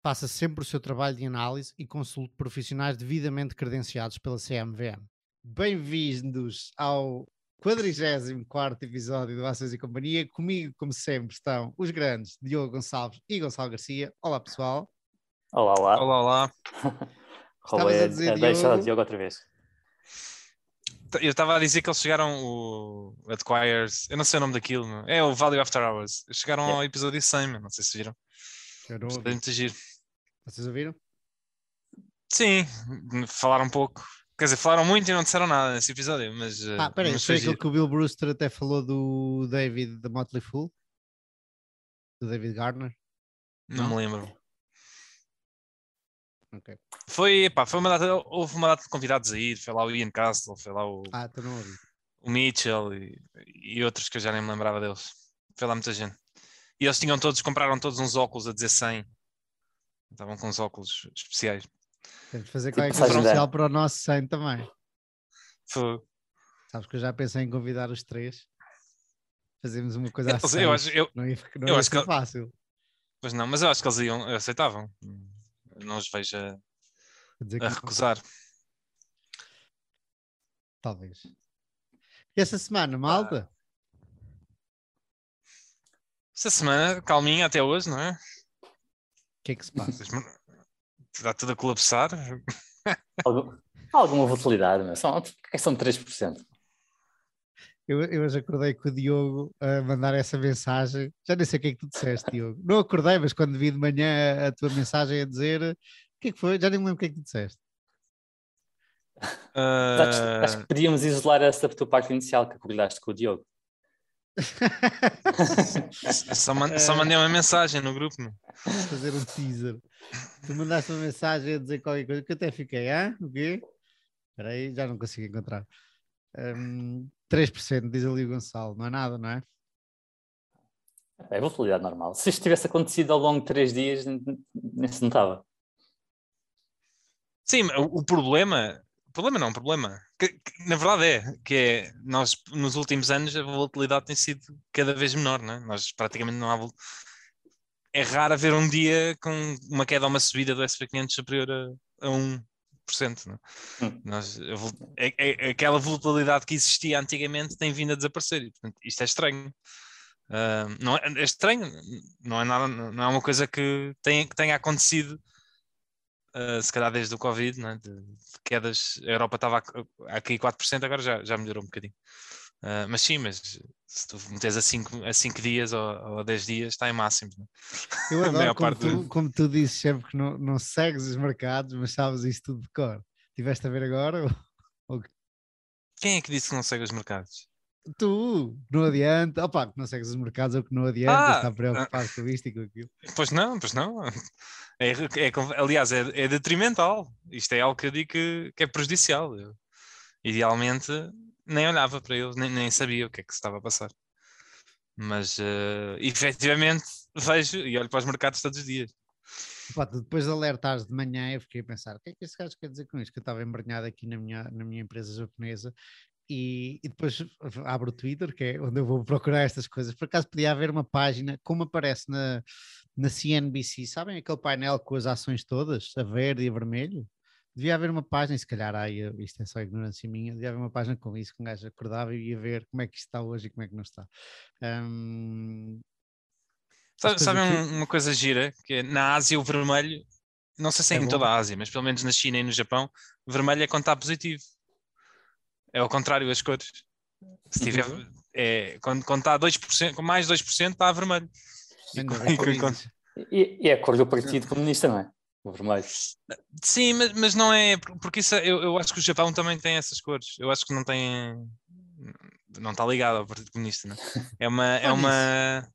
Faça sempre o seu trabalho de análise e consulte profissionais devidamente credenciados pela CMVM. Bem-vindos ao 44 episódio do Ações e Companhia. Comigo, como sempre, estão os grandes Diogo Gonçalves e Gonçalo Garcia. Olá, pessoal. Olá, olá. Olá, olá. Roubei a, dizer, deixa o Diogo outra vez. Eu estava a dizer que eles chegaram o Acquires, eu não sei o nome daquilo, é o Value After Hours. Chegaram yeah. ao episódio 100, não sei se viram. Chegou. Muito giro. Vocês ouviram? Sim, falaram um pouco. Quer dizer, falaram muito e não disseram nada nesse episódio, mas. Eh, ah, peraí, foi aquilo que o Bill Brewster até falou do David da Motley Fool? Do David Gardner? Não, não me lembro. Okay. Foi, pá, foi uma data, houve uma data de convidados aí, foi lá o Ian Castle, foi lá o, ah, não ouvi. o Mitchell e, e, outros que eu já nem me lembrava deles. Foi lá muita gente. E eles tinham todos, compraram todos uns óculos a dizer 100. Estavam com uns óculos especiais. Temos de fazer qualquer coisa especial para o nosso 100 também. Foi. Sabes que eu já pensei em convidar os três. Fazemos uma coisa assim. Eu acho, eu, não ia, não eu ia acho que fácil. Pois não, mas eu acho que eles iam, aceitavam. Não os vejo a, a recusar. Talvez. E essa semana, malta? Essa semana, calminha até hoje, não é? O que é que se passa? Está tudo a colapsar. Algum, alguma volatilidade, mas são, é são 3%. Eu, eu hoje acordei com o Diogo a mandar essa mensagem. Já nem sei o que é que tu disseste, Diogo. Não acordei, mas quando vi de manhã a tua mensagem a dizer o que é que foi, já nem me lembro o que é que tu disseste. Uh... Acho, acho, que podíamos isolar essa tua parte inicial que acordaste com o Diogo. só, man, só mandei uma mensagem no grupo. Meu. Fazer um teaser. Tu mandaste uma mensagem a dizer qualquer coisa que eu até fiquei, ah, o quê? Espera aí, já não consigo encontrar. Um, 3%, diz ali o Gonçalo, não é nada, não é? É volatilidade normal. Se isto tivesse acontecido ao longo de três dias, nem se notava. Sim, o, o problema problema não, problema. Que, que, na verdade é, que é, nós nos últimos anos a volatilidade tem sido cada vez menor, não é? Nós praticamente não há É raro haver um dia com uma queda ou uma subida do SP500 superior a, a 1%, não é? Hum. Nós, é, é, aquela volatilidade que existia antigamente tem vindo a desaparecer, e, portanto, isto é estranho. Uh, não é, é, estranho, não é nada, não é uma coisa que tenha, que tenha acontecido uh, se calhar desde o Covid, né? de, de quedas, a Europa estava a, a cair 4%, agora já, já melhorou um bocadinho. Uh, mas sim, mas se tu metes a 5 a cinco dias ou, ou a 10 dias, está em máximo. Né? Eu adoro como, tu, do... como tu dizes sempre que não, não segues os mercados, mas sabes isso tudo de cor. Tiveste a ver agora? Ou... Quem é que disse que não segue os mercados? Tu, não adianta. Opa, que não segues os mercados ou que não adianta, ah, está preocupado com isto e com aquilo. Pois não, pois não. É, é, aliás, é, é, detrimental. Isto é algo que eu digo que, que é prejudicial. Eu, idealmente, nem olhava para eles, nem, nem sabia o que é que se estava a passar. Mas, uh, efetivamente, vejo e olho para os mercados todos os dias. Depois de alertares de manhã, eu fiquei a pensar: o que é que esse gajo quer dizer com isto? Que eu estava embrenhado aqui na minha, na minha empresa japonesa e, e, depois abro o Twitter, que é onde eu vou procurar estas coisas. Por acaso podia haver uma página, como aparece na, na CNBC, sabem aquele painel com as ações todas, a verde e a vermelho? Devia haver uma página, se calhar aí, isto é só ignorância minha, devia haver uma página com isso, que um gajo acordava e ia ver como é que isto está hoje e como é que não está. Um, Sabe, sabe uma coisa gira? Que é, na Ásia o vermelho, não sei se é, é em bom. toda a Ásia, mas pelo menos na China e no Japão, vermelho é quando está positivo. É ao contrário as cores. Se tiver, uhum. é, quando, quando está 2%, com mais 2% está vermelho. E, e, e, é a cor do Partido Comunista, não é? O vermelho. Sim, mas, mas não é. Porque isso, eu, eu acho que o Japão também tem essas cores. Eu acho que não tem. Não está ligado ao Partido Comunista, não é? É uma. É uma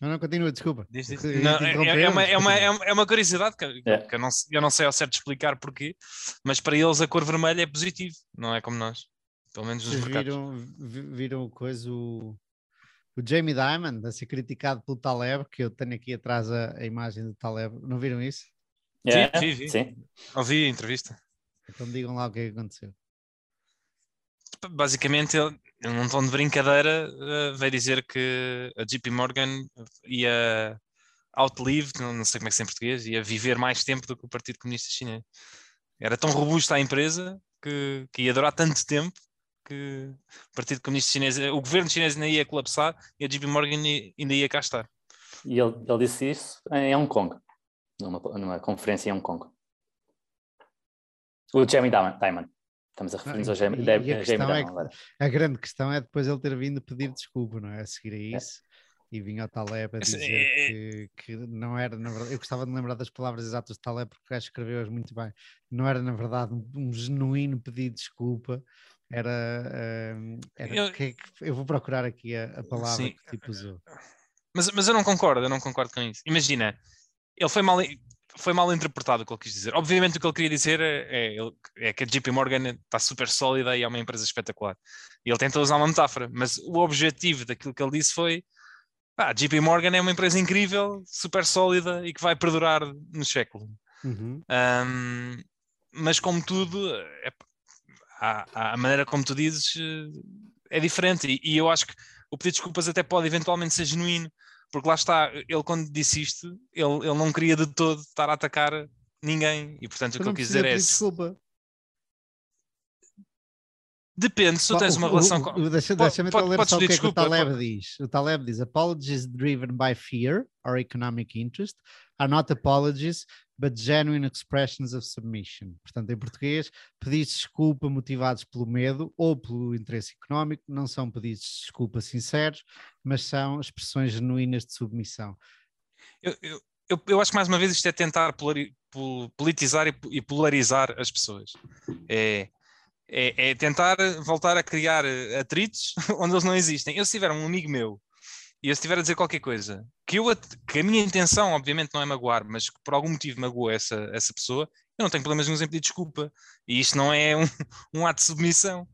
Não, não, continua, desculpa. Diz, diz. Não, é, é uma, é, uma, é uma- é uma curiosidade que, É. que eu, não, eu não sei ao certo explicar porquê, mas para eles a cor vermelha é positivo, não é como nós. Pelo menos nos Vocês mercados. viram, vi- viram o coisa, o, o Jamie Dimon a ser criticado pelo Taleb, que eu tenho aqui atrás a, a imagem do Taleb. Não viram isso? É, vi, vi. Sim. Ouvi a entrevista. Então digam lá o que é que aconteceu. Basicamente, ele num tom de brincadeira, eh, veio dizer que a JP Morgan ia outlive, não, não sei como é que se é em português, ia viver mais tempo do que o Partido Comunista Chinês. Era tão robusta a empresa que, que ia durar tanto tempo que o Partido Comunista Chinês, o governo chinês ainda ia colapsar e a JP Morgan ainda ia cá estar. E ele, ele disse isso em Hong Kong, numa, numa conferência em Hong Kong. O Jamie Dimon. Estamos a referir-nos Ah, ao Jamie, e- Dam- e a questão é agora. A grande questão é depois ele ter vindo pedir desculpa, não é? A seguir É. a isso. E vinha ao Taleb a dizer é- que, que não era, na verdade, eu gostava de me lembrar das palavras exatas do Taleb porque acho que escreveu-as muito bem. Não era, na verdade, um, um genuíno pedido de desculpa, era. hum, era Eu- que é que- eu vou procurar aqui a, a palavra Sim. que tipo usou. Mas, mas eu não concordo, eu não concordo com isso. Imagina, ele foi mal, foi mal interpretado o que ele quis dizer. Obviamente o que ele queria dizer é, é, é que a JP Morgan está super sólida e é uma empresa espetacular. E ele tenta usar uma metáfora, mas o objetivo daquilo que ele disse foi "Pá, a JP Morgan é uma empresa incrível, super sólida e que vai perdurar no século. Uhum. Ahm, mas como tudo, é, a, a maneira como tu dizes eh, é diferente. E, e eu acho que o pedido de desculpas até pode eventualmente ser genuíno, porque lá está, ele quando disse isto, ele, ele não queria de todo estar a atacar ninguém. E portanto o que ele quis dizer é: desculpa. depende, se tu tens uma relação com. Deixa, Pode- deixa-me então ler só o que é que o Taleb diz. O Taleb diz: Apologies driven by fear or economic interest are not apologies, but genuine expressions of submission. Portanto, em português, pedidos de desculpa motivados pelo medo ou pelo interesse económico não são pedidos de desculpa sinceros, mas são expressões genuínas de submissão. Eu, eu, eu, acho que mais uma vez isto é tentar polari- pol- politizar e, e polarizar as pessoas. É, é, é tentar voltar a criar eh, atritos onde eles não existem. Eu se tiver um amigo meu e eu estiver a dizer qualquer coisa que, eu, que a minha intenção, obviamente, não é magoar, mas que por algum motivo magoou essa, essa pessoa, eu não tenho problemas nenhum em pedir desculpa. E isto não é um, um ato de submissão.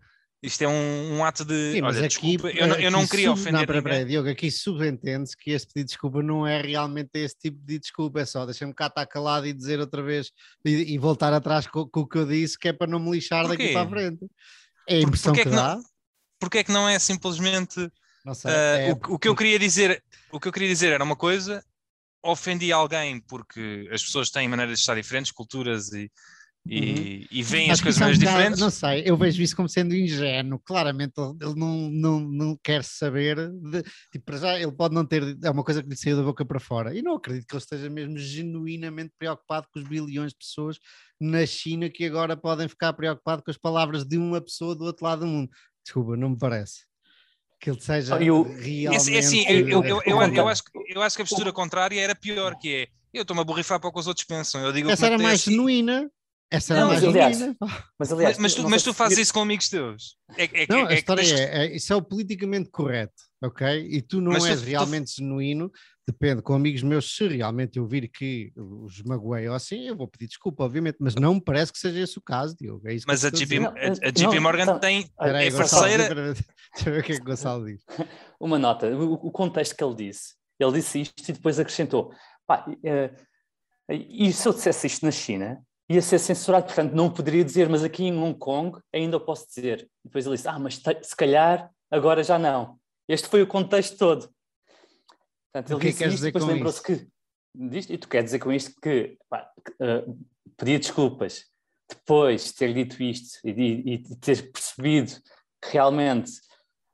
Isto é um, um ato de. Sim, mas olha, aqui, desculpa, eu não, eu não queria sub- ofender Não, ninguém. pera, Diogo, aqui subentende-se que este pedido de desculpa não é realmente esse tipo de desculpa, é só deixa-me cá estar calado e dizer outra vez e, e voltar atrás com, com o que eu disse, que é para não me lixar daqui Porquê? para a frente. É a impressão porquê que que não- dá. Porque é que não é simplesmente É o, o que eu queria dizer, o que eu queria dizer era uma coisa, ofendi alguém porque as pessoas têm maneiras de estar diferentes, culturas e, e, e veem as coisas mais diferentes. Não sei, eu vejo isso como sendo ingênuo. Claramente ele ele não, não, não quer saber. De, tipo, para já ele pode não ter. É uma coisa que lhe saiu da boca para fora. E não acredito que ele esteja mesmo genuinamente preocupado com os bilhões de pessoas na China que agora podem ficar preocupados com as palavras de uma pessoa do outro lado do mundo. Desculpa, não me parece. Que ele seja Oh, e o- realmente. É assim, eu, eu, eu, eu, eu acho, que- eu acho que a postura contrária era pior, que é eu estou-me a borrifar para o que os outros pensam. Eu digo Essa era mais apetece, genuína. Essa era Não, mais mas aliás. Mas, aliás, mas, mas tu, não mas tu fazes isso com amigos teus. É, é, Não, é a história é, é- isso é o politicamente correto, ok? E tu não Mas tu- és tu- realmente genuíno, depende, com amigos meus, se realmente eu vir que os magoei ou assim, eu vou pedir desculpa, obviamente, mas não me parece que seja esse o caso, Diogo. É isso Mas a JP, dizer. Não, a, a não, JP Morgan então- tem. Espera aí, é parceira. Deixa eu ver o que é que o Gonçalo diz. uma nota, o, o contexto que ele disse. Ele disse isto e depois acrescentou: pá, eh, e se eu dissesse isto na China, ia ser censurado, portanto não poderia dizer, mas aqui em Hong Kong ainda eu posso dizer. E depois ele disse: ah, mas se calhar agora já não. Este foi o contexto todo. Portanto, O ele que é que disse isto e depois lembrou-se que. Disto, e tu queres dizer com isto que pá, pedia desculpas depois de ter dito isto e, e de ter percebido que realmente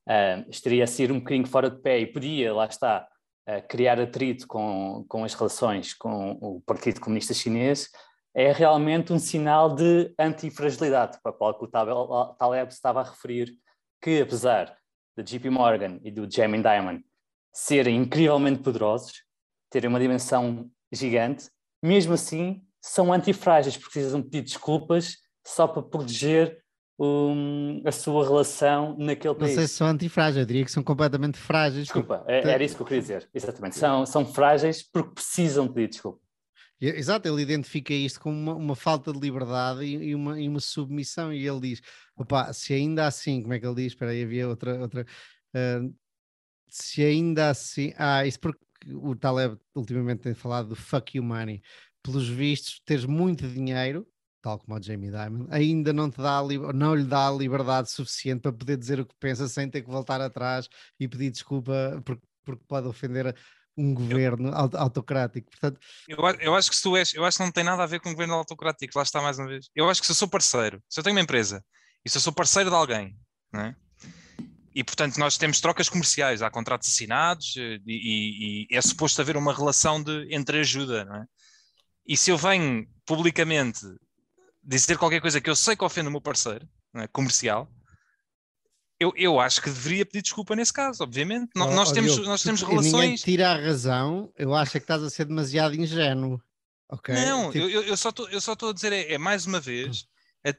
ah, estaria a ser um bocadinho fora de pé e podia, lá está, ah, criar atrito com, com as relações com o Partido Comunista Chinês, é realmente um sinal de antifragilidade, para qual que o Tal- Taleb estava a referir, que apesar da JP Morgan e do Jamie Dimon serem incrivelmente poderosos, terem uma dimensão gigante, mesmo assim são antifrágeis, porque precisam pedir desculpas só para proteger um, a sua relação naquele Não país. sei se são antifrágeis, eu diria que são completamente frágeis. Desculpa, é- era isso que eu queria dizer. Exatamente. São, são frágeis porque precisam de pedir desculpa. Exato, ele identifica isto como uma, uma falta de liberdade e, e uma, e uma submissão, e ele diz: opá, se ainda assim, como é que ele diz? Espera aí, havia outra. outra ah, se ainda assim. Ah, isso porque o Taleb ultimamente tem falado do fuck you money. Pelos vistos, teres muito dinheiro, tal como o Jamie Dimon, ainda não te dá não lhe dá a liberdade suficiente para poder dizer o que pensa sem ter que voltar atrás e pedir desculpa porque, porque pode ofender a- um governo aut- autocrático. Portanto, Eu, eu acho que se tu és, eu acho que não tem nada a ver com o governo autocrático, lá está mais uma vez. Eu acho que se eu sou parceiro, se eu tenho uma empresa e se eu sou parceiro de alguém, não é? E portanto nós temos trocas comerciais, há contratos assinados eh, e, e- e é suposto haver uma relação de entre ajuda, não é? E se eu venho publicamente dizer qualquer coisa que eu sei que ofende o meu parceiro é? comercial, eu, eu acho que deveria pedir desculpa nesse caso, obviamente. Ó- nós, ó, temos, Diogo, nós temos Ninguém relações. te tira a razão, eu acho que estás a ser demasiado ingênuo. Ok? Não, Tipo, eu, eu- só tô- eu só estou a dizer, é, é mais uma vez,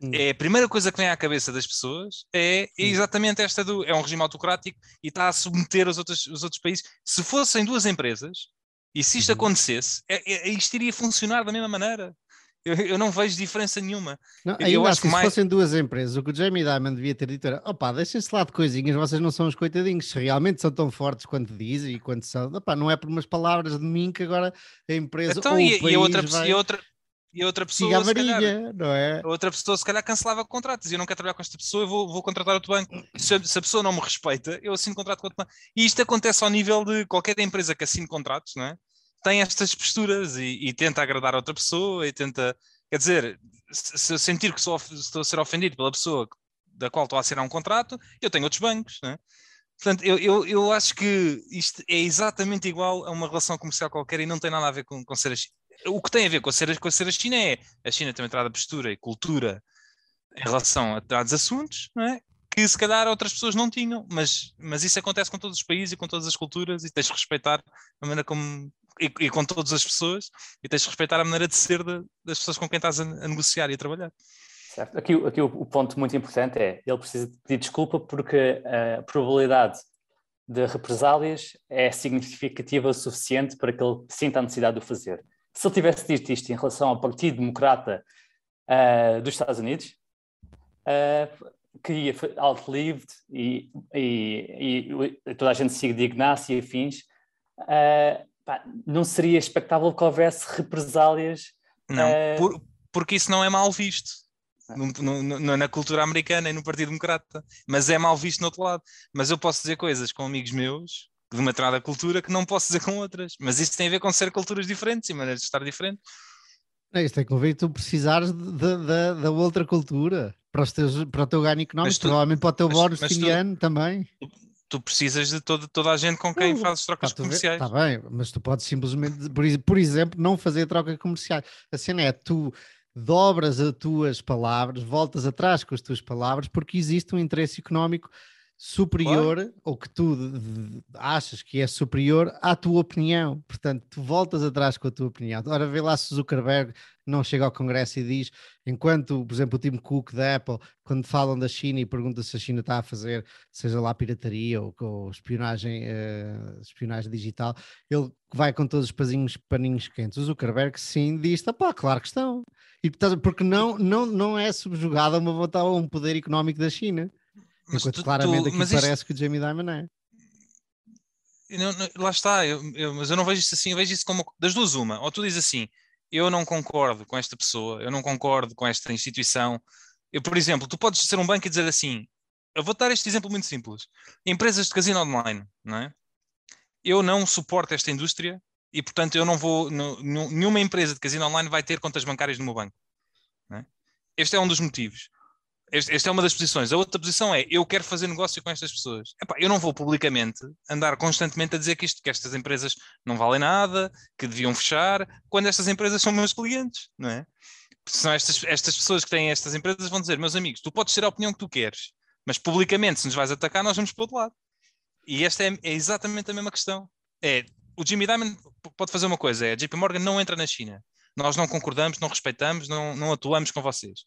Hum. é a primeira coisa que vem à cabeça das pessoas é, é exatamente esta do é um regime autocrático e está a submeter os outros, os outros países. Se fossem duas empresas e se isto Uhum. acontecesse, é, é- isto iria funcionar da mesma maneira. Eu, eu não vejo diferença nenhuma. não, eu ainda acho assim, que mais- se fossem duas empresas, o que o Jamie Dimon devia ter dito era: opá, deixem-se lá de coisinhas, vocês não são os coitadinhos, se realmente são tão fortes quanto dizem e quanto são, opá, não é por umas palavras de mim que agora a empresa Então, ou e, o e país a outra, vai e outra, e a outra pessoa, a se calhar, não é? outra pessoa se calhar cancelava contratos e eu não quero trabalhar com esta pessoa, eu vou, vou contratar outro banco. Se, a- se a pessoa não me respeita, eu assino contrato com outro banco. E isto acontece ao nível de qualquer empresa que assine contratos, não é? Tem estas posturas e, e tenta agradar a outra pessoa e tenta. Quer dizer, se, eu sentir que sou estou a ser ofendido pela pessoa da qual estou a assinar um contrato, eu tenho outros bancos, não é? Portanto, eu, eu, eu acho que isto é exatamente igual a uma relação comercial qualquer e não tem nada a ver com, com ser a China. O que tem a ver com ser, com ser a China é a China tem uma entrada postura e cultura em relação a determinados assuntos, não é? que se calhar outras pessoas não tinham, mas, mas isso acontece com todos os países e com todas as culturas e tens de respeitar a maneira como. E, e com todas as pessoas, e tens de respeitar a maneira de ser de- das pessoas com quem estás a, a negociar e a trabalhar. Certo. Aqui, aqui o, o ponto muito importante é ele precisa pedir desculpa porque a probabilidade de represálias é significativa o suficiente para que ele sinta a necessidade de o fazer. Se ele tivesse dito isto em relação ao Partido Democrata ah, dos Estados Unidos, ah, que outlived e, e, e toda a gente de Ignácio e afins, ah, pá, não seria expectável que houvesse represálias Não, Eh, por- porque isso não é mal visto. Ah. No- no- no- na cultura americana e no Partido Democrata, mas é mal visto no outro lado. Mas eu posso dizer coisas com amigos meus de uma determinada cultura que não posso dizer com outras. Mas isso tem a ver com ser culturas diferentes e maneiras de estar diferentes. Não, Isto tem que ouvir que tu precisares da, outra cultura para, os teus, para o teu ganho económico, Mas tu- provavelmente para o teu bónus também. Tu precisas de todo- toda a gente com quem Não, fazes trocas comerciais. Está bem, mas tu podes simplesmente, por, ex- por exemplo, não fazer troca comercial. A cena é tu dobras as tuas palavras, voltas atrás com as tuas palavras, porque existe um interesse económico superior, ou que tu achas que é superior à tua opinião. Portanto, tu voltas atrás com a tua opinião. Ora, vê lá se o Zuckerberg não chega ao Congresso e diz, enquanto, por exemplo, o Tim Cook da Apple, quando falam da China e pergunta se a China está a fazer, seja lá pirataria ou, ou espionagem, eh, espionagem digital, ele vai com todos os pazinhos, paninhos quentes. O Zuckerberg sim diz, tá pá, claro que estão. E, porque não, não, não é subjugado a uma vontade a um poder económico da China. Mas Enquanto tu- claramente tu- aqui mas isto- parece que o Jamie Dimon é. Não- não- lá está, eu- eu- mas eu não vejo isso assim, eu vejo isso como das duas uma. Ou tu dizes assim, eu não concordo com esta pessoa, eu não concordo com esta instituição. Eu, por exemplo, tu podes ser um banco e dizer assim, eu vou dar este exemplo muito simples. Empresas de casino online, não é? Eu não suporto esta indústria e, portanto, eu não vou, nenhuma empresa de casino online vai ter contas bancárias no meu banco. é? Este é um dos motivos. Esta é uma das posições. A outra posição é eu quero fazer negócio com estas pessoas. Epá, eu não vou publicamente andar constantemente a dizer que, isto, que estas empresas não valem nada, que deviam fechar, quando estas empresas são meus clientes, não é? São estas, estas pessoas que têm estas empresas vão dizer, meus amigos, tu podes ter a opinião que tu queres, mas publicamente, se nos vais atacar, nós vamos para o outro lado. E esta é, é exatamente a mesma questão. É, o Jimmy Dimon p- pode fazer uma coisa, é a JP Morgan não entra na China. Nós não concordamos, não respeitamos, não, não atuamos com vocês.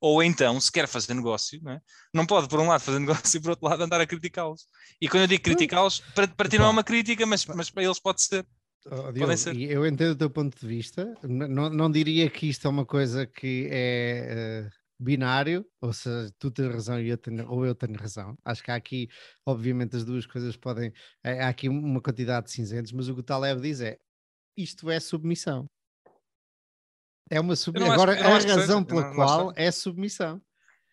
Ou então, se quer fazer negócio, não, é? não pode, por um lado, fazer negócio e, por outro lado, andar a criticá-los. E quando eu digo criticá-los, para, para ti não é uma crítica, mas, mas para eles pode ser. Oh, Diogo, eu entendo o teu ponto de vista, não, não diria que isto é uma coisa que é uh, binário, ou seja, tu tens razão e eu tenho, ou eu tenho razão. Acho que há aqui, obviamente, as duas coisas podem. É, há aqui uma quantidade de cinzentos, mas o que o Taleb diz é isto é submissão. É uma submissão. Agora, a razão pela não, qual é submissão.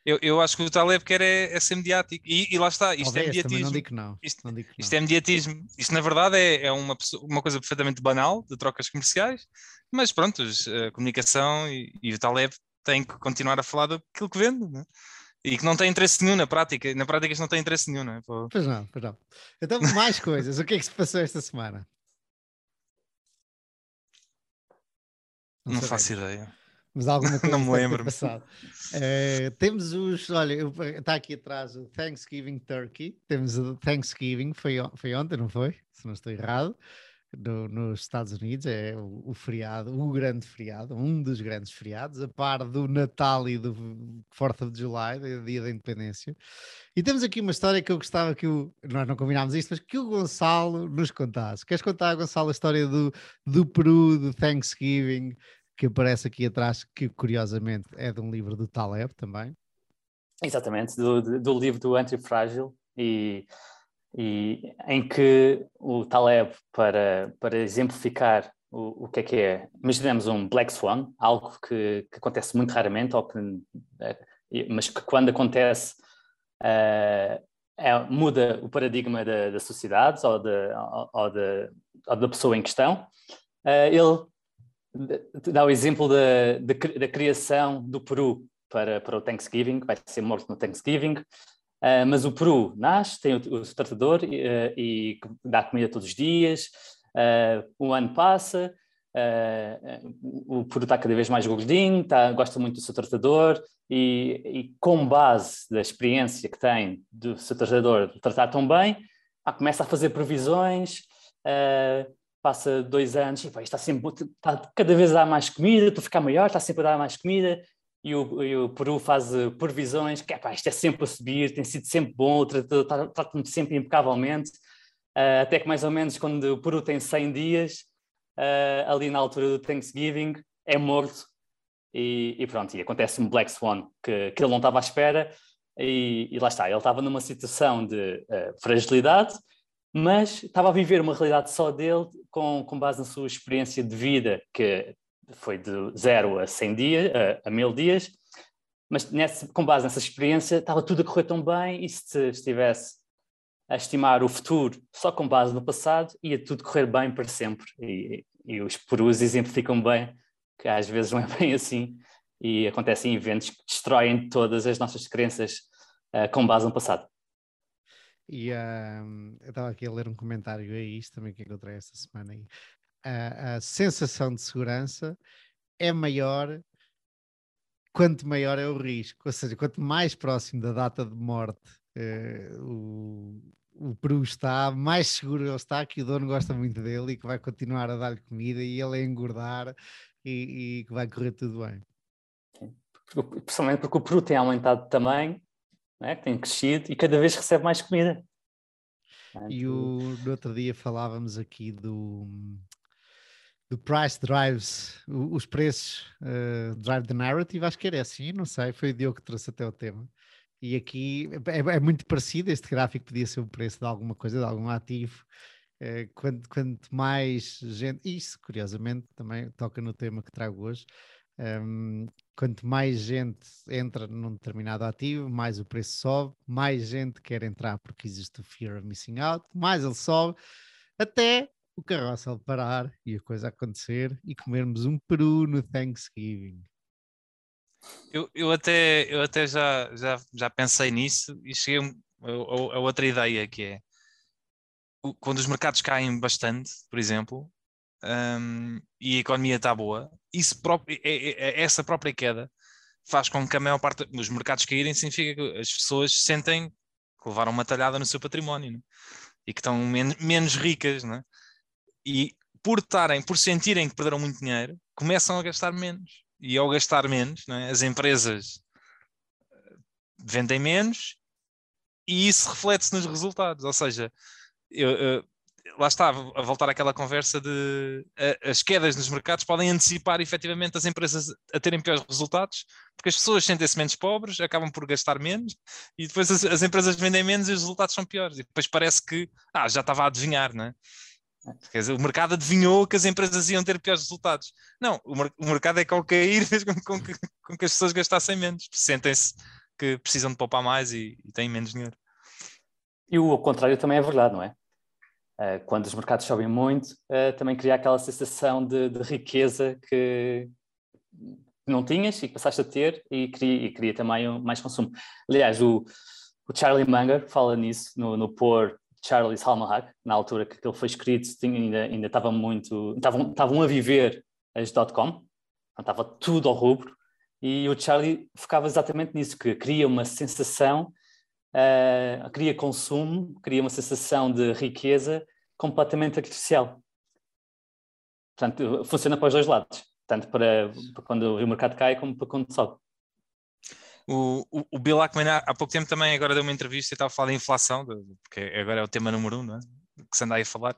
Eu, eu acho que o Taleb quer é, é ser mediático. E, e lá está, isto Talvez, é mediatismo. Não digo que não. Isto, não digo que isto é mediatismo. Isto, na verdade, é, é uma, uma coisa perfeitamente banal de trocas comerciais, mas pronto, a comunicação e, e o Taleb têm que continuar a falar daquilo que vende. Né? E que não tem interesse nenhum na prática. Na prática isto não tem interesse nenhum, não é? Pois não, pois não. Então, mais coisas. o que é que se passou esta semana? Não, não faço ideia mas alguma coisa não me lembro. Passado. Uh, temos os, olha, está aqui atrás o Thanksgiving Turkey, temos o Thanksgiving, foi, foi ontem, não foi? Se não estou errado, no, nos Estados Unidos, é o, o, feriado, o grande feriado, um dos grandes feriados, a par do Natal e do 4 of July, dia da Independência. E temos aqui uma história que eu gostava que o, nós não combinámos isto, mas que o Gonçalo nos contasse. Queres contar, Gonçalo, a história do, do Peru, do Thanksgiving, que aparece aqui atrás, que curiosamente é de um livro do Taleb também. Exatamente, do, do livro do Antifrágil, e, e em que o Taleb, para, para exemplificar o, o que é que é, imaginemos um Black Swan, algo que, que acontece muito raramente, ou que, é, mas que quando acontece uh, é, muda o paradigma da, da sociedade ou, de, ou, ou, de, ou da pessoa em questão. Uh, ele dá o exemplo da, da, criação do Peru para, para o Thanksgiving, vai ser morto no Thanksgiving, uh, mas o Peru nasce, tem o, o tratador uh, e dá comida todos os dias, uh, um ano passa, o Peru está cada vez mais gordinho, tá, gosta muito do seu tratador e, e, com base da experiência que tem do seu tratador tratar tão bem, ah, começa a fazer previsões, uh, passa dois anos e pá, está sempre está cada vez a dar mais comida, a ficar maior, está sempre a dar mais comida. E o, e o Peru faz uh, previsões que pá, isto é sempre a subir, tem sido sempre bom, trata-me sempre impecavelmente, uh, até que mais ou menos quando o Peru tem 100 dias, uh, ali na altura do Thanksgiving, é morto. E, e pronto, e acontece um Black Swan que, que ele não estava à espera. E, e lá está, ele estava numa situação de fragilidade mas estava a viver uma realidade só dele com, com base na sua experiência de vida, que foi de zero a 100 dias, a, a mil dias, mas nessa, com base nessa experiência estava tudo a correr tão bem e se estivesse a estimar o futuro só com base no passado, ia tudo correr bem para sempre. E, e os perus exemplificam bem que às vezes não é bem assim e acontecem eventos que destroem todas as nossas crenças uh, com base no passado. E uh, eu estava aqui a ler um comentário a isto também que encontrei esta semana. E, uh, a sensação de segurança é maior quanto maior é o risco, ou seja, quanto mais próximo da data de morte uh, o, o Peru está, mais seguro ele está que o dono gosta muito dele e que vai continuar a dar-lhe comida e ele a engordar e, e, que vai correr tudo bem. Principalmente porque o Peru tem aumentado de tamanho né, que tem crescido e cada vez recebe mais comida. E o, no outro dia falávamos aqui do, do price drives, os preços uh, drive the narrative, acho que era assim, não sei, foi o Diogo que trouxe até o tema. E aqui é, é, muito parecido, este gráfico podia ser o preço de alguma coisa, de algum ativo. Uh, quanto, quanto mais gente, isso curiosamente também toca no tema que trago hoje, um, quanto mais gente entra num determinado ativo, mais o preço sobe, mais gente quer entrar porque existe o fear of missing out, mais ele sobe, até o carroça parar e a coisa acontecer e comermos um peru no Thanksgiving. Eu, eu até, eu até já, já, já pensei nisso e cheguei a, a, a outra ideia que é quando os mercados caem bastante, por exemplo, um, e a economia está boa, isso próprio, é, é, é, essa própria queda faz com que a maior parte dos mercados caírem, significa que as pessoas sentem que levaram uma talhada no seu património né? e que estão men menos ricas, né? e por estarem, por sentirem que perderam muito dinheiro, começam a gastar menos. E ao gastar menos, né, as empresas vendem menos e isso reflete-se nos resultados. Ou seja, eu, eu, lá está, a voltar àquela conversa de a, as quedas nos mercados podem antecipar efetivamente as empresas a terem piores resultados, porque as pessoas sentem-se menos pobres, acabam por gastar menos e depois as, as, empresas vendem menos e os resultados são piores. E depois parece que ah, já estava a adivinhar, não é? Quer dizer, o mercado adivinhou que as empresas iam ter piores resultados. Não, o, o mercado é que ao cair fez com, com, que, com que as pessoas gastassem menos, sentem-se que precisam de poupar mais e, e têm menos dinheiro. E o contrário também é verdade, não é? Uh, quando os mercados sobem muito, uh, também cria aquela sensação de, de, riqueza que não tinhas e que passaste a ter e cria, e cria também mais consumo. Aliás, o, o Charlie Munger fala nisso no, no Poor Charlie's Almanac, na altura que ele foi escrito, tinha, ainda, ainda estava muito. Estavam, estavam a viver as dot-com, estava tudo ao rubro, e o Charlie focava exatamente nisso, que cria uma sensação uh, cria consumo, cria uma sensação de riqueza completamente artificial. Portanto, funciona para os dois lados, tanto para, para quando o mercado cai como para quando sobe. O, o, o, Bill Ackman há, pouco tempo também agora deu uma entrevista e estava a falar da inflação, porque agora é o tema número um, não é? que se anda aí a falar,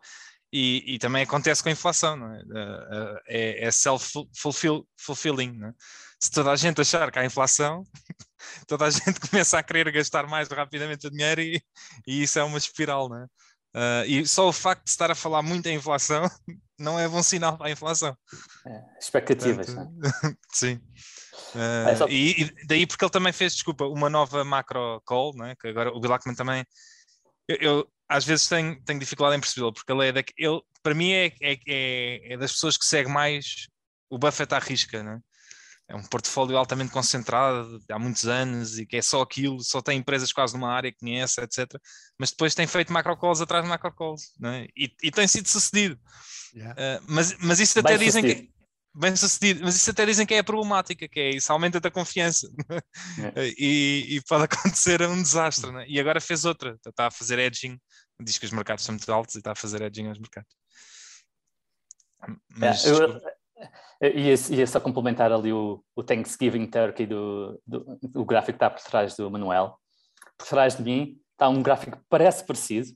e, e, também acontece com a inflação, não é? É, é self-fulfilling, não é? Se toda a gente achar que há inflação, toda a gente começa a querer gastar mais rapidamente o dinheiro e, e isso é uma espiral, não é? Uh, e só o facto de estar a falar muito em inflação não é bom sinal para a inflação. É, expectativas, Portanto, é? Sim. Uh, é só... e, e, daí porque ele também fez, desculpa, uma nova macro call, né? que agora o Bill Ackman também. Eu, eu, às vezes tenho, tenho dificuldade em percebê-lo, porque ele é da, ele, para mim é, é, é, é das pessoas que segue mais o Buffett à risca, né? É um portfólio altamente concentrado há muitos anos e que é só aquilo, só tem empresas quase numa área que conhece, etc. Mas depois tem feito macrocalls atrás de macrocalls é? e, e tem sido sucedido. Yeah. Uh, mas, mas isso até bem dizem sucedido. que bem sucedido, mas isso até dizem que é problemática, que é isso aumenta a confiança yeah. e, e, pode acontecer um desastre. É? E agora fez outra, está a fazer edging, diz que os mercados são muito altos e está a fazer edging aos mercados. Mas, yeah, eu, Ia, ia só complementar ali o, o Thanksgiving Turkey do, do, gráfico que está por trás do Manuel. Por trás de mim está um gráfico que parece parecido,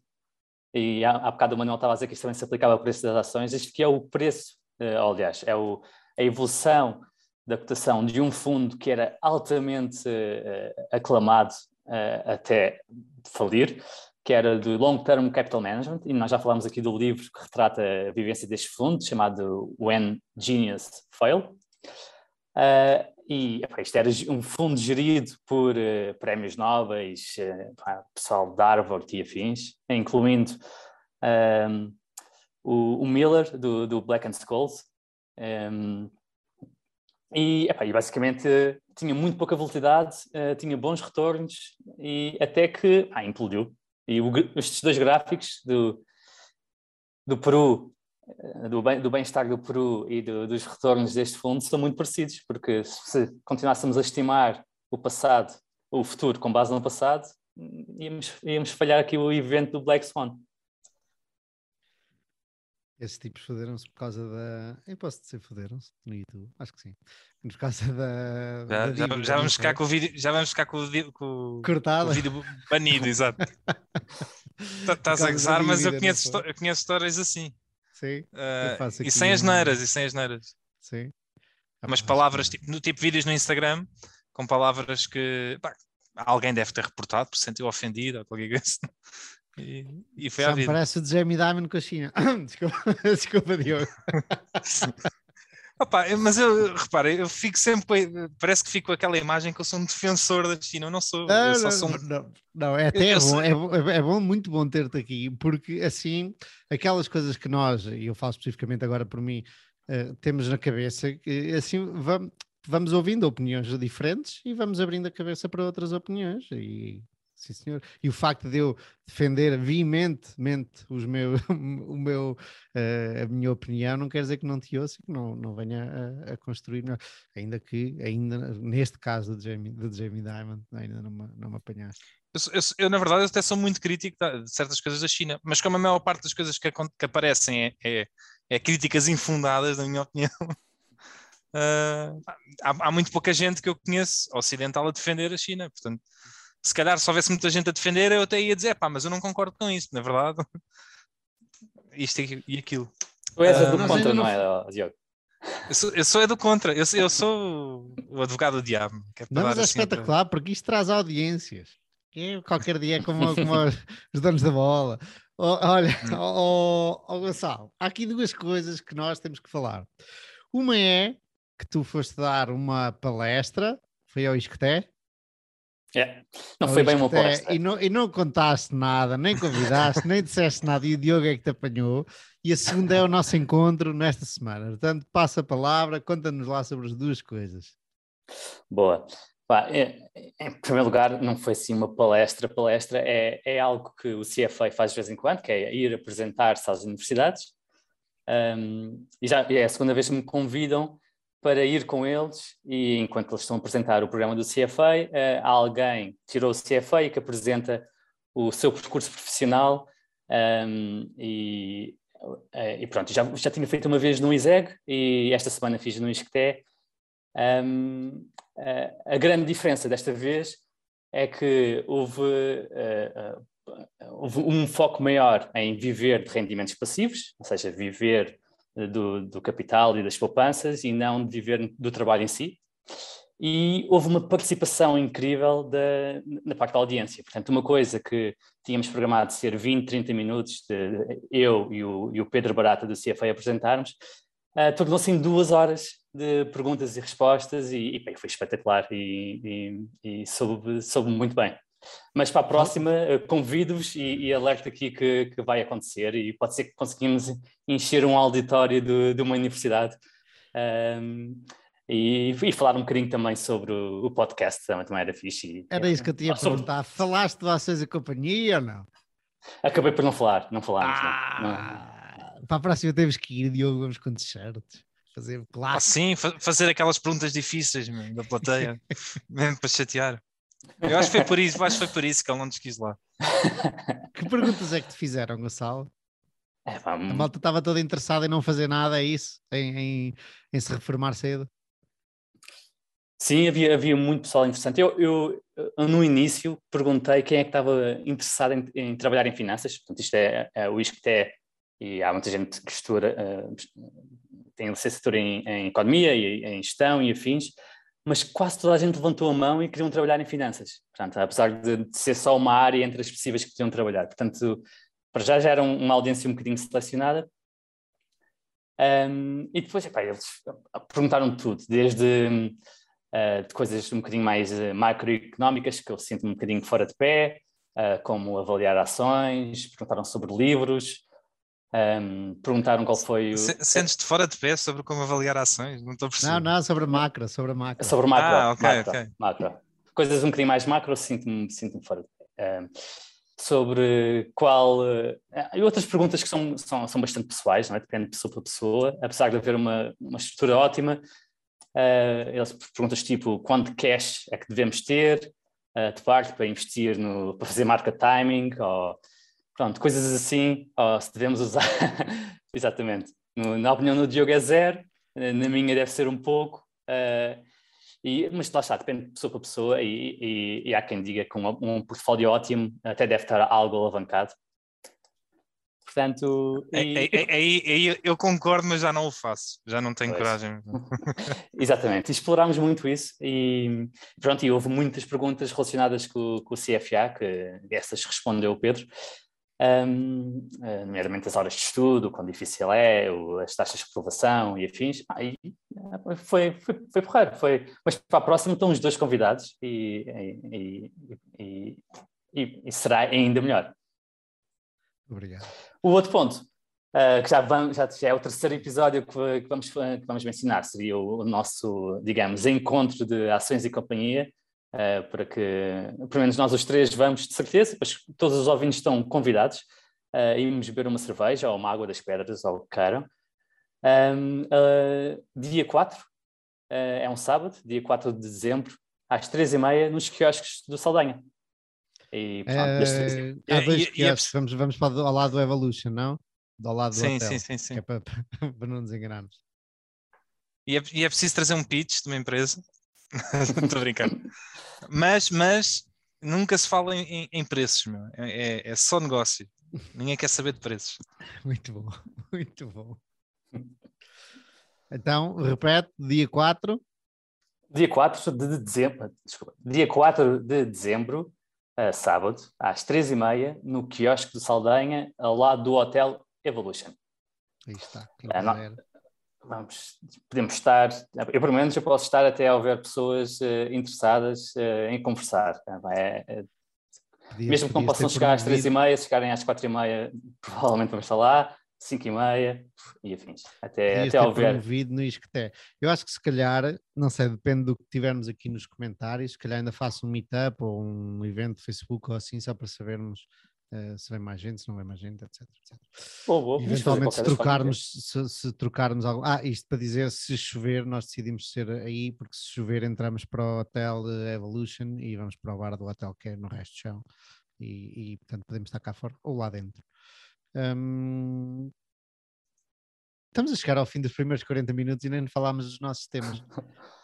e há, há bocado o Manuel estava a dizer que isto também se aplicava ao preço das ações. Este aqui é o preço, uh, aliás, é o, a evolução da cotação de um fundo que era altamente uh, aclamado uh, até falir, que era do Long Term Capital Management, e nós já falámos aqui do livro que retrata a vivência deste fundo, chamado When Genius Fail. Uh, e epá, isto era um fundo gerido por uh, prémios nobres, uh, pessoal de Harvard e afins, incluindo um, o, o, Miller, do, do Black and Scholes. Um, e, e, basicamente tinha muito pouca volatilidade, tinha bons retornos, e até que ah, implodiu e o, estes dois gráficos do, do Peru, eh, do, bem, do bem-estar do Peru e do, dos retornos deste fundo são muito parecidos, porque se continuássemos a estimar o passado, o futuro com base no passado, íamos, íamos falhar aqui o evento do Black Swan. Esses tipos foderam-se por causa da. Eu posso dizer foderam-se no YouTube? Acho que sim. Por causa da. Já, da já, já vamos ficar com o vídeo. Já vamos ficar com o vídeo. Com, Cortado. Com o vídeo banido, exato. Tá, estás a gozar, mas eu conheço, eu conheço histórias assim. Sim. Uh, e sem as neiras, e sem as neiras. Sim. Umas palavras, tipo, no tipo vídeos no Instagram, com palavras que pá, alguém deve ter reportado porque se sentiu ofendido ou qualquer coisa. E, e foi Só a vida. parece o Jamie Dimon com a China. desculpa, desculpa, Diogo. Opa, mas eu repara, eu fico sempre, parece que fico com aquela imagem que eu sou um defensor da China, eu não sou. Não, eu sou um... não, não, é até eu, bom, é, bom, é bom, muito bom ter-te aqui, porque assim, aquelas coisas que nós, e eu falo especificamente agora por mim, uh, temos na cabeça, que assim vamos, vamos ouvindo opiniões diferentes e vamos abrindo a cabeça para outras opiniões e sim senhor. E o facto de eu defender veementemente os meus, o meu, uh, a minha opinião não quer dizer que não te ouça e que não, não venha a, a, construir melhor. Ainda que, ainda neste caso de Jamie, de Jamie Diamond, ainda não me, não me apanhaste. Eu, eu, eu, na verdade, até sou muito crítico de certas coisas da China, mas como a maior parte das coisas que, que aparecem é, é, é, críticas infundadas, na minha opinião, uh, há, há muito pouca gente que eu conheço ocidental a defender a China, portanto se calhar se houvesse muita gente a defender, eu até ia dizer, pá, mas eu não concordo com isso, na verdade. Isto e aquilo. Tu és a do Ah, contra, não- não é, Diogo? Eu sou, eu sou é do contra, eu sou, eu sou o advogado do diabo. que é para Não, mas é assim espetacular porque isto traz audiências. É, qualquer dia é como, como os- os donos da bola. Olha, ó ó, Gonçalo, há aqui duas coisas que nós temos que falar. Uma é que tu foste dar uma palestra, foi ao Isqueté? É. Não foi bem uma Isqueté, palestra. E não, e não contaste nada, nem convidaste, nem disseste nada, e o Diogo é que te apanhou. E a segunda é o nosso encontro nesta semana. Portanto, passa a palavra, conta-nos lá sobre as duas coisas. Boa. Pá, é- em primeiro lugar, não foi assim uma palestra. Palestra é, é algo que o CFA faz de vez em quando, que é ir apresentar-se às universidades. Um, e já e é a segunda vez que me convidam para ir com eles e enquanto eles estão a apresentar o programa do CFA, eh, há alguém tirou o CFA e que apresenta o seu percurso profissional um, e, eh, e pronto, já, já tinha feito uma vez no ISEG e esta semana fiz no ISCTE. Um, eh, a grande diferença desta vez é que houve, eh, eh, houve um foco maior em viver de rendimentos passivos, ou seja, viver eh, do, do capital e das poupanças e não de viver do trabalho em si. E houve uma participação incrível da, na parte da audiência. Portanto, uma coisa que tínhamos programado ser 20, 30 minutos, de, eu e o, e o Pedro Barata do CFA apresentarmos, uh, tornou-se em duas horas de perguntas e respostas e, e bem, foi espetacular e, e, e soube, soube muito bem. Mas para a próxima, uh, convido-vos e, e alerto aqui que, que vai acontecer e pode ser que conseguimos encher um auditório de, de uma universidade um, e, e, falar um bocadinho também sobre o, o podcast, também, também era fixe. E, Era isso que eu tinha a sobre- perguntar. Falaste de vocês e companhia ou não? Acabei por não falar, não falámos. não, não. Ah, Para a próxima temos que ir, Diogo, vamos com t-shirts. Fazer Ah, clássico. sim, fa- fazer aquelas perguntas difíceis meu, da plateia, mesmo para chatear. Eu acho que foi por isso, acho que foi por isso que ele não nos quis lá. Que perguntas é que te fizeram, Gonçalo? É, A malta estava toda interessada em não fazer nada, é isso? Em, em- em se reformar cedo? Sim, havia, havia muito pessoal interessante. Eu, eu, eu, no início, perguntei quem é que estava interessado em, em trabalhar em finanças. Portanto, isto é, é o ISCTE, e há muita gente que estuda, uh, tem licenciatura em, em Economia e em Gestão e afins, mas quase toda a gente levantou a mão e queriam trabalhar em finanças. Portanto, apesar de, ser só uma área entre as possíveis que podiam trabalhar. Portanto, para já já era um- uma audiência um bocadinho selecionada. Um, e depois, epá, eles perguntaram tudo, desde uh, de coisas um bocadinho mais uh, macroeconómicas, que eu sinto um bocadinho fora de pé, uh, como avaliar ações, perguntaram sobre livros, um, perguntaram qual foi o... Se- Sentes-te fora de pé sobre como avaliar ações? Não estou a perceber. Não, não, sobre a macro, sobre a macro. Sobre macro, Ah, ok, macro, ok. macro. Coisas um bocadinho mais macro, sinto-me sinto fora de pé. Um, sobre qual. eh, e outras perguntas que são, são, são bastante pessoais, não é? depende de pessoa para pessoa, apesar de haver uma, uma estrutura ótima. eles perguntas tipo quanto cash é que devemos ter eh, de parte para investir no, para fazer market timing, ou pronto, coisas assim, ou se devemos usar. Exatamente. No- na opinião do Diogo é zero, eh, na minha deve ser um pouco. eh, e, mas lá está, depende de pessoa para pessoa e, e- e há quem diga que um, um portfólio ótimo até deve estar algo alavancado. Portanto, e- Aí, aí- aí- aí eu concordo, mas já não o faço. Já não tenho Pois. coragem. exatamente, explorámos muito isso e pronto, e houve muitas perguntas relacionadas com, com o CFA, que essas respondeu o Pedro, um, eh, nomeadamente as horas de estudo, o quão difícil é, as taxas de aprovação e afins. Ah, e, eh, foi, foi, foi porreiro, foi. Mas para a próxima estão os dois convidados e, e- e- e- e será ainda melhor. Obrigado. O outro ponto, uh, que já, vamos, já, já é o terceiro episódio que, que vamos, que vamos mencionar, seria o, o nosso, digamos, encontro de ações e companhia, uh, para que, pelo menos nós os três vamos, de certeza, mas todos os ouvintes estão convidados uh, a irmos beber uma cerveja ou uma água das pedras, ou o que queiram. Um, uh, dia 4, uh, é um sábado, dia 4 de dezembro, às três e meia, nos quiosques do Saldanha. E, portanto, Eh, E- há dois e- e é quiosques, vamos, vamos para ao lado do Evolution, não? Do lado do Sim, hotel, sim, sim, sim. que é para, para não nos enganarmos. E é, e é preciso trazer um pitch de uma empresa. Estou a brincar. Mas, mas nunca se fala em, em preços, meu. É, é, é só negócio. Ninguém quer saber de preços. Muito bom, muito bom. Então, repete, dia 4. Dia 4 de dezembro, desculpa, dia 4 de dezembro, uh, sábado, às 3h30, no quiosque do Saldanha, ao lado do Hotel Evolution. Aí está. Uh, não, vamos, podemos estar, eu pelo menos eu posso estar até ao ver pessoas uh, interessadas em conversar. É, é, mesmo que não possam chegar às 3h30, se chegarem às 4h30, provavelmente vamos estar lá. 5 e meia e afins. Até, até ao ver. no Isqueté. Eu acho que se calhar, não sei, depende do que tivermos aqui nos comentários, se calhar ainda faço um meetup ou um evento de Facebook ou assim, só para sabermos uh, se vem mais gente, se não vem mais gente, etc. etc. Boa, boa. Eventualmente, se trocarmos, se, se, trocarmos algo. Ah, isto para dizer, se chover, nós decidimos ser aí, porque se chover, entramos para o Hotel Evolution e vamos para o bar do hotel que é no resto do chão. E, e portanto podemos estar cá fora ou lá dentro. Um, estamos a chegar ao fim dos primeiros 40 minutos e nem falámos dos nossos temas.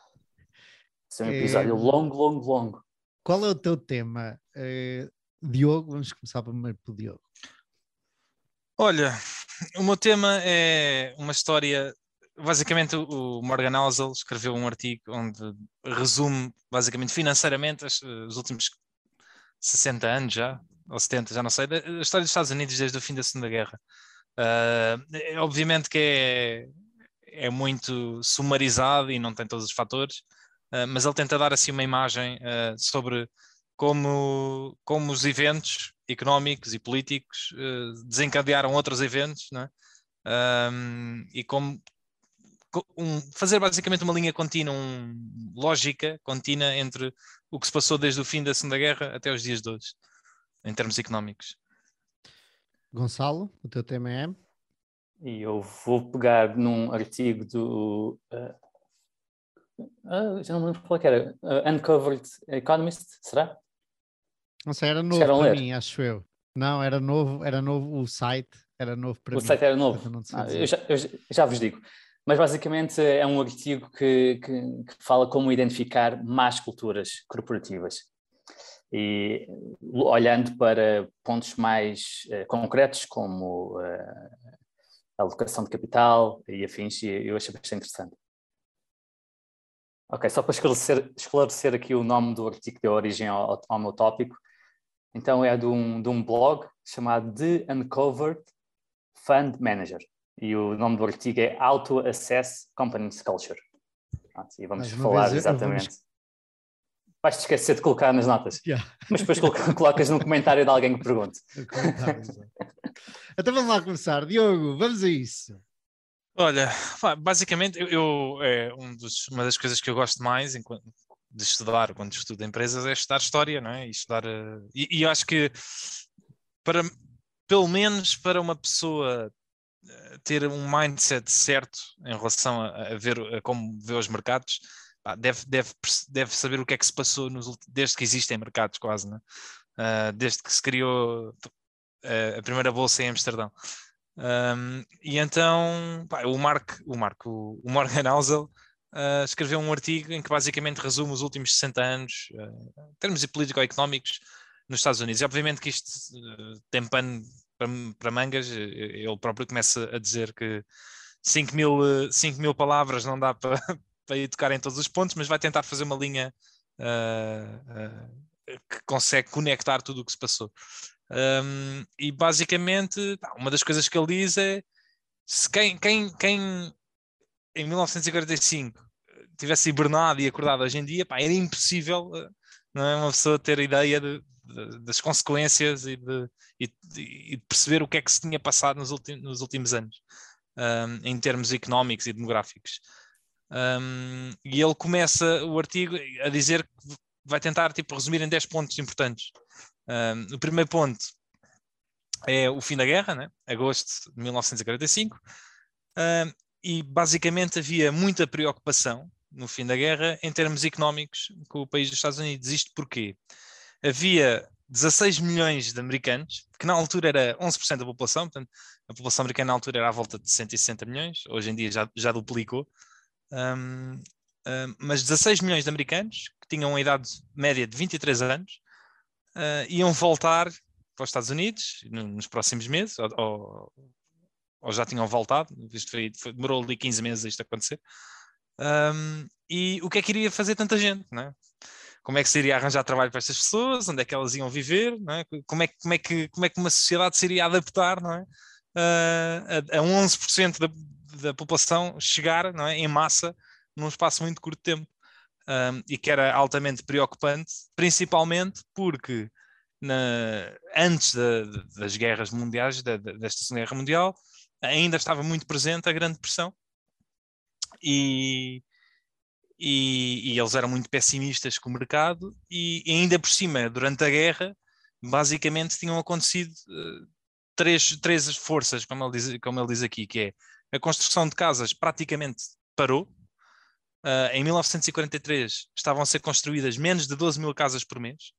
Esse é um episódio é... longo, longo, longo. Qual é o teu tema? Uh, Diogo, vamos começar primeiro pelo Diogo. Olha, o meu tema é uma história. Basicamente, o Morgan Housel escreveu um artigo onde resume, basicamente, financeiramente, os últimos 60 anos já, ou 70, já não sei, a história dos Estados Unidos desde o fim da Segunda Guerra. Uh, obviamente que é, é muito sumarizado e não tem todos os fatores, uh, mas ele tenta dar assim uma imagem uh, sobre como, como os eventos económicos e políticos desencadearam outros eventos, né? Um, e como um, fazer basicamente uma linha contínua, um, lógica contínua entre o que se passou desde o fim da Segunda Guerra até os dias de hoje em termos económicos. Gonçalo, o teu tema é? E eu vou pegar num artigo do. Uh, uh, já não me lembro qual é que era. Uh, Uncovered Economist, será? Não sei, era novo para ler? mim, acho eu. Não, era novo, era novo o site, era novo para o mim. O site era novo. Ah, eu, já, eu, já, vos digo. Mas basicamente é um artigo que, que, que fala como identificar más culturas corporativas e olhando para pontos mais uh, concretos como uh, a alocação de capital e afins, eu achei bastante interessante. Ok, só para esclarecer, esclarecer aqui o nome do artigo que deu origem ao, ao meu tópico, então é de um, de um blog chamado The Uncovered Fund Manager e o nome do artigo é Auto Assess Companies Culture. e vamos falar exatamente vais-te esquecer de colocar nas notas. Yeah. Mas depois colocas num comentário de alguém que pergunte. então vamos lá começar. Diogo, vamos a isso. Olha, basicamente, eu, eu é um dos, uma das coisas que eu gosto mais enquanto, de estudar quando estudo empresas é estudar história, não é? E estudar. Uh, e, e acho que para pelo menos para uma pessoa eh, ter um mindset certo em relação a, a ver a como vê os mercados, deve, deve, deve saber o que é que se passou nos, desde que existem mercados, quase? Uh, desde que se criou a primeira bolsa em Amsterdão. Um, e então pá, o Mark, o, Mark, o, o Morgan Housel uh, escreveu um artigo em que basicamente resume os últimos 60 anos, em termos político-económicos, nos Estados Unidos. E obviamente que isto tem pano para, para mangas, ele próprio começa a dizer que 5 mil, 5 mil palavras não dá para, para ir tocar em todos os pontos, mas vai tentar fazer uma linha uh, uh, que consegue conectar tudo o que se passou. Um, e basicamente, uma das coisas que ele diz é se quem, quem, quem em 1945 tivesse hibernado e acordado hoje em dia, pá, era impossível não é, uma pessoa ter ideia de, de, das consequências e de, e, e perceber o que é que se tinha passado nos, nos últimos anos, um, em termos económicos e demográficos. Um, e ele começa o artigo a dizer que vai tentar tipo, resumir em 10 pontos importantes. Um, o primeiro ponto é o fim da guerra, né? agosto de 1945, um, e basicamente havia muita preocupação no fim da guerra em termos económicos com o país dos Estados Unidos. Isto porque havia 16 milhões de americanos, que na altura era 11% da população, portanto, a população americana na altura era à volta de 160 milhões, hoje em dia já, já duplicou. Um, um, mas 16 milhões de americanos que tinham uma idade média de 23 anos uh, iam voltar para os Estados Unidos nos próximos meses, ou, ou, ou já tinham voltado, isto foi, foi, demorou ali 15 meses isto acontecer. Um, e o que é que iria fazer tanta gente? Não é? Como é que se iria arranjar trabalho para estas pessoas? Onde é que elas iam viver? É? Como, é, como, é que, como é que uma sociedade se iria adaptar não é? uh, a, a 11% da, da população chegar não é? em massa num espaço muito curto de tempo? Um, e que era altamente preocupante, principalmente porque na, antes da, das guerras mundiais, desta Segunda Guerra Mundial, ainda estava muito presente a Grande Depressão. E, e, e, eles eram muito pessimistas com o mercado, e, e, ainda por cima, durante a guerra, basicamente tinham acontecido uh, três, três forças, como ele, diz, como ele diz aqui, que é a construção de casas praticamente parou. Uh, em 1943 estavam a ser construídas menos de 12 mil casas por mês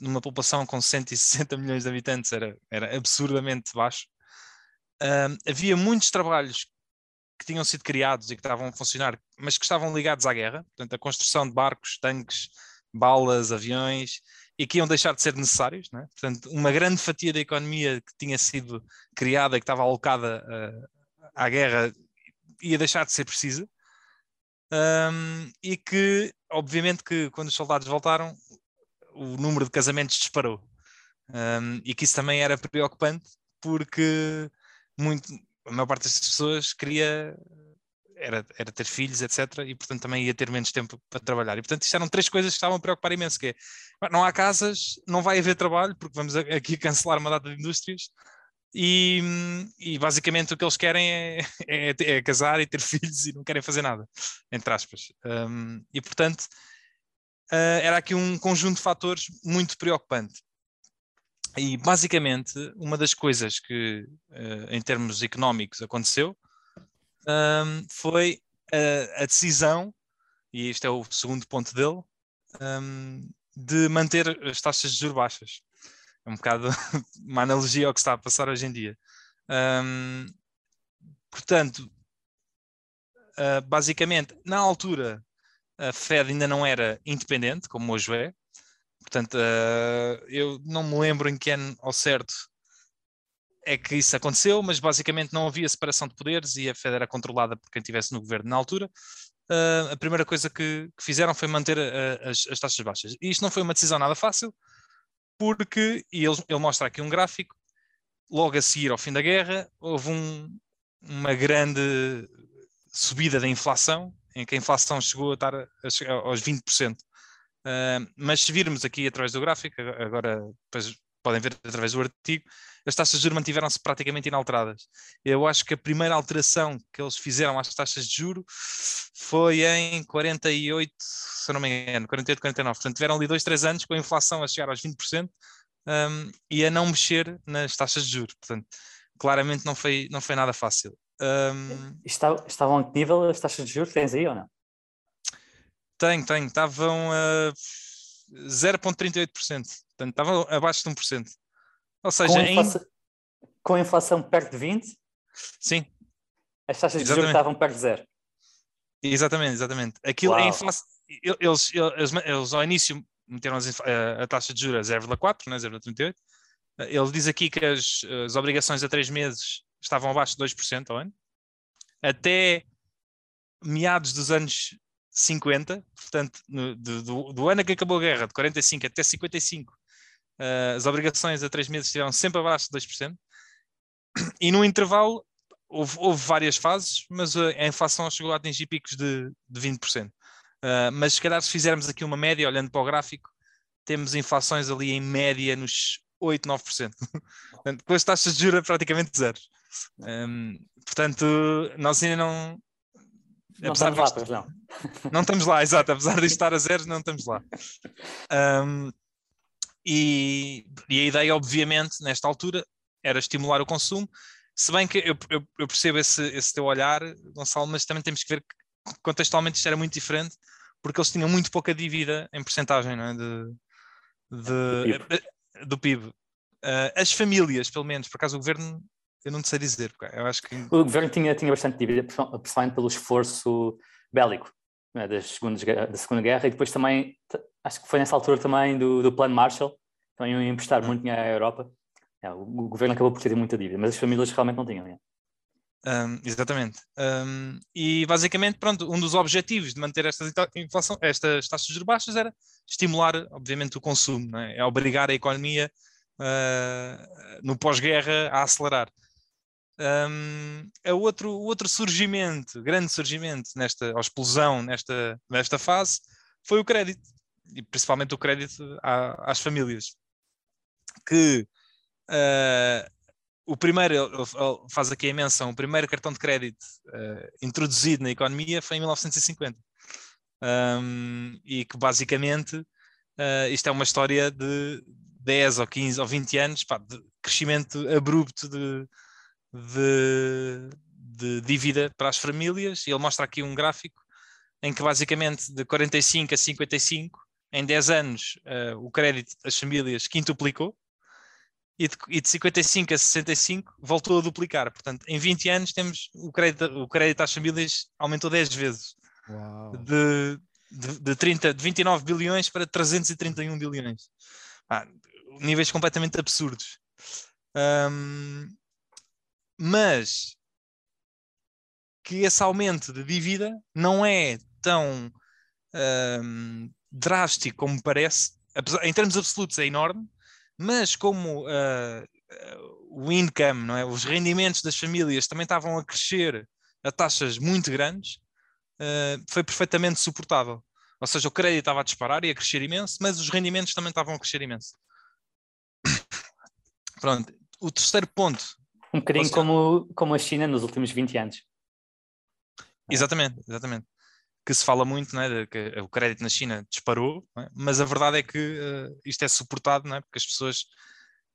numa população com 160 milhões de habitantes era, era absurdamente baixo. Havia muitos trabalhos que tinham sido criados e que estavam a funcionar, mas que estavam ligados à guerra, portanto, a construção de barcos, tanques, balas, aviões, e que iam deixar de ser necessários. É? Portanto, uma grande fatia da economia que tinha sido criada que estava alocada uh, à guerra ia deixar de ser precisa. Um, e que, obviamente, que quando os soldados voltaram, o número de casamentos disparou. Um, e que isso também era preocupante porque muito, a maior parte das pessoas queria era, era ter filhos, etc. E portanto também ia ter menos tempo para trabalhar. E portanto isto eram três coisas que estavam a preocupar imenso, que é, não há casas, não vai haver trabalho, porque vamos aqui cancelar uma data de indústrias, e, e, basicamente o que eles querem é, é, é, casar e ter filhos e não querem fazer nada, entre aspas. Um, e portanto, uh, era aqui um conjunto de fatores muito preocupante. E basicamente, uma das coisas que, uh, em termos económicos, aconteceu um, foi a, a, decisão, e este é o segundo ponto dele, um, de manter as taxas de juros baixas. É um bocado uma analogia ao que está a passar hoje em dia. Um, portanto, uh, basicamente, na altura, a Fed ainda não era independente, como hoje é. Portanto, uh, eu não me lembro em que ano ao certo é que isso aconteceu, mas basicamente não havia separação de poderes e a Fed era controlada por quem estivesse no governo na altura. Uh, a primeira coisa que, que fizeram foi manter a, as, as, taxas baixas. E isto não foi uma decisão nada fácil, porque, e ele, ele mostra aqui um gráfico, logo a seguir ao fim da guerra, houve um, uma grande subida da inflação, em que a inflação chegou a estar a, a, aos 20%. Uh, mas se virmos aqui através do gráfico, agora depois podem ver através do artigo, as taxas de juros mantiveram-se praticamente inalteradas. Eu acho que a primeira alteração que eles fizeram às taxas de juro foi em 48, se não me engano, 48, 49. Portanto, tiveram ali dois, três anos com a inflação a chegar aos 20% um, e a não mexer nas taxas de juros. Portanto, claramente não foi, não foi nada fácil. Um... estavam a que nível as taxas de juros? Tens aí ou não? Tenho, tenho. Estavam a 0,38%. Portanto, estavam abaixo de 1%. Ou seja, com a inflação, em... com a inflação perto de 20%? Sim. As taxas de juros estavam perto de zero. Exatamente, exatamente. Aquilo é inflação. Eles, eles, eles, ao início meteram a, a taxa de juros a 0,4, né, 0,38. Ele diz aqui que as, as obrigações a 3 meses estavam abaixo de 2% ao ano. Até meados dos anos 50, portanto, no, do, do, ano que acabou a guerra, de 45 até 55, uh, eh, as obrigações a 3 meses estiveram sempre abaixo de 2%. E no intervalo houve, houve várias fases, mas a inflação chegou a atingir picos de, de 20%. Uh, eh, mas se calhar se fizermos aqui uma média, olhando para o gráfico, temos inflações ali em média nos 8, 9%. Portanto, com as taxas de juros praticamente zero. Um, portanto, nós ainda não. Não estamos lá, pois não. Não estamos lá, exato. Apesar de estar a zero, não estamos lá. Um, e, e, a ideia, obviamente, nesta altura, era estimular o consumo. Se bem que eu, eu, eu percebo esse, esse teu olhar, Gonçalo, mas também temos que ver que contextualmente isto era muito diferente, porque eles tinham muito pouca dívida em porcentagem não é? de, de, do PIB. Do PIB. Uh, as famílias, pelo menos, por acaso o governo eu não sei dizer. Eu acho que... O governo tinha, tinha bastante dívida, principalmente pelo esforço bélico né, da, segunda, da Segunda Guerra e depois também, acho que foi nessa altura também do, do Plano Marshall, Então iam emprestar muito dinheiro à Europa. É, o, o governo acabou por ter muita dívida, mas as famílias realmente não tinham. É. Um, exatamente. Um, e basicamente, pronto, um dos objetivos de manter estas, inflação, estas taxas de baixas era estimular, obviamente, o consumo, é? é? obrigar a economia uh, no pós-guerra a acelerar. Um, a outro, outro surgimento, grande surgimento nesta explosão nesta, nesta fase foi o crédito, e principalmente o crédito à, às famílias, que uh, o primeiro, faz aqui a menção, o primeiro cartão de crédito uh, introduzido na economia foi em 1950. Um, e que basicamente uh, isto é uma história de 10 ou 15 ou 20 anos pá, de crescimento abrupto de, de, de dívida para as famílias. E ele mostra aqui um gráfico em que basicamente de 45 a 55, em 10 anos, uh, o crédito das famílias quintuplicou e de, e de 55 a 65 voltou a duplicar. Portanto, em 20 anos temos o crédito, o crédito às famílias aumentou 10 vezes. De, de, de, 30, de 29 bilhões para 331 bilhões. Ah, níveis completamente absurdos. Um, mas que esse aumento de dívida não é tão um, drástico como parece, em termos absolutos é enorme, mas como uh, o income, não é? os rendimentos das famílias também estavam a crescer a taxas muito grandes, uh, foi perfeitamente suportável. Ou seja, o crédito estava a disparar e a crescer imenso, mas os rendimentos também estavam a crescer imenso. Pronto, o terceiro ponto. Um bocadinho como, como a China nos últimos 20 anos. Exatamente, exatamente que se fala muito, né, de que o crédito na China disparou, é? mas a verdade é que uh, isto é suportado, não é? porque as pessoas,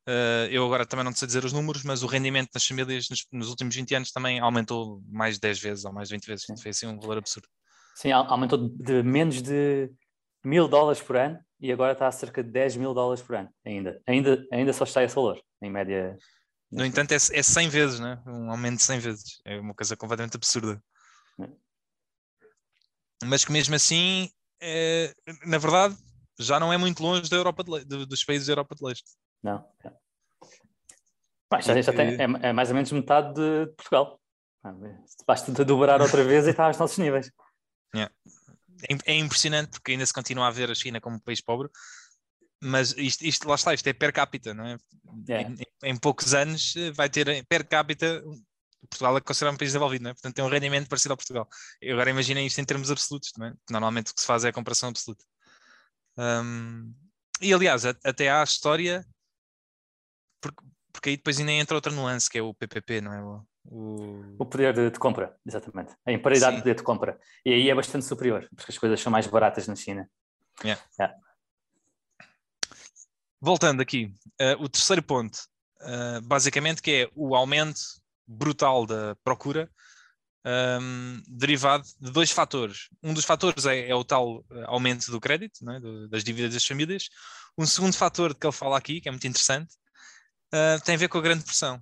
uh, eu agora também não sei dizer os números, mas o rendimento das famílias nos, nos, últimos 20 anos também aumentou mais de 10 vezes ou mais de 20 vezes, Sim. foi assim um valor absurdo. Sim, aumentou de menos de mil dólares por ano e agora está a cerca de 10 mil dólares por ano ainda. Ainda, ainda só está esse valor, em média. No entanto, é, é 100 vezes, né? um aumento de 100 vezes. É uma coisa completamente absurda. É mas que mesmo assim, é, na verdade, já não é muito longe da Europa de, dos países da Europa de Leste. Não. É. Mas, já, já tem, é, é, mais ou menos metade de Portugal. Basta dobrar outra vez e está aos nossos níveis. É. é impressionante porque ainda se continua a ver a China como um país pobre, mas isto, isto lá está, isto é per capita, não é? Yeah. Em, em, poucos anos eh, vai ter per capita Portugal é considerado um país desenvolvido, não é? portanto tem um rendimento parecido ao Portugal. Eu agora imaginem isto em termos absolutos, não é? normalmente o que se faz é a comparação absoluta. Um, e aliás, a, até há a história, porque, porque aí depois ainda entra outra nuance, que é o PPP, não é? O, o... o poder de, de, compra, exatamente. A imparidade Sim. de poder de compra. E aí é bastante superior, porque as coisas são mais baratas na China. Yeah. Yeah. Voltando aqui, uh, o terceiro ponto, uh, basicamente, que é o aumento brutal da procura, um, derivado de dois fatores. Um dos fatores é, é o tal eh, aumento do crédito, é? do, das dívidas das famílias. Um segundo fator de que ele fala aqui, que é muito interessante, uh, tem a ver com a Grande Depressão.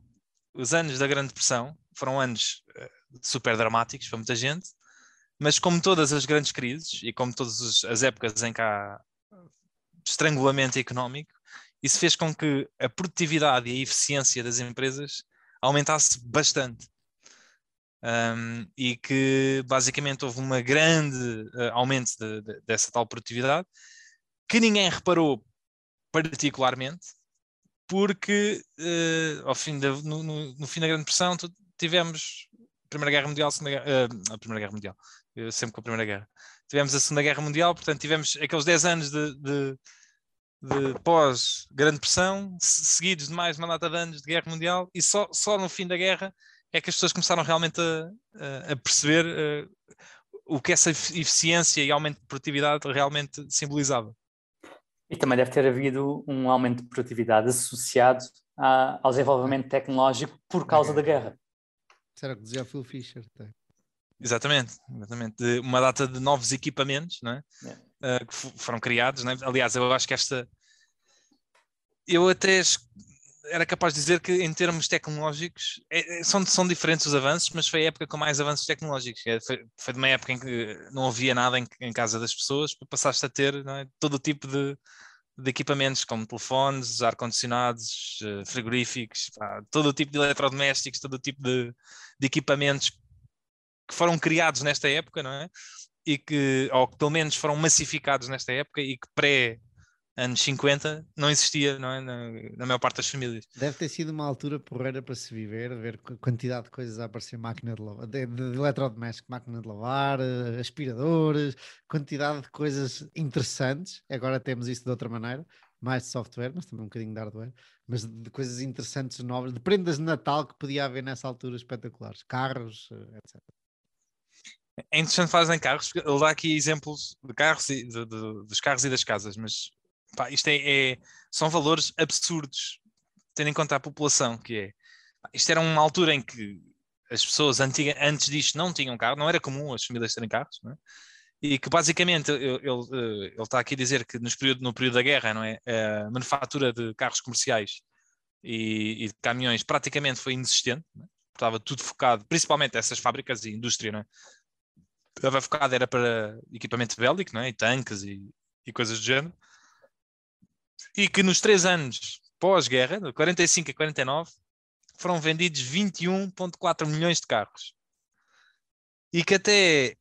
Os anos da Grande Depressão foram anos super dramáticos para muita gente, mas como todas as grandes crises e como todas as épocas em que há estrangulamento económico, isso fez com que a produtividade e a eficiência das empresas aumentasse bastante. Um, e que basicamente houve um grande uh, aumento de, de, dessa tal produtividade que ninguém reparou particularmente porque uh, ao fim no, no, no, fim da Grande Depressão tivemos Primeira Guerra Mundial, Guerra, uh, a Primeira Guerra Mundial, sempre com a Primeira Guerra, tivemos a Segunda Guerra Mundial, portanto tivemos aqueles 10 anos de, de de pós-Grande Pressão, seguidos de mais uma data de anos de Guerra Mundial, e só, só no fim da guerra é que as pessoas começaram realmente a, a perceber uh, o que essa eficiência e aumento de produtividade realmente simbolizava. E também deve ter havido um aumento de produtividade associado a, ao desenvolvimento tecnológico por causa da guerra. Será que dizia o Phil Fisher? Exatamente, exatamente. De uma data de novos equipamentos, não é? Yeah uh, que foram criados. Né? Aliás, eu acho que esta. Eu até era capaz de dizer que, em termos tecnológicos, é, é, são, são diferentes os avanços, mas foi a época com mais avanços tecnológicos. É, foi, foi de uma época em que não havia nada em, em casa das pessoas, passaste a ter é? todo o tipo de, de equipamentos como telefones, ar-condicionados, eh, frigoríficos, pá, todo o tipo de eletrodomésticos, todo o tipo de, de, equipamentos que foram criados nesta época, não é? E que, ou que pelo menos foram massificados nesta época e que pré anos 50 não existia não é? na, na maior parte das famílias. Deve ter sido uma altura porreira para se viver, ver quantidade de coisas a aparecer, máquina de lavar, de, de, de eletrodoméstico, máquina de lavar, eh, aspiradores, quantidade de coisas interessantes. Agora temos isso de outra maneira, mais de software, mas também um bocadinho de hardware, mas de coisas interessantes, novas, de prendas de Natal que podia haver nessa altura espetaculares, carros, eh, etc. É interessante falar em carros, ele dá aqui exemplos de carros e de, de, dos carros e das casas, mas pá, isto é, é, são valores absurdos, tendo em conta a população que é. Isto era uma altura em que as pessoas antiga, antes disto não tinham carro, não era comum as famílias terem carros, é? e que basicamente ele, ele, está aqui a dizer que nos período, no período da guerra, não é? a manufatura de carros comerciais e, e de caminhões praticamente foi inexistente, é? estava tudo focado, principalmente essas fábricas e indústria, não é? Estava focado era para equipamento bélico, não é? e tanques e, e coisas do género e que nos três anos pós-guerra, de 45 a 49, foram vendidos 21,4 milhões de carros. E que até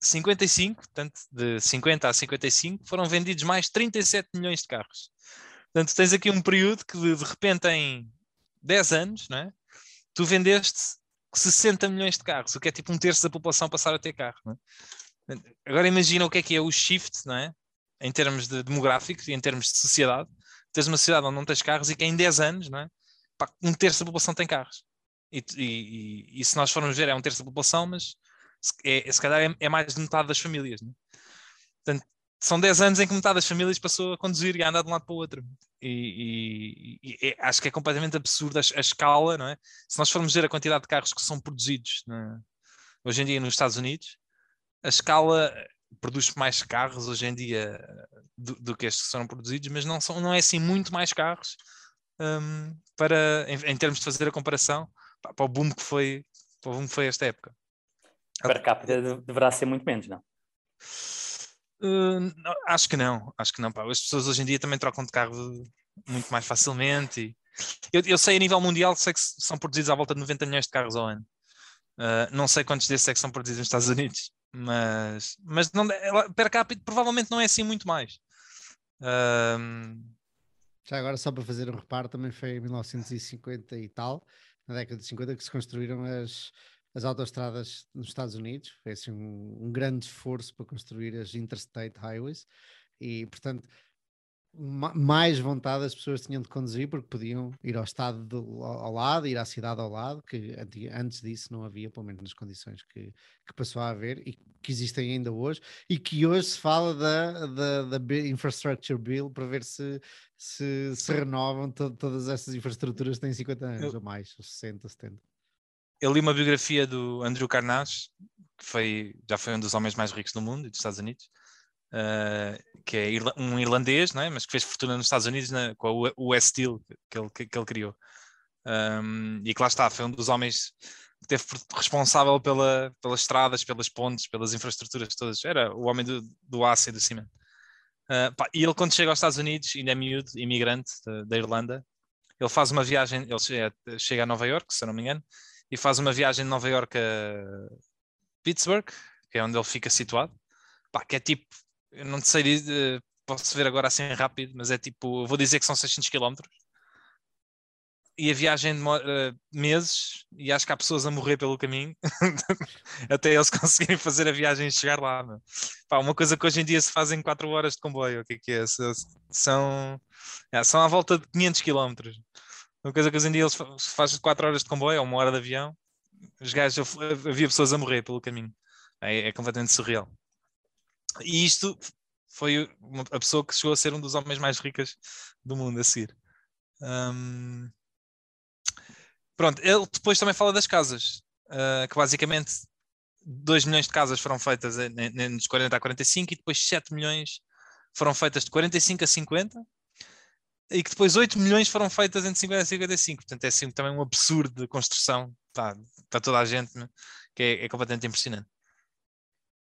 55, portanto, de 50 a 55, foram vendidos mais 37 milhões de carros. Portanto, tens aqui um período que de, repente em 10 anos, não é? tu vendeste 60 milhões de carros, o que é tipo um terço da população passar a ter carro. É? Agora imagina o que é que é o shift, não é? em termos de demográficos e em termos de sociedade. Tens uma sociedade onde não tens carros e que em 10 anos, não é? Pá, um terço da população tem carros. E, e, e, se nós formos ver, é um terço da população, mas é, se calhar é, é mais de metade das famílias. É? Portanto, são 10 anos em que metade das famílias passou a conduzir e a andar de um lado para o outro. E, e, e acho que é completamente absurda a, escala, não é? Se nós formos ver a quantidade de carros que são produzidos é? hoje em dia nos Estados Unidos, a escala produz mais carros hoje em dia do, do, que estes que são produzidos, mas não, são, não é assim muito mais carros um, para, em, em, termos de fazer a comparação para, o boom que foi, para o boom que foi esta época. Para capita deverá ser muito menos, não? Uh, acho que não, acho que não. Pá. As pessoas hoje em dia também trocam de carro muito mais facilmente. E... Eu, eu, sei a nível mundial sei que são produzidos à volta de 90 milhões de carros ao ano. Uh, não sei quantos desses é que são produzidos nos Estados Unidos, mas, mas não, ela, per capita provavelmente não é assim muito mais. Um... Já agora, só para fazer um reparo, também foi em 1950 e tal, na década de 50, que se construíram as, as autoestradas nos Estados Unidos. Foi assim, um, um grande esforço para construir as interstate highways e, portanto, mais vontade as pessoas tinham de conduzir porque podiam ir ao estado do, ao lado, ir à cidade ao lado, que antes disso não havia, pelo menos nas condições que, que passou a haver e que existem ainda hoje, e que hoje se fala da, da, da Infrastructure Bill para ver se se, se renovam to, todas essas infraestruturas que têm 50 anos eu, ou mais, ou 60, 70. Eu li uma biografia do Andrew Carnage, que foi, já foi um dos homens mais ricos do mundo e dos Estados Unidos, uh, que é um irlandês, não é? mas que fez fortuna nos Estados Unidos com a US Steel que ele, que, que ele criou. Um, e que lá está, foi um dos homens que teve responsável pela, pelas estradas, pelas pontes, pelas infraestruturas todas. Era o homem do, do aço e do cimento. Uh, pá, e ele, quando chega aos Estados Unidos, ainda é miúdo, imigrante da, da Irlanda, ele faz uma viagem, ele chega, a Nova York, se não me engano, e faz uma viagem de Nova York a Pittsburgh, que é onde ele fica situado, pá, que é tipo eu não sei, uh, posso ver agora assim rápido, mas é tipo, vou dizer que são 600 km. E a viagem demora uh, meses e acho que há pessoas a morrer pelo caminho até eles conseguirem fazer a viagem e chegar lá. Pá, uma coisa que hoje em dia se faz em 4 horas de comboio, o que é que é? São, é, são à volta de 500 km. Uma coisa que hoje em dia eles fazem 4 horas de comboio ou uma hora de avião. Os gajos, havia pessoas a morrer pelo caminho. É, é completamente surreal. E isto foi uma, a pessoa que chegou a ser um dos homens mais ricos do mundo a seguir. Um, pronto, ele depois também fala das casas, uh, que basicamente 2 milhões de casas foram feitas nos 40 a 45 e depois 7 milhões foram feitas de 45 a 50 e que depois 8 milhões foram feitas entre 50 a 55. Portanto, é assim também um absurdo de construção tá, para toda a gente, né? que é, é completamente impressionante.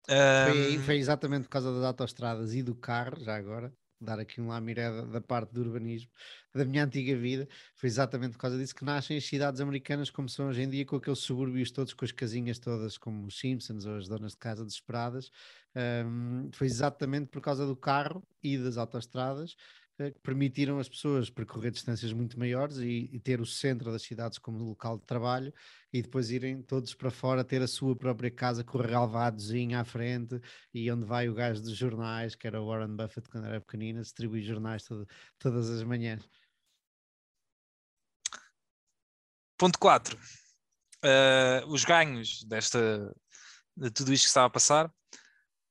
Um... Foi, foi, exatamente por causa das autostradas e do carro, já agora, dar aqui um lamiré da, da parte do urbanismo, da minha antiga vida, foi exatamente por causa disso que nascem as cidades americanas como são hoje em dia, com aqueles subúrbios todos, com as casinhas todas, como os Simpsons ou as donas de casa desesperadas. Um, foi exatamente por causa do carro e das autoestradas eh, que permitiram às pessoas percorrer distâncias muito maiores e, e, ter o centro das cidades como local de trabalho e depois irem todos para fora ter a sua própria casa com o relvadozinho à frente e onde vai o gajo dos jornais, que era o Warren Buffett quando era pequenina, distribui jornais todo, todas as manhãs. Ponto 4. Uh, eh, os ganhos desta, de tudo isto que estava a passar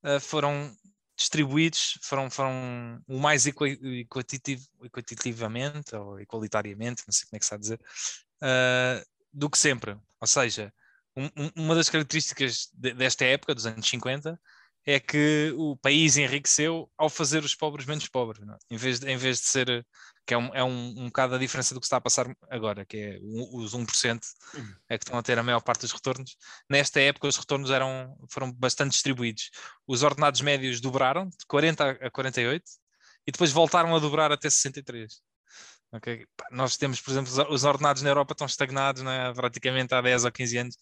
uh, foram distribuídos foram, foram o mais equitativamente ou equalitariamente, não sei como é que se está a dizer, uh, do que sempre. Ou seja, um, uma das características de, desta época, dos anos 50, é que o país enriqueceu ao fazer os pobres menos pobres, é? em, vez de, em vez de ser, que é, um, é um, um bocado a diferença do que está a passar agora, que é os 1% é que estão a ter a maior parte dos retornos. Nesta época os retornos eram, foram bastante distribuídos. Os ordenados médios dobraram de 40 a 48 e depois voltaram a dobrar até 63. Okay. Nós temos, por exemplo, os ordenados na Europa estão estagnados né, praticamente há 10 ou 15 anos.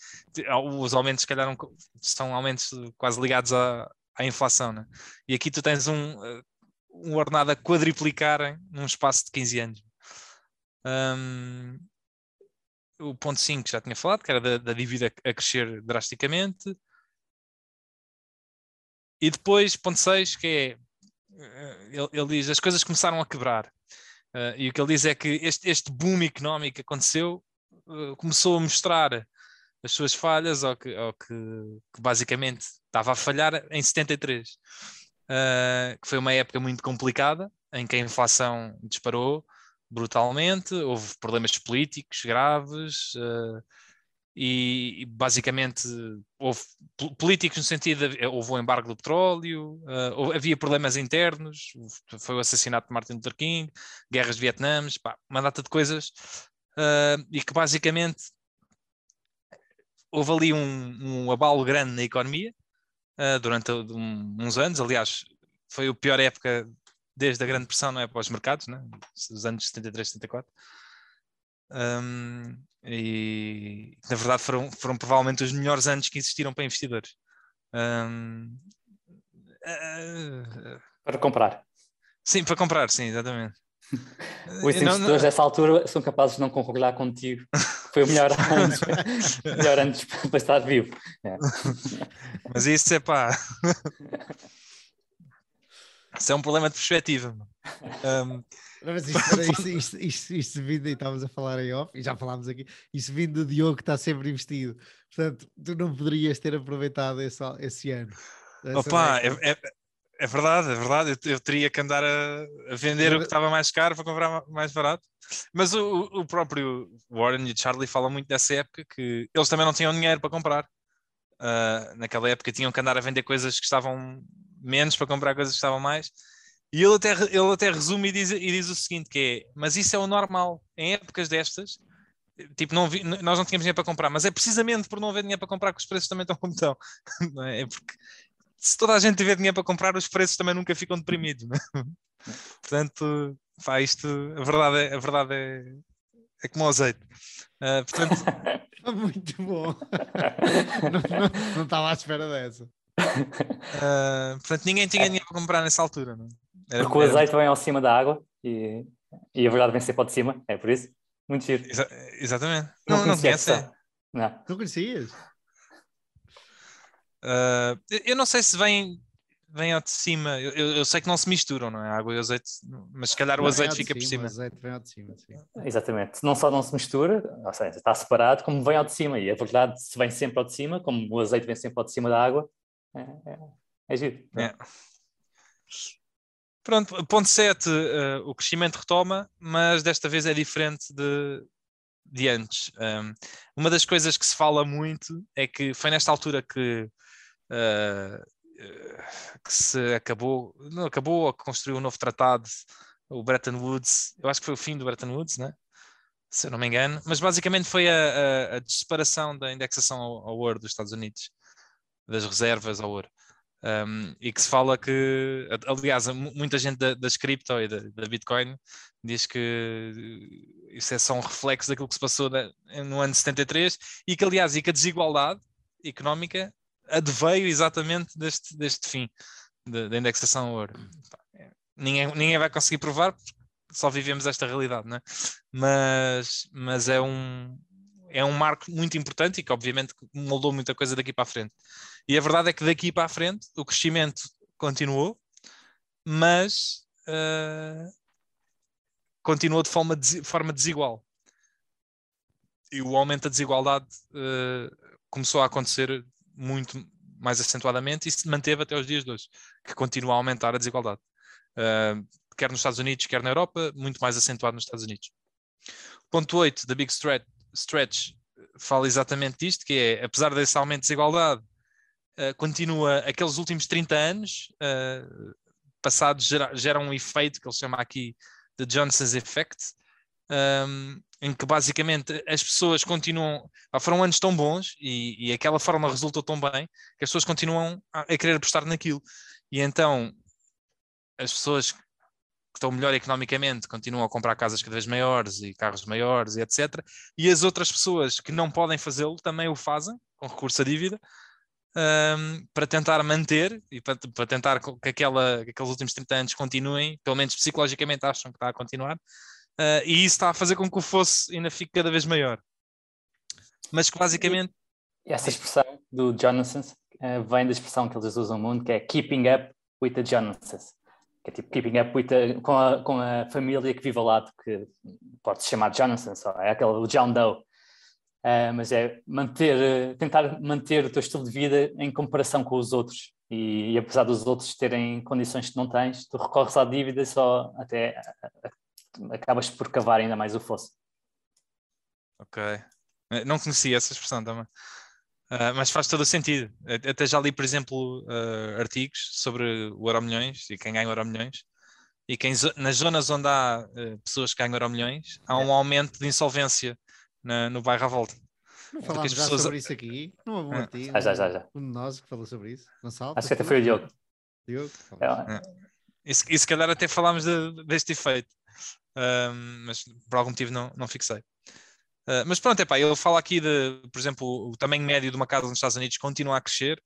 Os aumentos, se calhar, são aumentos quase ligados à, à inflação. Né? E aqui tu tens um, eh, um ordenado a quadriplicar num espaço de 15 anos. Um, o ponto 5 já tinha falado, que era da, da dívida a crescer drasticamente. E depois, ponto 6, que é eh, ele, ele, diz as coisas começaram a quebrar. Uh, e o que ele diz é que este, este boom económico aconteceu uh, começou a mostrar as suas falhas, ou que, ou que, que basicamente estava a falhar em 73, uh, ah, que foi uma época muito complicada, em que a inflação disparou brutalmente, houve problemas políticos graves, e, basicamente houve políticos no sentido de houve o embargo do petróleo, uh, havia problemas internos, foi o assassinato de Martin Luther King, guerras de Vietnã, uma data de coisas, uh, e que basicamente houve ali um, um abalo grande na economia uh, durante um, uns anos, aliás, foi a pior época desde a Grande Pressão, não é, para os mercados, né? os anos 73, 74. Um, e na verdade foram, foram provavelmente os melhores anos que existiram para investidores. Um, uh, para comprar. Sim, para comprar, sim, exatamente. Os investidores dessa altura são capazes de não concordar contigo. Foi o melhor ano, melhor ano para estar vivo. É. Mas isso é pá. Isso é um problema de perspectiva. Um, mas isto, isto, isto, isto, isto vindo, e estávamos a falar em off, e já falámos aqui, isso vindo do Diogo que está sempre investido. Portanto, tu não poderias ter aproveitado esse, esse ano. Opa, é, é, é, verdade, é verdade. Eu, eu teria que andar a, a vender o que estava mais caro para comprar mais barato. Mas o, o próprio Warren e o Charlie falam muito dessa época que eles também não tinham dinheiro para comprar. Uh, naquela época tinham que andar a vender coisas que estavam menos para comprar coisas que estavam mais. E ele até, ele até resume e diz, e diz o seguinte: que é, mas isso é o normal. Em épocas destas, tipo, não vi, nós não tínhamos dinheiro para comprar, mas é precisamente por não haver dinheiro para comprar que os preços também estão como estão. Não é? é porque se toda a gente tiver dinheiro para comprar, os preços também nunca ficam deprimidos. É? Portanto, pá, isto, a verdade é, a verdade é, é como o azeite. Uh, portanto... Muito bom. não, não, não estava à espera dessa. Uh, portanto, ninguém tinha dinheiro para comprar nessa altura. Não? Era, Porque o azeite vem ao cima da água e, e a verdade vem sempre ao de cima, é por isso. Muito giro. Exa exatamente. Não, não, não conhece? Não. Não conhecias? Uh, eu não sei se vem, vem ao de cima. Eu, eu, sei que não se misturam, não é? Água e azeite, mas se calhar não, o azeite fica cima, por cima. O azeite vem ao de cima, sim. Exatamente. Não só não se mistura, ou seja, está separado, como vem ao de cima. E a verdade, se vem sempre ao de cima, como o azeite vem sempre ao de cima da água, é, é, é giro. É. Pronto, ponto 7, uh, eh, o crescimento retoma, mas desta vez é diferente de, de antes. Um, uma das coisas que se fala muito é que foi nesta altura que, que se acabou, não acabou, que construiu um novo tratado, o Bretton Woods, eu acho que foi o fim do Bretton Woods, né? se eu não me engano, mas basicamente foi a, a, a separação da indexação ao, ao ouro dos Estados Unidos, das reservas ao ouro. Um, e que se fala que, aliás, muita gente da, das cripto e da, da, Bitcoin diz que isso é só um reflexo daquilo que se passou no ano de 73 e que, aliás, e que a desigualdade económica adveio exatamente deste, deste fim da indexação ouro. Ninguém, ninguém vai conseguir provar só vivemos esta realidade, não é? Mas, mas é um, é um marco muito importante e que obviamente moldou muita coisa daqui para a frente. E a verdade é que daqui para a frente o crescimento continuou, mas uh, continuou de forma, de forma desigual. E o aumento da desigualdade uh, começou a acontecer muito mais acentuadamente e se manteve até os dias de hoje, que continua a aumentar a desigualdade. Uh, quer nos Estados Unidos, quer na Europa, muito mais acentuado nos Estados Unidos. Ponto 8 da Big Stretch, Stretch fala exatamente disto, que é, apesar desse aumento de desigualdade, uh, continua aqueles últimos 30 anos uh, passados gera, geram um efeito que ele chama aqui de Johnson's Effect, um, em que basicamente as pessoas continuam, foram anos tão bons e, e, aquela forma resultou tão bem que as pessoas continuam a, a querer apostar naquilo. E então as pessoas que estão melhor economicamente continuam a comprar casas cada vez maiores e carros maiores e etc. E as outras pessoas que não podem fazê-lo também o fazem com recurso à dívida um, para tentar manter e para, para tentar que, aquela, que aqueles últimos 30 anos continuem, pelo menos psicologicamente acham que está a continuar uh, e isso está a fazer com que o fosse ainda fique cada vez maior. Mas que basicamente. E essa expressão do Jonathan uh, vem da expressão que eles usam muito, que é keeping up with the Jonases. Que é tipo keeping up with the, com, a, com a família que vive ao lado, que pode se chamar Jonathan só, é aquele o John Doe. Uh, mas é manter, tentar manter o teu estilo de vida em comparação com os outros. E, e, apesar dos outros terem condições que não tens, tu recorres à dívida só até acabas por cavar ainda mais o fosso. Ok. Eh, não conhecia essa expressão também. Uh, mas faz todo o sentido. Até já li, por exemplo, uh, artigos sobre o Euro Milhões e quem ganha o Euro Milhões. E quem, nas zonas onde há uh, pessoas que ganham Euro Milhões, há um aumento de insolvência na, no bairro à volta. Não falámos já pessoas... sobre isso aqui? Não houve um ah. artigo? Ah, já, já, já. Um de nós que falou sobre isso? Gonçalo? Acho que até foi o Diogo. Diogo? É. E, e se calhar até falámos de, deste efeito mas por algum motivo não, não fixei. Uh, mas pronto, é pá, ele fala aqui de, por exemplo, o tamanho médio de uma casa nos Estados Unidos continua a crescer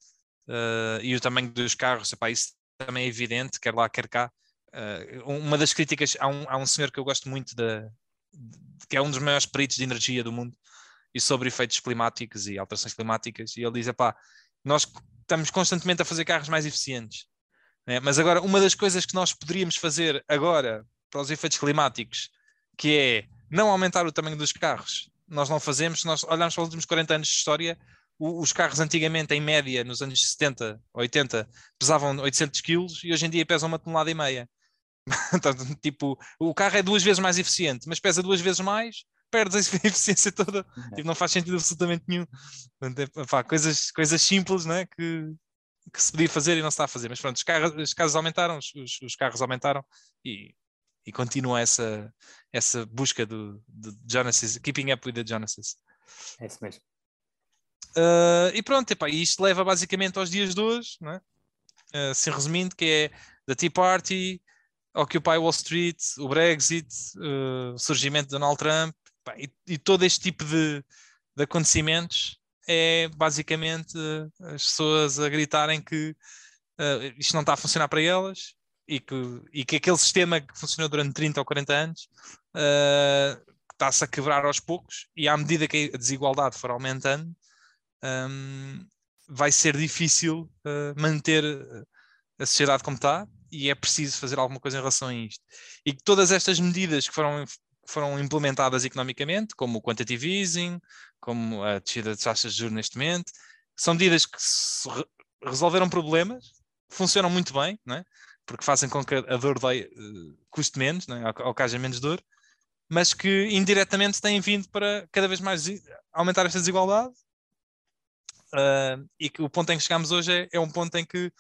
uh, e o tamanho dos carros, epá, isso também é evidente, quer lá, quer cá. Uh, uma das críticas, há um, há um senhor que eu gosto muito, de, de, que é um dos maiores peritos de energia do mundo e sobre efeitos climáticos e alterações climáticas, e ele diz: pá, nós estamos constantemente a fazer carros mais eficientes. Né? Mas agora, uma das coisas que nós poderíamos fazer agora para os efeitos climáticos, que é não aumentar o tamanho dos carros. Nós não fazemos, nós olhamos para os últimos 40 anos de história, os carros antigamente, em média, nos anos 70, 80, pesavam 800 quilos e hoje em dia pesam uma tonelada e meia. então, tipo, o carro é duas vezes mais eficiente, mas pesa duas vezes mais, perdes a eficiência toda. Tipo, não faz sentido absolutamente nenhum. É, pá, coisas, coisas simples né, que, que se podia fazer e não se está a fazer. Mas pronto, os carros, os carros aumentaram, os, os carros aumentaram e e continua essa, essa busca do, do Genesis, keeping up with the Genesis. É isso mesmo. Uh, e pronto, epá, isto leva basicamente aos dias de hoje, né? uh, assim resumindo, que é da Tea Party, Occupy Wall Street, o Brexit, uh, o surgimento de Donald Trump epá, e, e, todo este tipo de, de acontecimentos é basicamente as pessoas a gritarem que isto não está a funcionar para elas e que, e que aquele sistema que funcionou durante 30 ou 40 anos uh, está-se a quebrar aos poucos e à medida que a desigualdade for aumentando um, vai ser difícil uh, manter a sociedade como está e é preciso fazer alguma coisa em relação a isto. E que todas estas medidas que foram, foram implementadas economicamente, como o quantitative easing, como a descida de taxas de juros neste momento, são medidas que resolveram problemas, funcionam muito bem, não é? Porque fazem com que a dor dói, uh, custe menos, né? ou, ou que haja menos dor, mas que indiretamente têm vindo para cada vez mais aumentar esta desigualdade. Uh, e que o ponto em que chegamos hoje é, é um ponto em que,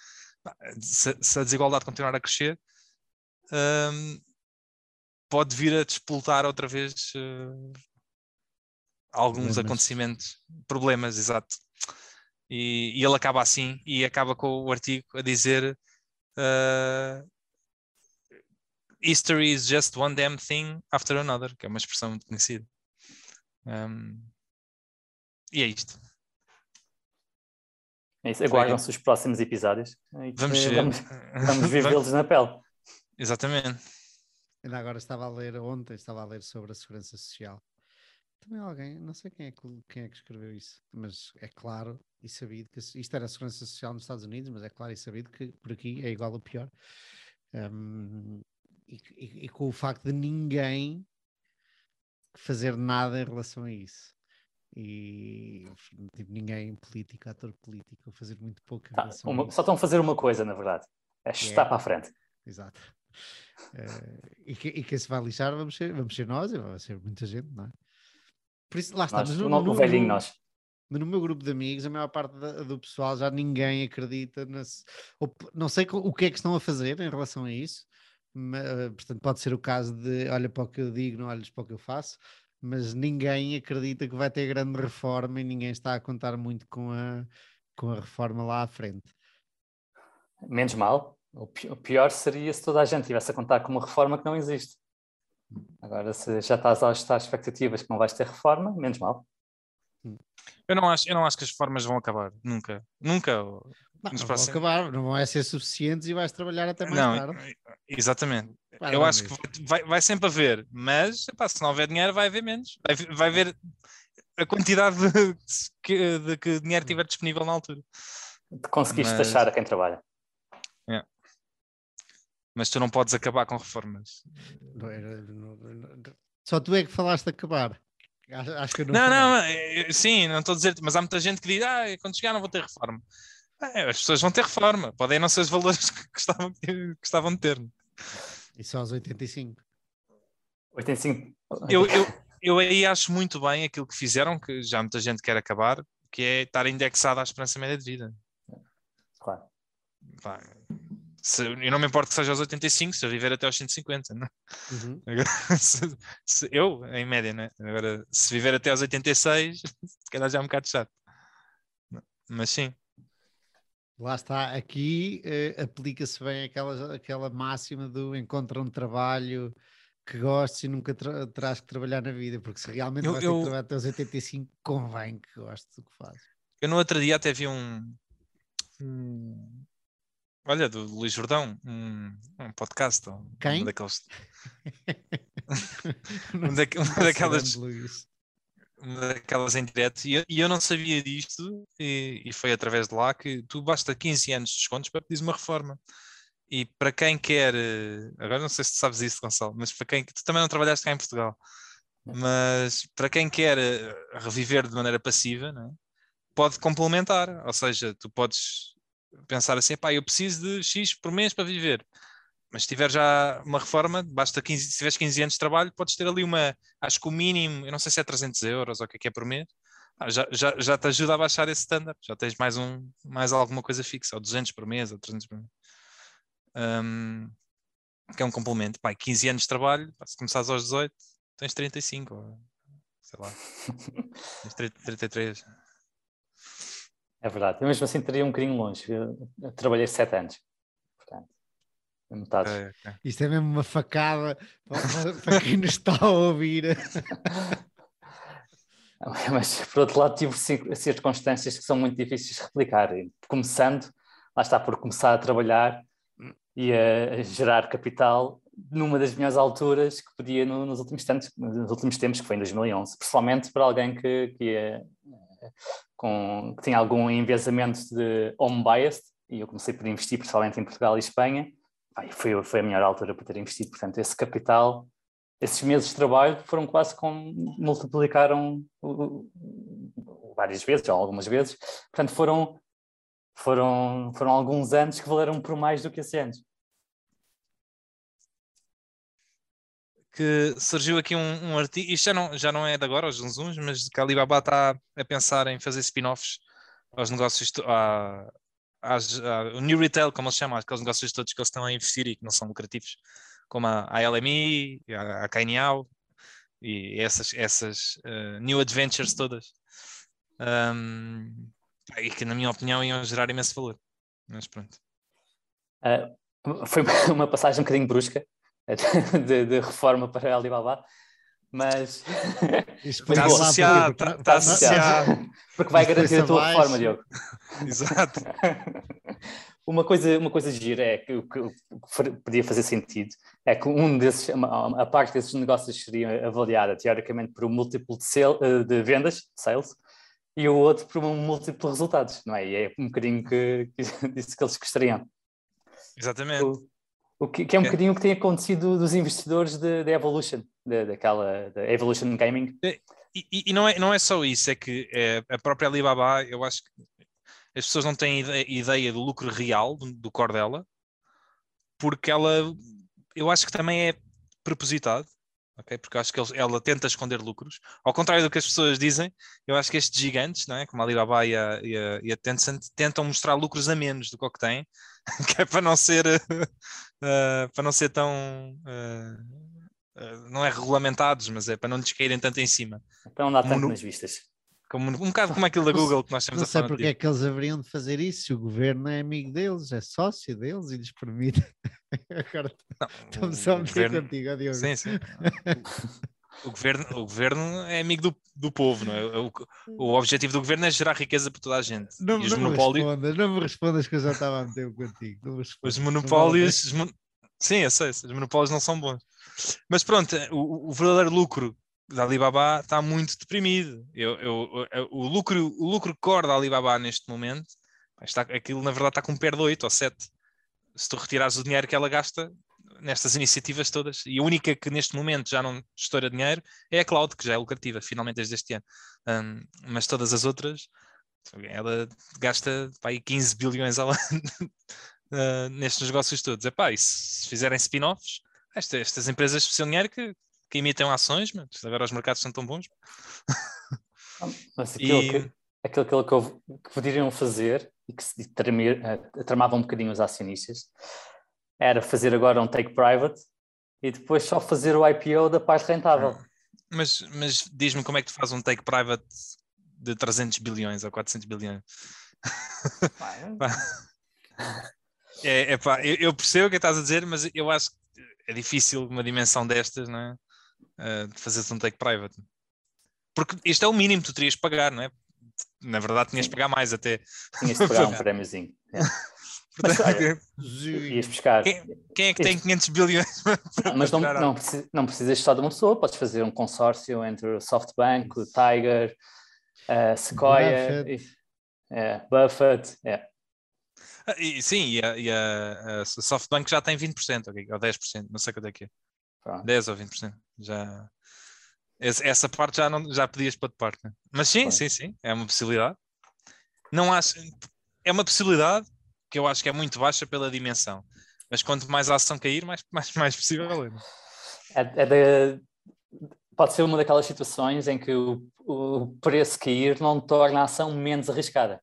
se, se, a desigualdade continuar a crescer, uh, pode vir a despoltar outra vez uh, alguns problemas. acontecimentos, problemas, exato. E, e ele acaba assim e acaba com o artigo a dizer uh, History is just one damn thing after another, que é uma expressão muito conhecida. Um, e é isto. É isso. Aguardam-se os próximos episódios. Vamos, vamos, vamos vivê-los na pele. Exatamente. Ainda agora estava a ler, ontem estava a ler sobre a segurança social. Também alguém, não sei quem é que, quem é que escreveu isso, mas é claro e sabido que isto era a segurança social nos Estados Unidos, mas é claro e sabido que por aqui é igual ou pior. Um, e, e, e, com o facto de ninguém fazer nada em relação a isso. E tipo, ninguém político, ator político, fazer muito pouco em tá, uma, Só estão a fazer uma coisa, na verdade. É chutar é. para a frente. Exato. Uh, e, que, e quem se vai lixar vamos ser, vamos ser nós e vai ser muita gente, não é? Por isso, lá está. Nós, mas no, no, velhinho nós. No meu grupo de amigos, a maior parte da, do pessoal já ninguém acredita. Nesse, ou, não sei o que é que estão a fazer em relação a isso. Mas, eh, portanto, pode ser o caso de olha para o que eu digo, não olhes para o que eu faço. Mas ninguém acredita que vai ter grande reforma e ninguém está a contar muito com a, com a reforma lá à frente. Menos mal. O pior seria se toda a gente tivesse a contar com uma reforma que não existe. Agora, se já estás a ajustar expectativas que não vais ter reforma, menos mal. Eu não acho, eu não acho que as reformas vão acabar, nunca. Nunca. Não, não vão acabar, não vão é ser suficientes e vais trabalhar até mais não, tarde. Exatamente. Vai eu acho que vai, vai, sempre haver, mas epá, se não houver dinheiro, vai haver menos. Vai, vai haver a quantidade de que, de que dinheiro tiver disponível na altura. Conseguiste mas... taxar a quem trabalha. Yeah mas tu não podes acabar com reformas. Não era, não, não, só tu é que falaste de acabar. Acho que não. Não, não, sim, não estou a dizer, mas há muita gente que diz: ah, quando chegar não vou ter reforma. É, as pessoas vão ter reforma, podem não ser os valores que gostavam, que gostavam de ter. E só aos 85. 85. Eu, eu, eu aí acho muito bem aquilo que fizeram, que já muita gente quer acabar, que é estar indexado à esperança média de vida. Claro. Vai se, eu não me importo que seja aos 85, se eu viver até aos 150, não? Uhum. Agora, se, se, eu, em média, né? Agora, se viver até aos 86, se calhar já é um bocado chato. Mas sim. Lá está, aqui uh, aplica-se bem aquela, aquela máxima do encontra um trabalho que gostes e nunca tra terás que trabalhar na vida, porque se realmente eu, vais eu... ter que trabalhar até aos 85, convém que gostes do que fazes. Eu no outro dia até vi um, um Olha, do Luís Jordão, um, um podcast. Quem? Um daqueles. um da, uma daquelas. Uma daquelas em direto. E eu, e eu não sabia disto, e, e, foi através de lá que tu basta 15 anos de descontos para pedir uma reforma. E para quem quer. Eh, agora não sei se tu sabes isso, Gonçalo, mas para quem. Tu também não trabalhaste cá em Portugal. Mas para quem quer eh, reviver de maneira passiva, é? pode complementar. Ou seja, tu podes pensar assim, pá, eu preciso de X por mês para viver. Mas se tiver já uma reforma, basta 15, se tiveres 15 anos de trabalho, podes ter ali uma, acho que o mínimo, eu não sei se é 300 euros ou o que é que é por mês, ah, já, já, já te ajuda a baixar esse standard, já tens mais, um, mais alguma coisa fixa, ou 200 por mês, ou 300 por mês. Um, que é um complemento, pá, 15 anos de trabalho, pá, se começares aos 18, tens 35, ou, sei lá, tens 33. É verdade. Eu mesmo assim teria um bocadinho longe. Eu, trabalhei sete anos. Portanto, é metade. É, é. Isto é mesmo uma facada para, para quem nos está a ouvir. Mas, por outro lado, tive circunstâncias que são muito difíceis de replicar. Começando, lá está, por começar a trabalhar e a gerar capital numa das melhores alturas que podia no, nos, últimos tempos, nos últimos tempos, que foi em 2011. Principalmente para alguém que, que ia com, que tinha algum enviesamento de home biased, e eu comecei por investir principalmente em Portugal e Espanha, e foi, foi a melhor altura para ter investido. Portanto, esse capital, esses meses de trabalho foram quase como multiplicaram várias vezes, ou algumas vezes. Portanto, foram, foram, foram alguns anos que valeram por mais do que esses anos. Que surgiu aqui um, um artigo, isto já não, já não é de agora, aos Zunzuns, mas que a Alibaba está a pensar em fazer spin-offs aos negócios, à, às, o New Retail, como eles chamam, aqueles negócios todos que eles estão a investir e que não são lucrativos, como a, a LMI, a, a e essas, essas uh, New Adventures todas. Um, e que, na minha opinião, iam gerar imenso valor. Mas pronto. Uh, foi uma passagem um bocadinho brusca de, de reforma para Alibaba, mas. Está associado, está, está associado. Porque vai garantir a tua reforma, Diogo. Exato. Uma coisa, uma coisa gira é que o que podia fazer sentido é que um desses, a parte desses negócios seria avaliada teoricamente por um múltiplo de, sale, eh, de vendas, sales, e o outro por um múltiplo de resultados, não é? E é um bocadinho que, que disse que eles gostariam. Exatamente. O, o que, que, é um é. bocadinho o que tem acontecido dos investidores de Evolution, de, daquela de Evolution Gaming. E, e, e, não, é, não é só isso, é que é, a própria Alibaba, eu acho que as pessoas não têm ideia do lucro real do, do core dela, porque ela, eu acho que também é propositado, ok? Porque eu acho que ela tenta esconder lucros. Ao contrário do que as pessoas dizem, eu acho que estes gigantes, não é? como a Alibaba e a, e a, e a Tencent, tentam mostrar lucros a menos do que o que têm, que é para não ser, uh, para não ser tão. Uh, uh, não é regulamentados, mas é para não lhes caírem tanto em cima. Para não dar tanto nas vistas. Como, um bocado como aquilo da Google que nós não a falar. Não sei porque é que eles haveriam de fazer isso se o governo é amigo deles, é sócio deles e lhes permite. Agora estou-me só a meter contigo, Diogo. Sim, sim. o governo, o governo é amigo do, do povo, não é? O, o objetivo do governo é gerar riqueza para toda a gente. Não, não monopólios... me respondas, não me respondas que eu já estava a meter contigo. os monopólios. Os mon... Sim, eu sei, os monopólios não são bons. Mas pronto, o, o verdadeiro lucro da Alibaba está muito deprimido. Eu, eu, eu, o, lucro, o lucro core da Alibaba neste momento, está, aquilo na verdade está com um pé de 8 ou 7. Se tu retirares o dinheiro que ela gasta nestas iniciativas todas, e a única que neste momento já não estoura dinheiro é a Cloud, que já é lucrativa, finalmente desde este ano. Um, mas todas as outras, ela gasta pá, 15 bilhões ao ano uh, nestes negócios todos. Epá, e se, se fizerem spin-offs, estas, estas empresas precisam dinheiro que que imitam ações, mas agora os mercados são tão bons. Mas aquilo, e... que, aquilo, que, eu, que poderiam fazer e que se uh, tramava um bocadinho os acionistas era fazer agora um take private e depois só fazer o IPO da parte rentável. Mas, mas diz-me como é que tu fazes um take private de 300 bilhões ou 400 bilhões? é, é pá, eu, eu percebo o que estás a dizer, mas eu acho que é difícil uma dimensão destas, não é? Uh, de fazeres um take private. Porque isto é o mínimo que tu terias de pagar, não é? Na verdade, tinhas de pagar mais até. Tinhas de pagar um prémiozinho. É. Mas, olha, ias buscar. Quem, quem, é que tem 500 bilhões? Não, mas não, não, precisas, não precisas só de uma pessoa, podes fazer um consórcio entre o SoftBank, o Tiger, a Sequoia, Buffett, e, é, Buffett é. Ah, e, sim, e, a, e a, a, SoftBank já tem 20%, okay, ou 10%, não sei quanto é que é. Pronto. 10 ou 20%. Já, essa parte já, não, já pedias para de parte. Né? Mas sim, sim, sim, é uma possibilidade. Não acho, é uma possibilidade que eu acho que é muito baixa pela dimensão. Mas quanto mais a ação cair, mais, mais, mais possível é. Né? é, é de, pode ser uma daquelas situações em que o, o preço cair não torna a ação menos arriscada.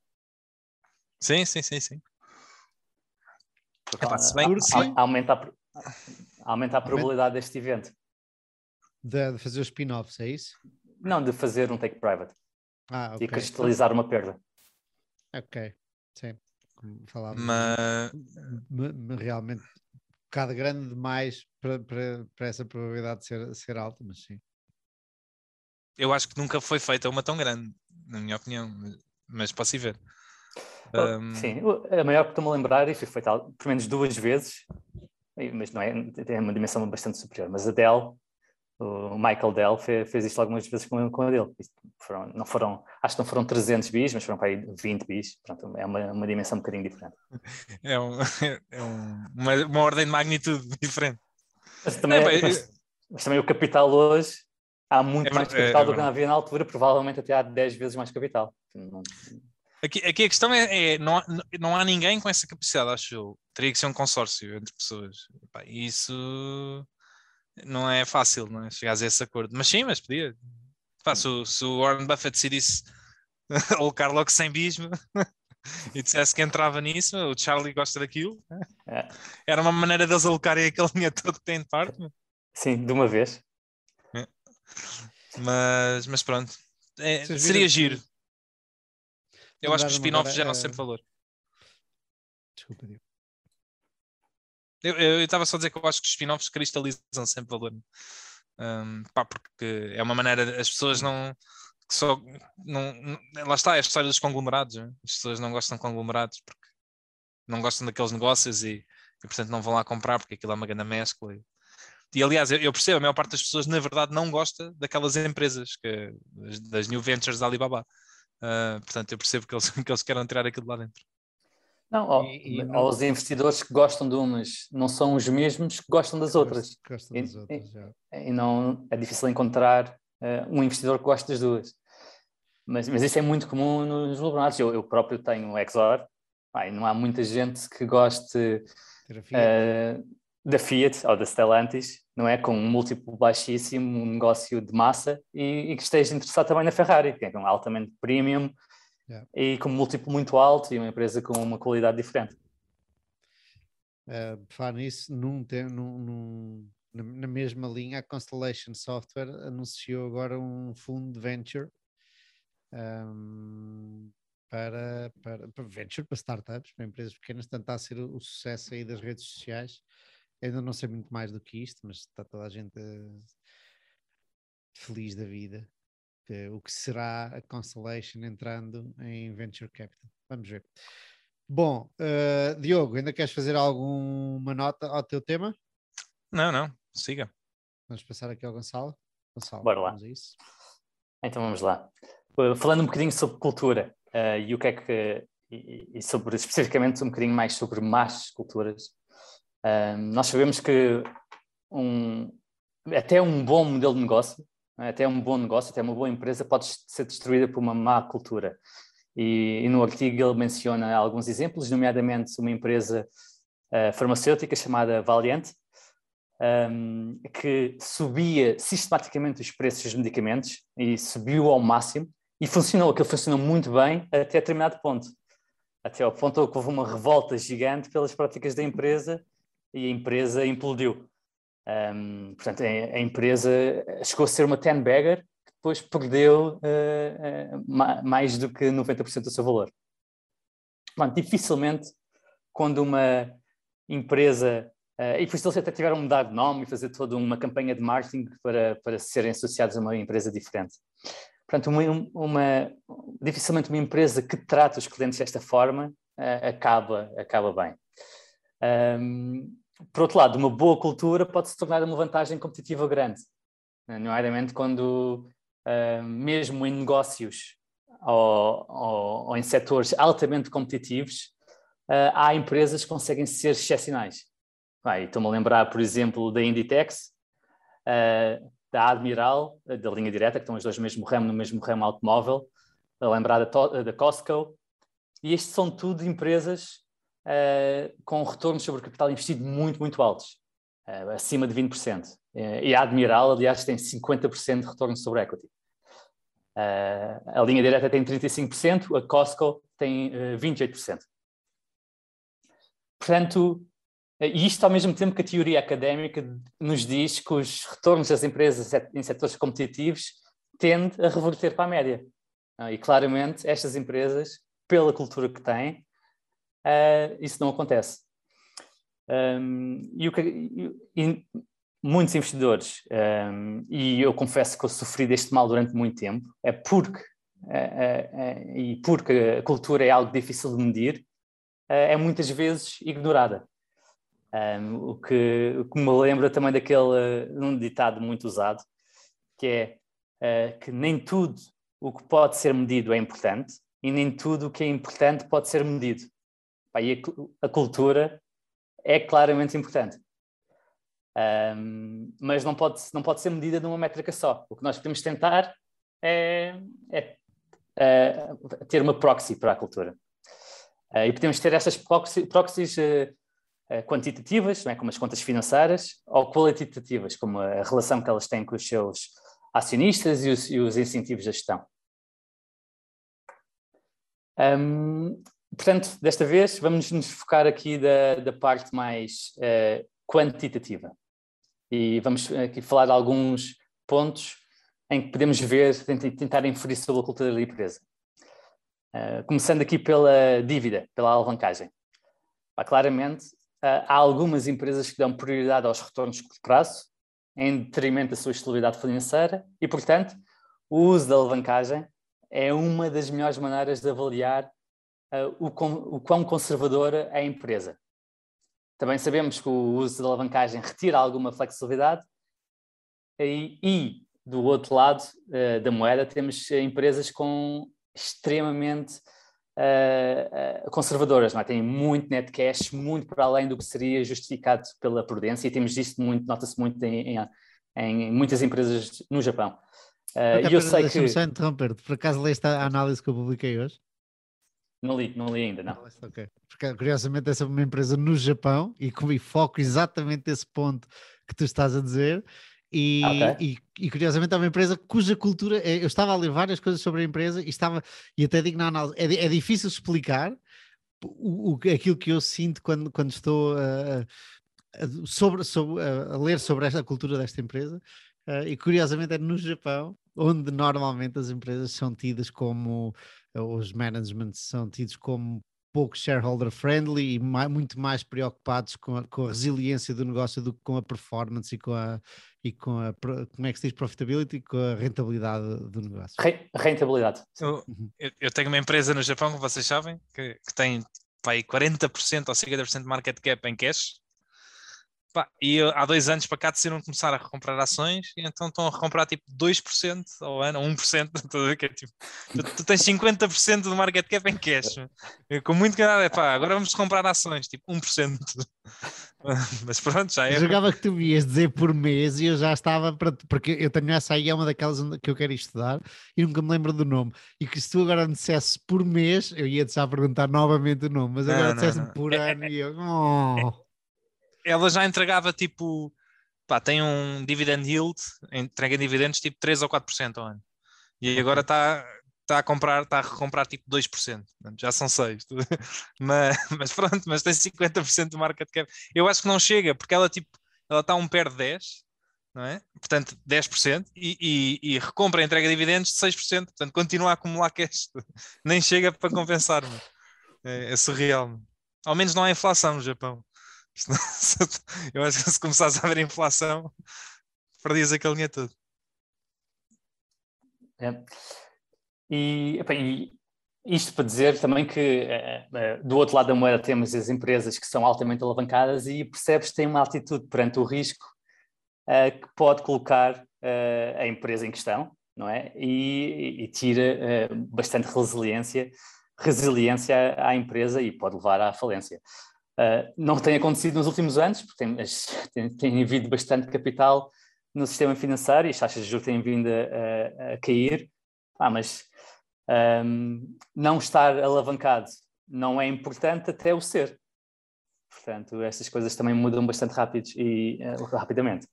Sim, sim, sim, sim. Epá, se bem, aumenta, a, aumenta a probabilidade deste evento. De, de fazer os spin-offs, é isso? Não, de fazer um take private. Ah, okay. E cristalizar uma perda. Ok, sim. Como falava. Mas... Realmente, um bocado grande demais para, para, para essa probabilidade de ser, ser alta, mas sim. Eu acho que nunca foi feita uma tão grande, na minha opinião, mas posso ir ver. Um... Sim, a maior que estou-me a lembrar, e foi feita pelo menos duas vezes, mas não é, tem uma dimensão bastante superior. Mas a Dell, o Michael Dell, fez, fez isto algumas vezes com, com a dele. Foram, não foram, acho que não foram 300 bis, mas foram para aí 20 bis. Pronto, é uma, uma dimensão um bocadinho diferente. É, um, é um, uma, uma, ordem de magnitude diferente. Mas também, é, mas, mas também o capital hoje há muito é, mais capital do que havia na altura, provavelmente até há 10 vezes mais capital. Aqui, aqui a questão é, é, não, há, não há ninguém com essa capacidade, acho eu. Teria que ser um consórcio entre pessoas. isso não é fácil, não é? Chegares a esse acordo. Mas sim, mas podia. Pá, se, o, se o Warren Buffett decidisse alocar logo sem bismo e dissesse que entrava nisso, o Charlie gosta daquilo. É. Era uma maneira deles alocarem aquele dinheiro todo que tem de parte. Sim, de uma vez. É. Mas, mas pronto. É, seria giro Eu acho que os spin-offs geram sempre valor. Desculpa, Diogo. Eu estava só a dizer que eu acho que os spin-offs cristalizam sempre valor. Um, pá, porque é uma maneira, as pessoas não. Que só, não, não- lá está, é a história dos conglomerados. né? As pessoas não gostam de conglomerados porque não gostam daqueles negócios e, e, portanto não vão lá comprar porque aquilo é uma grande mescla. E, e, aliás, eu, eu percebo, a maior parte das pessoas na verdade não gosta daquelas empresas, que, das, das new ventures da Alibaba. Ah, portanto, eu percebo que eles, que eles querem tirar aquilo de lá dentro. Não, ó, E- e não- os investidores que gostam de umas não são os mesmos que gostam das outras. Gosto E- das outras, já. E não é difícil encontrar eh, um investidor que goste das duas. Mas, mas isso é muito comum nos conglomerados. Eu, eu próprio tenho o Exor. e não há muita gente que goste Fiat. eh, da Fiat ou da Stellantis, não é? Com um múltiplo baixíssimo, um negócio de massa e, e que esteja interessado também na Ferrari, que é um altamente premium Yeah. e com um múltiplo muito alto e uma empresa com uma qualidade diferente. Uh, falar nisso, num, num- num- na, mesma linha, a Constellation Software anunciou agora um fundo de venture um, para, para, para venture, para startups, para empresas pequenas, tentar ser o, o sucesso aí das redes sociais. Eu ainda não sei muito mais do que isto, mas está toda a gente eh, feliz da vida. Que- o que será a Constellation entrando em venture capital? Vamos ver. Bom, eh, Diogo, ainda queres fazer alguma nota ao teu tema? Não, não, siga. Vamos passar aqui ao Gonçalo. Gonçalo, Bora lá. vamos a isso. Então vamos lá. Uh, Falando um bocadinho sobre cultura uh, e o que é que e, e sobre especificamente um bocadinho mais sobre más culturas. Uh, nós sabemos que um, até um bom modelo de negócio, até um bom negócio, até uma boa empresa pode ser destruída por uma má cultura. E, e no artigo ele menciona alguns exemplos, nomeadamente uma empresa uh, farmacêutica chamada Valiant, um, que subia sistematicamente os preços dos medicamentos e subiu ao máximo e funcionou, aquilo funcionou muito bem até determinado ponto. Até ao ponto que houve uma revolta gigante pelas práticas da empresa e a empresa implodiu. Um, portanto, a, a, empresa chegou a ser uma ten bagger que depois perdeu uh, uh, ma mais do que 90% do seu valor. Bom, dificilmente, quando uma empresa Uh, e por isso eles até tiveram mudar de nome e fazer toda uma campanha de marketing para, para serem associados a uma empresa diferente. Portanto, uma, uma, dificilmente uma empresa que trata os clientes desta forma uh, acaba, acaba bem. Um, por outro lado, uma boa cultura pode se tornar uma vantagem competitiva grande, nomeadamente quando, uh, mesmo em negócios ou, ou, ou em setores altamente competitivos, há empresas que conseguem ser excepcionais. Ah, Estou-me a lembrar, por exemplo, da Inditex, uh, da Admiral, uh, da linha direta, que estão os dois no mesmo ramo, no mesmo ramo automóvel, a lembrar da, da Costco. E estes são tudo empresas uh, com retornos sobre capital investido muito, muito altos, acima de 20%. e a Admiral, aliás, tem 50% de retorno sobre equity. a linha direta tem 35%, a Costco tem 28%. Portanto, e isto ao mesmo tempo que a teoria académica nos diz que os retornos das empresas em setores competitivos tendem a reverter para a média. E claramente estas empresas, pela cultura que têm, isso não acontece. E, o que, e muitos investidores, e eu confesso que eu sofri deste mal durante muito tempo, é porque, e porque a cultura é algo difícil de medir, é muitas vezes ignorada. Um, o, que, o que me lembra também daquele um ditado muito usado, que é uh, que nem tudo o que pode ser medido é importante e nem tudo o que é importante pode ser medido. Pá, e a, a, cultura é claramente importante. Um, mas não pode, não pode ser medida numa métrica só. O que nós podemos tentar é, é, é ter uma proxy para a cultura. Uh, e podemos ter estas proxy, proxies uh, quantitativas, é? como as contas financeiras, ou qualitativas, como a relação que elas têm com os seus acionistas e os, e os incentivos de gestão. Um, portanto, desta vez vamos nos focar aqui da, da parte mais uh, quantitativa e vamos aqui falar de alguns pontos em que podemos ver, tentar inferir sobre a cultura da empresa. Uh, começando aqui pela dívida, pela alavancagem. claramente, uh, há algumas empresas que dão prioridade aos retornos de curto prazo, em detrimento da sua estabilidade financeira, e, portanto, o uso da alavancagem é uma das melhores maneiras de avaliar uh, o, com, o quão conservadora é a empresa. Também sabemos que o uso da alavancagem retira alguma flexibilidade e, e do outro lado uh, da moeda temos empresas com extremamente uh, conservadoras, não é? têm muito net cash, muito para além do que seria justificado pela prudência, e temos visto muito, nota-se muito em, em, em, muitas empresas no Japão. Uh, eu sei que... só interromper por acaso leste a análise que eu publiquei hoje? Não li, não li ainda, não. Okay. Porque, curiosamente, essa é uma empresa no Japão e com foco exatamente esse ponto que tu estás a dizer. E, okay. e, e, curiosamente é uma empresa cuja cultura, é, eu estava a ler várias coisas sobre a empresa e estava, e até digo na análise, é, é difícil explicar o, o, aquilo que eu sinto quando, quando estou a, a, sobre, sobre, a ler sobre esta cultura desta empresa, uh, e curiosamente é no Japão, onde normalmente as empresas são tidas como, os managements são tidos como pouco shareholder friendly e mais, muito mais preocupados com a, com a, resiliência do negócio do que com a performance e com a, e com a como é que se diz profitability com a rentabilidade do negócio. Re, rentabilidade. Eu, uhum. eu, tenho uma empresa no Japão, como vocês sabem, que, que tem vai, 40% ou 50% de market cap em cash Pá, e há dois anos para cá decidiram começar a recomprar ações e então estão a recomprar tipo 2% ao ano, 1%, que é, tipo, tu, tu, tens 50% do market cap em cash. Com muito cuidado, é pá, agora vamos comprar ações, tipo 1%. Mas pronto, já é. Eu jogava que tu ias dizer por mês e eu já estava para. Porque eu tenho essa aí, é uma daquelas que eu quero estudar e nunca me lembro do nome. E que se tu agora me dissesse por mês, eu ia-te já perguntar novamente o nome, mas agora dissesse por é, ano é, e eu. Oh ela já entregava tipo, pá, tem um dividend yield, entrega dividendos tipo 3 ou 4% ao ano. E agora está tá a comprar, está a recomprar tipo 2%, já são 6. mas, mas pronto, mas tem 50% do market cap. Eu acho que não chega, porque ela tipo, ela está a um pé de 10, não é? Portanto, 10% e, e, e recompra a entrega de dividendos de 6%, portanto, continua a acumular cash. Nem chega para compensar, é, é surreal. Ao menos não há inflação no Japão. eu acho que se começasse a haver inflação, perdias aquele dinheiro todo. É. E, isto para dizer também que é, é, do outro lado da moeda temos as empresas que são altamente alavancadas e percebes que têm uma atitude perante o risco que pode colocar a empresa em questão, não é? E, e tira bastante resiliência, resiliência à empresa e pode levar à falência. Uh, não tem acontecido nos últimos anos, porque tem, tem, tem havido bastante capital no sistema financeiro e as taxas de juros têm vindo a, a, a cair, ah, mas um, não estar alavancado não é importante até o ser. Portanto, essas coisas também mudam bastante rápido e, uh, rapidamente.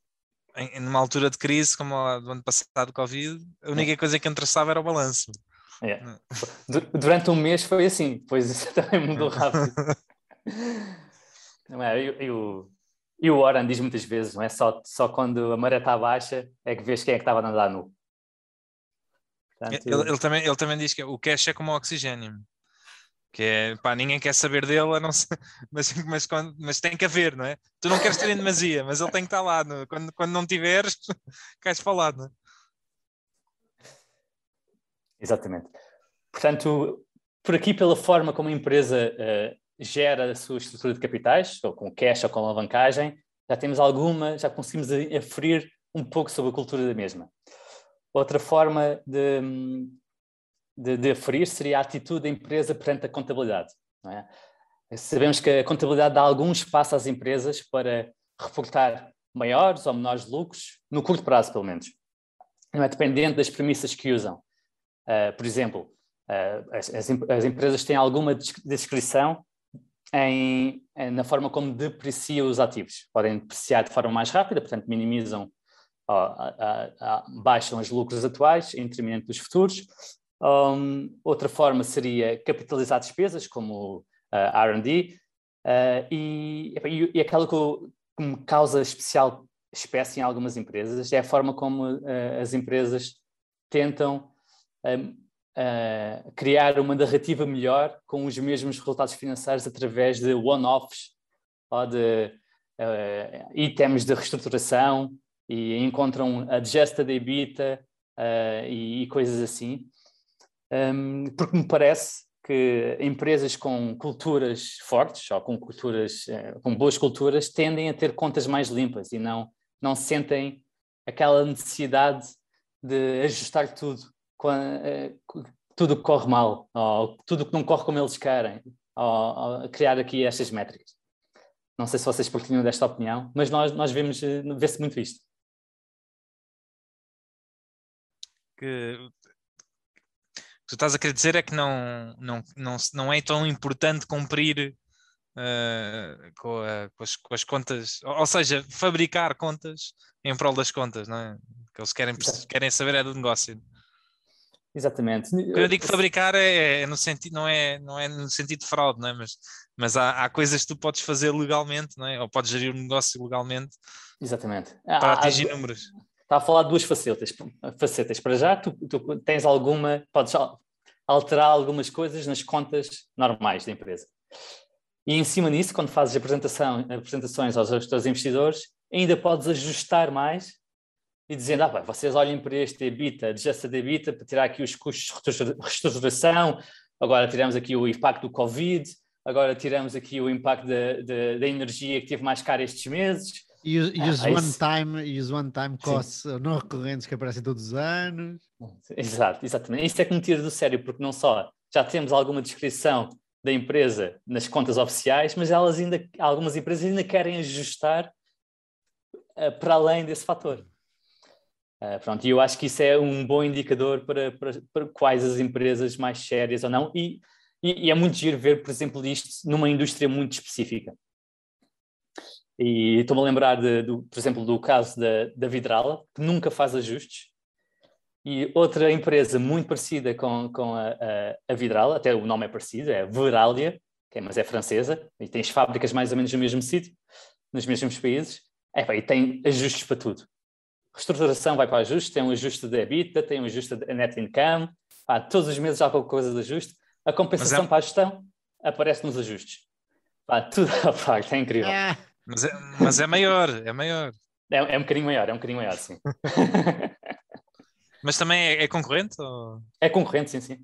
Em, numa altura de crise, como a do ano passado, Covid, a única é. coisa que interessava era o balanço. É. Durante um mês foi assim, depois também mudou rápido. Não é? E, o, e o Warren diz muitas vezes, não é? Só, só quando a maré está baixa é que vês quem é que estava a andar nu. Portanto, ele, ele, também, ele também diz que o cash é como o oxigênio. Que é, pá, ninguém quer saber dele, não sei, mas, mas, quando, mas tem que haver, não é? Tu não queres ter em demasia, mas ele tem que estar lá. Não? Quando, quando não tiveres, queres falar, não é? Exatamente. Portanto, por aqui, pela forma como a empresa uh, gera a sua estrutura de capitais, ou com cash ou com alavancagem, já temos alguma, já conseguimos aferir um pouco sobre a cultura da mesma. Outra forma de, de, de aferir seria a atitude da empresa perante a contabilidade. É? Sabemos que a contabilidade dá algum espaço às empresas para reportar maiores ou menores lucros, no curto prazo, pelo menos. Não é dependente das premissas que usam. Uh, por exemplo, uh, as, as, as, empresas têm alguma descrição em, na forma como depreciam os ativos. Podem depreciar de forma mais rápida, portanto, minimizam, baixam os lucros atuais em detrimento dos futuros. Um, outra forma seria capitalizar despesas, como uh, RD, uh, e, e, aquela que, que me causa especial espécie em algumas empresas é a forma como uh, as empresas tentam uh, criar uma narrativa melhor com os mesmos resultados financeiros através de one-offs ou de uh, itens de reestruturação e encontram adjusted EBITDA uh, e, e, coisas assim. Um, porque me parece que empresas com culturas fortes ou com culturas uh, com boas culturas tendem a ter contas mais limpas e não não sentem aquela necessidade de ajustar tudo uh, tudo que corre mal ou tudo que não corre como eles querem ou, ou criar aqui estas métricas não sei se vocês partilham desta opinião mas nós nós vemos vê-se muito isto que tu estás a querer dizer é que não, não, não, não é tão importante cumprir uh, com, a, com, as, com, as, contas, ou seja, fabricar contas em prol das contas, não é? Que eles querem, querem saber é do negócio. Exatamente. Quando eu digo fabricar é, é, no sentido, não é, não é no sentido de fraude, não é? mas, mas há, há coisas que tu podes fazer legalmente, não é? ou podes gerir o um negócio legalmente Exatamente. para atingir há, números. Está a falar de duas facetas. facetas. Para já, tu, tu tens alguma, podes alterar algumas coisas nas contas normais da empresa. E em cima disso, quando fazes apresentação, apresentações aos teus investidores, ainda podes ajustar mais e dizendo, ah, vocês olhem para este EBITDA, adjusted EBITDA, para tirar aqui os custos de reestruturação, agora tiramos aqui o impacto do Covid, agora tiramos aqui o impacto da energia que teve mais cara estes meses, e, os, ah, one-time e os one-time costs Sim. não recorrentes que aparecem todos os anos. Exato, exatamente. Isso é que me tira do sério, porque não só já temos alguma descrição da empresa nas contas oficiais, mas elas ainda, algumas empresas ainda querem ajustar uh, para além desse fator. Uh, pronto, e eu acho que isso é um bom indicador para, para, para quais as empresas mais sérias ou não, e, e, e é muito giro ver, por exemplo, isto numa indústria muito específica. E estou-me a lembrar, de, do, por exemplo, do caso da, da Vidrala, que nunca faz ajustes. E outra empresa muito parecida com, com a, a, a Vidrala, até o nome é parecido, é Veralia, é, mas é francesa, e tem as fábricas mais ou menos no mesmo sítio, nos mesmos países, é, e tem ajustes para tudo. Reestruturação vai para ajuste, tem um ajuste de EBITDA, tem um ajuste de net income, pá, todos os meses há qualquer coisa de ajuste. A compensação é... para a gestão aparece nos ajustes. Pá, tudo, pá, é incrível. É. Mas é, mas é maior, é maior. É, é um bocadinho maior, é um bocadinho maior, sim. mas também é, é concorrente? Ou... É concorrente, sim, sim.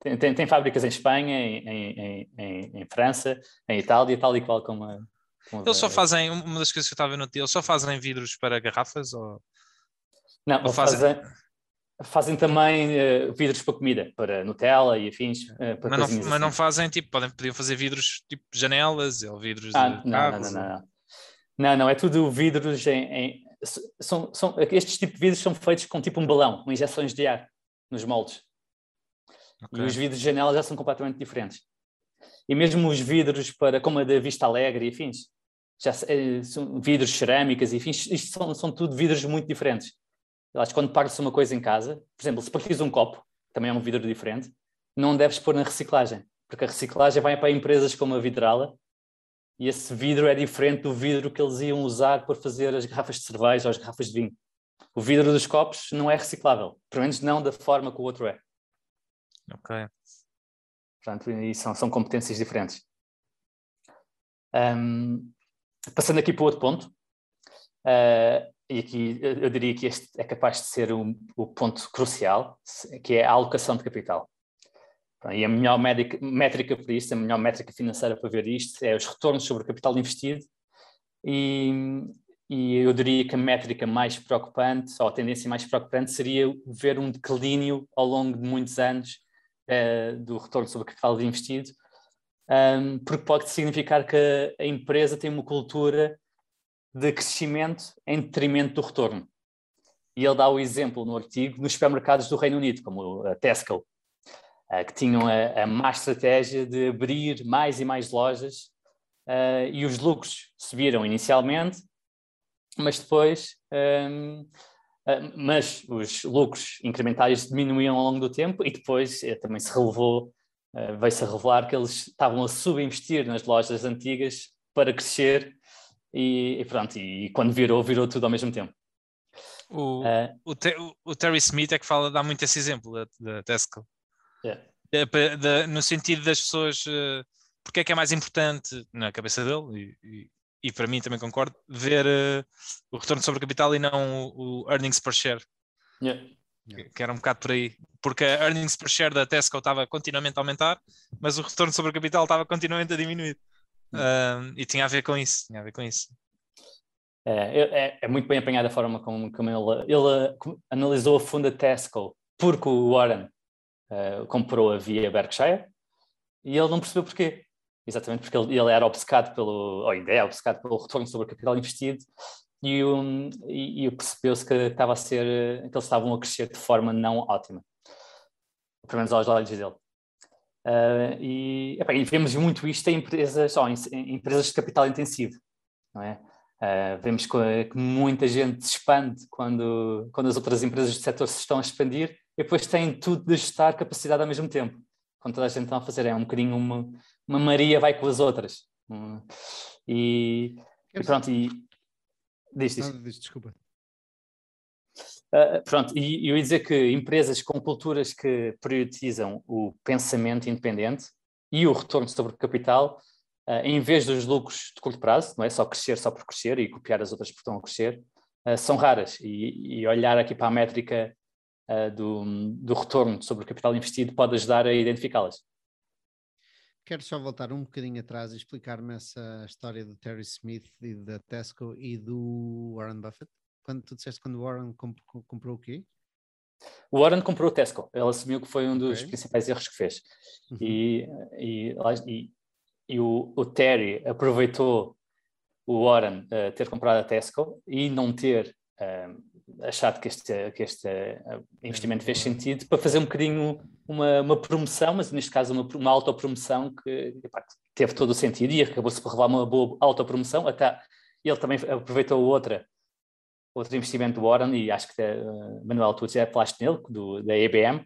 Tem, tem, tem fábricas em Espanha, em, em, em, em, França, em Itália, tal e qual como a, Eles só fazem, uma das coisas que eu estava a notar, eles só fazem vidros para garrafas? Ou... Não, ou fazem... fazem... Fazem também uh, vidros para comida, para Nutella e afins. Uh, mas, não, mas não, fazem tipo, podem, podiam fazer vidros tipo janelas ou vidros ah, de não, não, não, não, não, não, é tudo vidros em. em são, são, estes tipos de vidros são feitos com tipo um balão, com injeções de ar nos moldes. Okay. E os vidros de janela já são completamente diferentes. E mesmo os vidros para, como a da Vista Alegre e afins, já eh, são vidros cerâmicas e afins, isto são, são tudo vidros muito diferentes. Eu acho que quando partes uma coisa em casa, por exemplo, se partires um copo, também é um vidro diferente, não deves pôr na reciclagem, porque a reciclagem vai para empresas como a Vidrala, e esse vidro é diferente do vidro que eles iam usar para fazer as garrafas de cerveja ou as garrafas de vinho. O vidro dos copos não é reciclável, pelo menos não da forma que o outro é. Ok. Portanto, são, são competências diferentes. Um, passando aqui para o outro ponto, uh, e aqui eu diria que este é capaz de ser um, o ponto crucial, que é a alocação de capital. E a melhor métrica para isto, a melhor métrica financeira para ver isto é os retornos sobre o capital investido e, e eu diria que a métrica mais preocupante, ou a tendência mais preocupante, seria ver um declínio ao longo de muitos anos uh, do retorno sobre o capital investido, um, porque pode significar que a empresa tem uma cultura de crescimento em detrimento do retorno. E ele dá o exemplo no artigo nos supermercados do Reino Unido, como a Tesco, uh, que tinham a, a má estratégia de abrir mais e mais lojas uh, e os lucros subiram inicialmente, mas depois, uh, eh, mas os lucros incrementais diminuíam ao longo do tempo e depois também se relevou, veio-se a revelar que eles estavam a subinvestir nas lojas antigas para crescer e, e pronto, e, quando virou, virou tudo ao mesmo tempo. O, uh, o, o, o, Terry Smith é que fala, dá muito esse exemplo da, da Tesco. Yeah. no sentido das pessoas, uh, porque é que é mais importante na cabeça dele, e, e, e para mim também concordo, ver uh, o retorno sobre capital e não o, o earnings per share. Yeah. Que, que era um bocado por aí, porque a earnings per share da Tesco estava continuamente a aumentar, mas o retorno sobre capital estava continuamente a diminuir. Uh, e tinha a ver com isso, tinha a ver com isso. É, é, é, muito bem apanhada a forma como, como ele, ele analisou a fundo a Tesco, porque o Warren uh, comprou a via Berkshire e ele não percebeu porquê. Exatamente porque ele, ele era obcecado pelo, ou ainda é obcecado pelo retorno sobre o capital investido e, um, e, e percebeu-se que estava a ser, que eles estavam a crescer de forma não ótima. Pelo menos aos olhos dele. Uh, e, e, vemos muito isto em empresas, oh, em, em empresas de capital intensivo, não é? Uh, vemos que, que, muita gente se expande quando, quando as outras empresas do setor se estão a expandir e depois têm tudo de ajustar capacidade ao mesmo tempo. Quando toda a gente está a fazer, é um bocadinho uma, uma Maria vai com as outras. Hum, e, e, pronto, e diz, diz. Não, desculpa. Uh, pronto, e eu ia dizer que empresas com culturas que priorizam o pensamento independente e o retorno sobre o capital uh, em vez dos lucros de curto prazo, não é só crescer só por crescer e copiar as outras que estão a crescer, uh, são raras. E, e, olhar aqui para a métrica do, do retorno sobre o capital investido pode ajudar a identificá-las. Quero só voltar um bocadinho atrás e explicar-me essa história do Terry Smith e da Tesco e do Warren Buffett. Quando tu disseste quando o Warren comp comprou o quê? O Warren comprou o Tesco. Ele assumiu que foi um dos okay. principais erros que fez. Uhum. E, e, e, e o, o Terry aproveitou o Warren uh, ter comprado a Tesco e não ter uh, achado que este, que este uh, investimento fez sentido para fazer um bocadinho uma, uma promoção, mas neste caso uma, uma autopromoção que epá, teve todo o sentido e acabou-se por revelar uma boa autopromoção. Até ele também aproveitou outra, outro investimento do Warren e acho que uh, Manuel, tu já falaste nele, do, da IBM,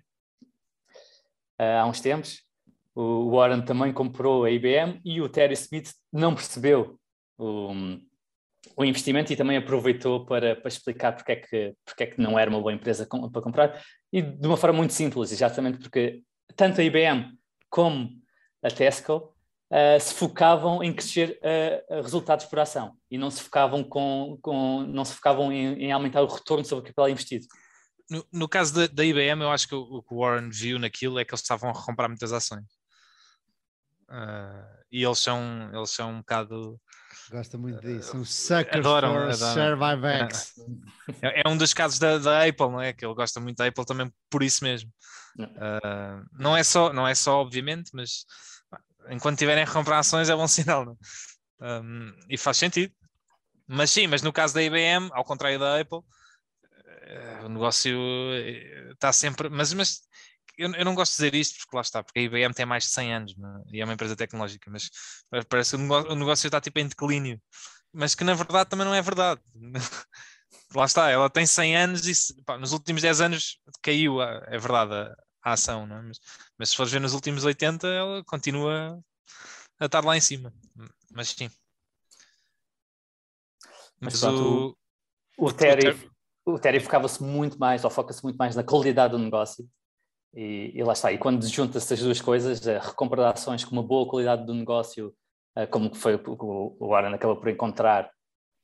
há uns tempos. O Warren também comprou a IBM e o Terry Smith não percebeu o, o investimento e também aproveitou para, para explicar porque é, que, porque é que não era uma boa empresa com, para comprar. E de uma forma muito simples, exatamente porque tanto a IBM como a Tesco uh, se focavam em crescer uh, resultados por ação e não se focavam, com, com, não se focavam em, em aumentar o retorno sobre o capital investido. No, no caso da, da, IBM, eu acho que o, o que o Warren viu naquilo é que eles estavam a comprar muitas ações. Uh, e eles são, eles são um bocado. Gosta muito disso, suckers adoram, for adoram. share buybacks. É, é, um dos casos da, da, Apple, não é? Que ele gosta muito da Apple também por isso mesmo. Uh, não, é só, não é só, obviamente, mas enquanto tiverem a comprar ações é bom sinal, não? Um, é? e faz sentido. Mas sim, mas no caso da IBM, ao contrário da Apple, uh, o negócio está sempre. Mas, mas eu, eu, não gosto de dizer isto porque lá está, porque a IBM tem mais de 100 anos é? e é uma empresa tecnológica, mas parece que o negócio, está tipo em declínio, mas que na verdade também não é verdade. lá está, ela tem 100 anos e pá, nos últimos 10 anos caiu, a, é verdade, a, ação, é? mas, mas, se fores ver nos últimos 80, ela continua a estar lá em cima. Mas sim. Mas, mas pronto, o, o, o Terry, o Terry focava-se muito mais, ou foca-se muito mais na qualidade do negócio e, e lá está. E quando junta-se as duas coisas, a recompra de ações com uma boa qualidade do negócio, eh, como foi o que o Warren acabou por encontrar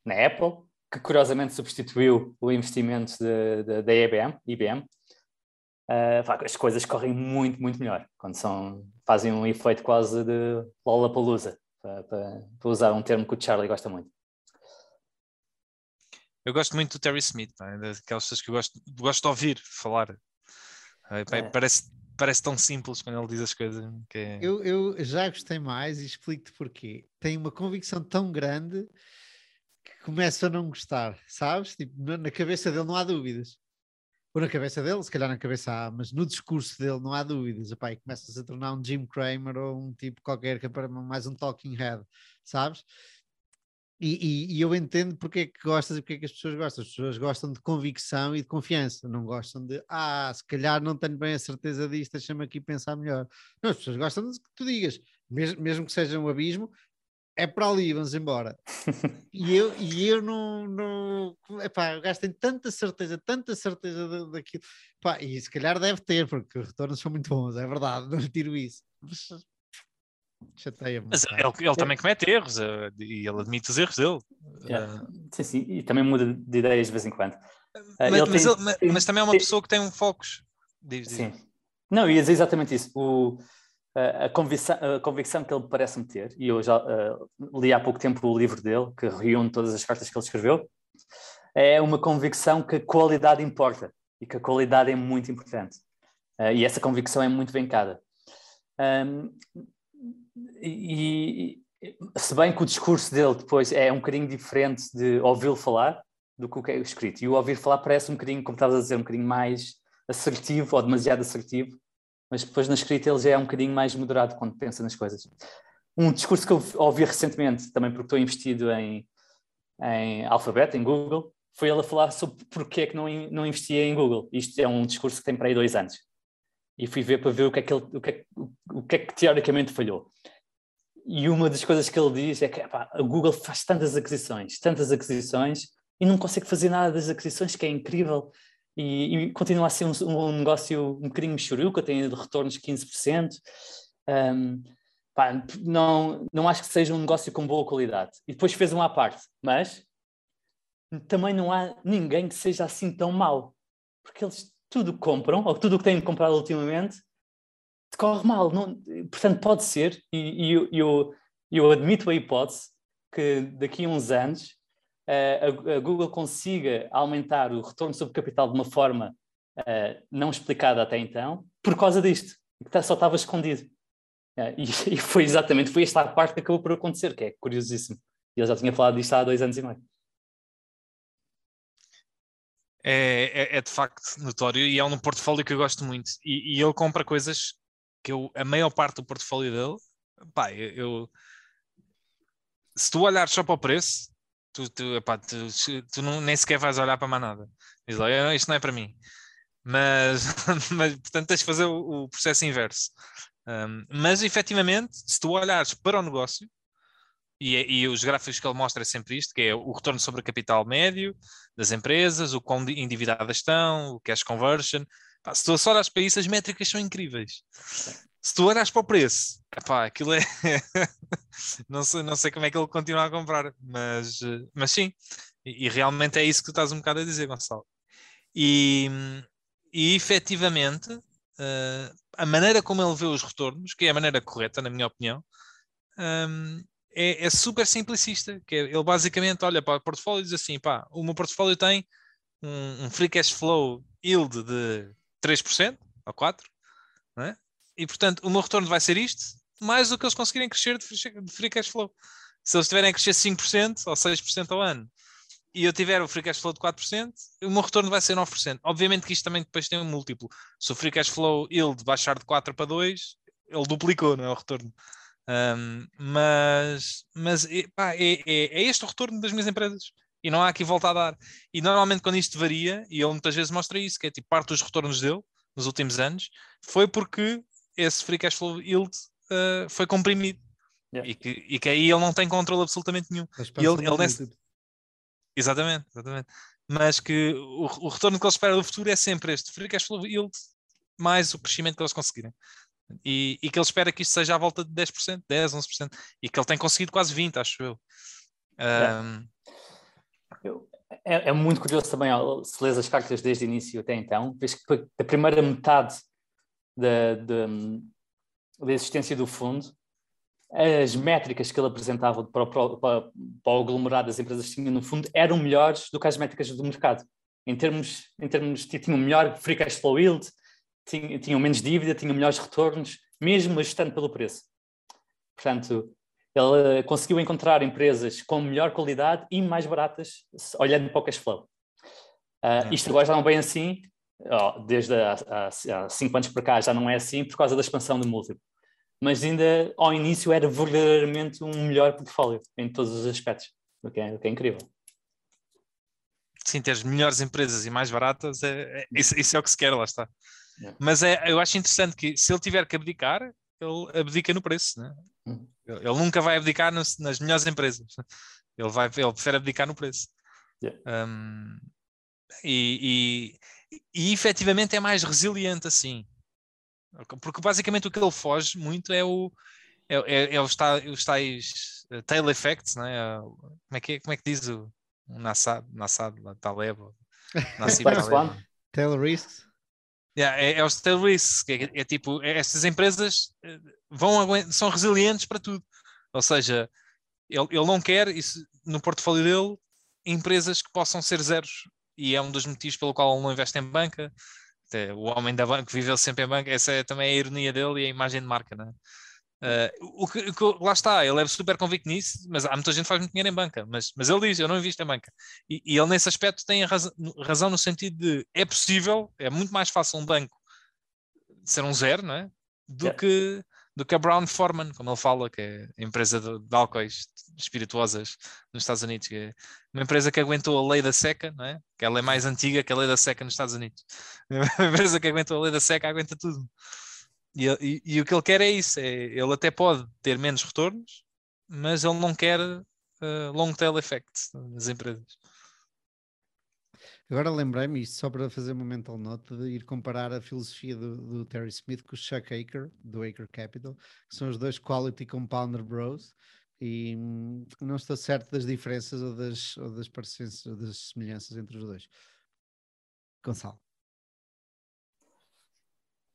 na Apple, que curiosamente substituiu o investimento da IBM, IBM uh, as coisas correm muito, muito melhor quando são, fazem um efeito quase de Lollapalooza, para, para, para usar um termo que o Charlie gosta muito. Eu gosto muito do Terry Smith, é? daquelas pessoas que eu gosto, gosto de ouvir falar. É. Parece, parece tão simples quando ele diz as coisas. Que... É eu, eu já gostei mais e explico-te porquê. Tem uma convicção tão grande que começo a não gostar, sabes? Tipo, na cabeça dele não há dúvidas. Ou na cabeça dele, se calhar na cabeça há, mas no discurso dele não há dúvidas. Epá, e começas a tornar um Jim Cramer ou um tipo qualquer, que é mais um talking head, sabes? E, e, e, eu entendo porque é que gostas e porque é que as pessoas gostam. As pessoas gostam de convicção e de confiança, não gostam de, ah, se calhar não tenho bem a certeza disto, deixa-me aqui pensar melhor. Não, as pessoas gostam de que tu digas, mesmo, mesmo que seja um abismo, é para ali, vamos embora. e, eu, e eu não. não epá, o gajo tem tanta certeza, tanta certeza daquilo. Epá, e se calhar deve ter, porque os retornos são muito bons, é verdade, não tiro isso. Mas chateia-me. Mas ele, ele, também comete erros uh, e ele admite os erros dele. Yeah. Uh, sim, sim, e também muda de ideias de vez em quando. Uh, mas, ele mas, tem, ele, mas, também é uma pessoa que tem um focos. Diz, diz. Sim. Não, ia dizer exatamente isso. O, a, convicção, a convicção que ele parece-me ter, e eu já uh, li há pouco tempo o livro dele, que reúne todas as cartas que ele escreveu, é uma convicção que a qualidade importa e que a qualidade é muito importante. Uh, e essa convicção é muito vencada. Um, e, se bem que o discurso dele depois é um bocadinho diferente de ouvi-lo falar do que o que é escrito. E o ouvir falar parece um bocadinho, como estavas a dizer, um bocadinho mais assertivo ou demasiado assertivo mas depois na escrita ele já é um bocadinho mais moderado quando pensa nas coisas. Um discurso que eu ouvi recentemente, também porque estou investido em, em Alphabet, em Google, foi ele a falar sobre porque é que não, não investia em Google. Isto é um discurso que tem para aí dois anos. E fui ver para ver o que é que, ele, o que, é, o que, é que teoricamente falhou. E uma das coisas que ele diz é que epá, a Google faz tantas aquisições, tantas aquisições, e não consegue fazer nada das aquisições, que é incrível e, e continua a ser um, um, negócio um bocadinho michuruca, tem retornos de 15%. Um, pá, não, não acho que seja um negócio com boa qualidade. E depois fez uma à parte, mas também não há ninguém que seja assim tão mau, porque eles tudo compram, ou tudo o que têm comprado ultimamente, corre mal. Não, portanto, pode ser, e, e eu, eu, eu admito a hipótese que daqui a uns anos a, Google consiga aumentar o retorno sobre capital de uma forma uh, não explicada até então, por causa disto, que tá, só estava escondido. Uh, e, e, foi exatamente, foi esta a parte que acabou por acontecer, que é curiosíssimo. E eu já tinha falado disto há dois anos e meio. É, é, é, de facto notório e é um portfólio que eu gosto muito. E, e ele compra coisas que eu, a maior parte do portfólio dele, pá, eu, eu se tu olhares só para o preço, tu, tu, epá, tu, tu não, nem sequer vais olhar para mais nada. Diz lá, isto não é para mim. Mas, mas portanto, tens de fazer o, o processo inverso. Um, mas efetivamente, se tu olhares para o negócio, e, é, e, os gráficos que ele mostra é sempre isto, que é o retorno sobre o capital médio das empresas, o quão endividadas estão, o cash conversion. Se tu só olhas para isso, as métricas são incríveis se tu olhas para o preço, epá, aquilo é. não, sei, não sei como é que ele continua a comprar, mas, mas sim, e, e, realmente é isso que tu estás um bocado a dizer, Gonçalo. E, e efetivamente, uh, a maneira como ele vê os retornos, que é a maneira correta, na minha opinião, um, é, é, super simplicista. Que é, ele basicamente olha para o portfólio e diz assim: pá, o meu portfólio tem um, um free cash flow yield de 3% ou 4%, não é? E portanto, o meu retorno vai ser isto, mais o que eles conseguirem crescer de free cash flow. Se eles tiverem a crescer 5% ou 6% ao ano e eu tiver o free cash flow de 4%, o meu retorno vai ser 9%. Obviamente que isto também depois tem um múltiplo. Se o free cash flow yield baixar de 4 para 2, ele duplicou, não é o retorno. Um, mas mas pá, é, é, é, este o retorno das minhas empresas. E não há aqui volta a dar. E normalmente quando isto varia, e ele muitas vezes mostra isso, que é tipo parte dos retornos dele nos últimos anos, foi porque esse free cash flow yield uh, foi comprimido. Yeah. E, que, e que aí ele não tem controle absolutamente nenhum. E ele, ele nesse... Exatamente, exatamente. Mas que o, o, retorno que ele espera do futuro é sempre este free cash flow yield mais o crescimento que eles conseguirem. E, e que ele espera que isto seja à volta de 10%, 10, 11%. E que ele tem conseguido quase 20%, acho eu. Um... eu é, é, muito curioso também, se lês as cartas desde o início até então, vês que a primeira metade da, da, da existência do fundo, as métricas que ele apresentava para o, para, para o aglomerado das empresas que tinham no fundo eram melhores do que as métricas do mercado. Em termos, em termos tinham melhor free cash flow yield, tinham, tinham menos dívida, tinham melhores retornos, mesmo ajustando pelo preço. Portanto, ele conseguiu encontrar empresas com melhor qualidade e mais baratas, olhando para o cash flow. Uh, isto agora já não é bem assim, desde há, há, cinco anos para cá já não é assim por causa da expansão do múltiplo. Mas ainda ao início era verdadeiramente um melhor portfólio em todos os aspectos, o que é, o que é incrível. Sim, ter melhores empresas e mais baratas, é, é isso, isso, é o que se quer, lá está. Mas é, eu acho interessante que se ele tiver que abdicar, ele abdica no preço. Né? Hum. Ele, nunca vai abdicar nas, nas melhores empresas. Ele, vai, ele prefere abdicar no preço. Yeah. Um, e, e, e efetivamente é mais resiliente assim. Porque basicamente o que ele foge muito é o é, é, é os, tais, os tais uh, tail effects, né? Uh, como, é que, é, como é que diz o, Nassad, Nassad Taleb? Nassib? Tail risks. Yeah, é, é os tail risks, que é, é tipo, é- estas empresas eh, vão são resilientes para tudo. Ou seja, ele, ele não quer isso no portfólio dele empresas que possam ser zeros. E é um dos motivos pelo qual ele não investe em banca. O homem da banca viveu sempre em banca, essa é também a ironia dele e a imagem de marca, né? Eh, o que, o que- lá está, ele é super convicto nisso, mas há muita gente que faz muito dinheiro em banca, mas, mas ele diz: Eu não invisto em banca. E, e ele, nesse aspecto, tem razão, razão no sentido de é possível, é muito mais fácil um banco ser um zero, não é? Do, que, do que a Brown Forman, como ele fala, que é a empresa de, de álcoois espirituosas nos Estados Unidos, é uma empresa que aguentou a lei da seca, não é? Que ela é mais antiga que a lei da seca nos Estados Unidos. A empresa que aguentou a lei da seca aguenta tudo. E, e- e o que ele quer é isso: é, ele até pode ter menos retornos, mas ele não quer eh, long tail effects nas empresas. Agora lembrei-me, isto só para fazer uma mental note, de ir comparar a filosofia do, do Terry Smith com o Chuck Aker, do Aker Capital, que são os dois Quality Compounder Bros, e hum, não estou certo das diferenças ou das, ou das ou das semelhanças entre os dois. Gonçalo.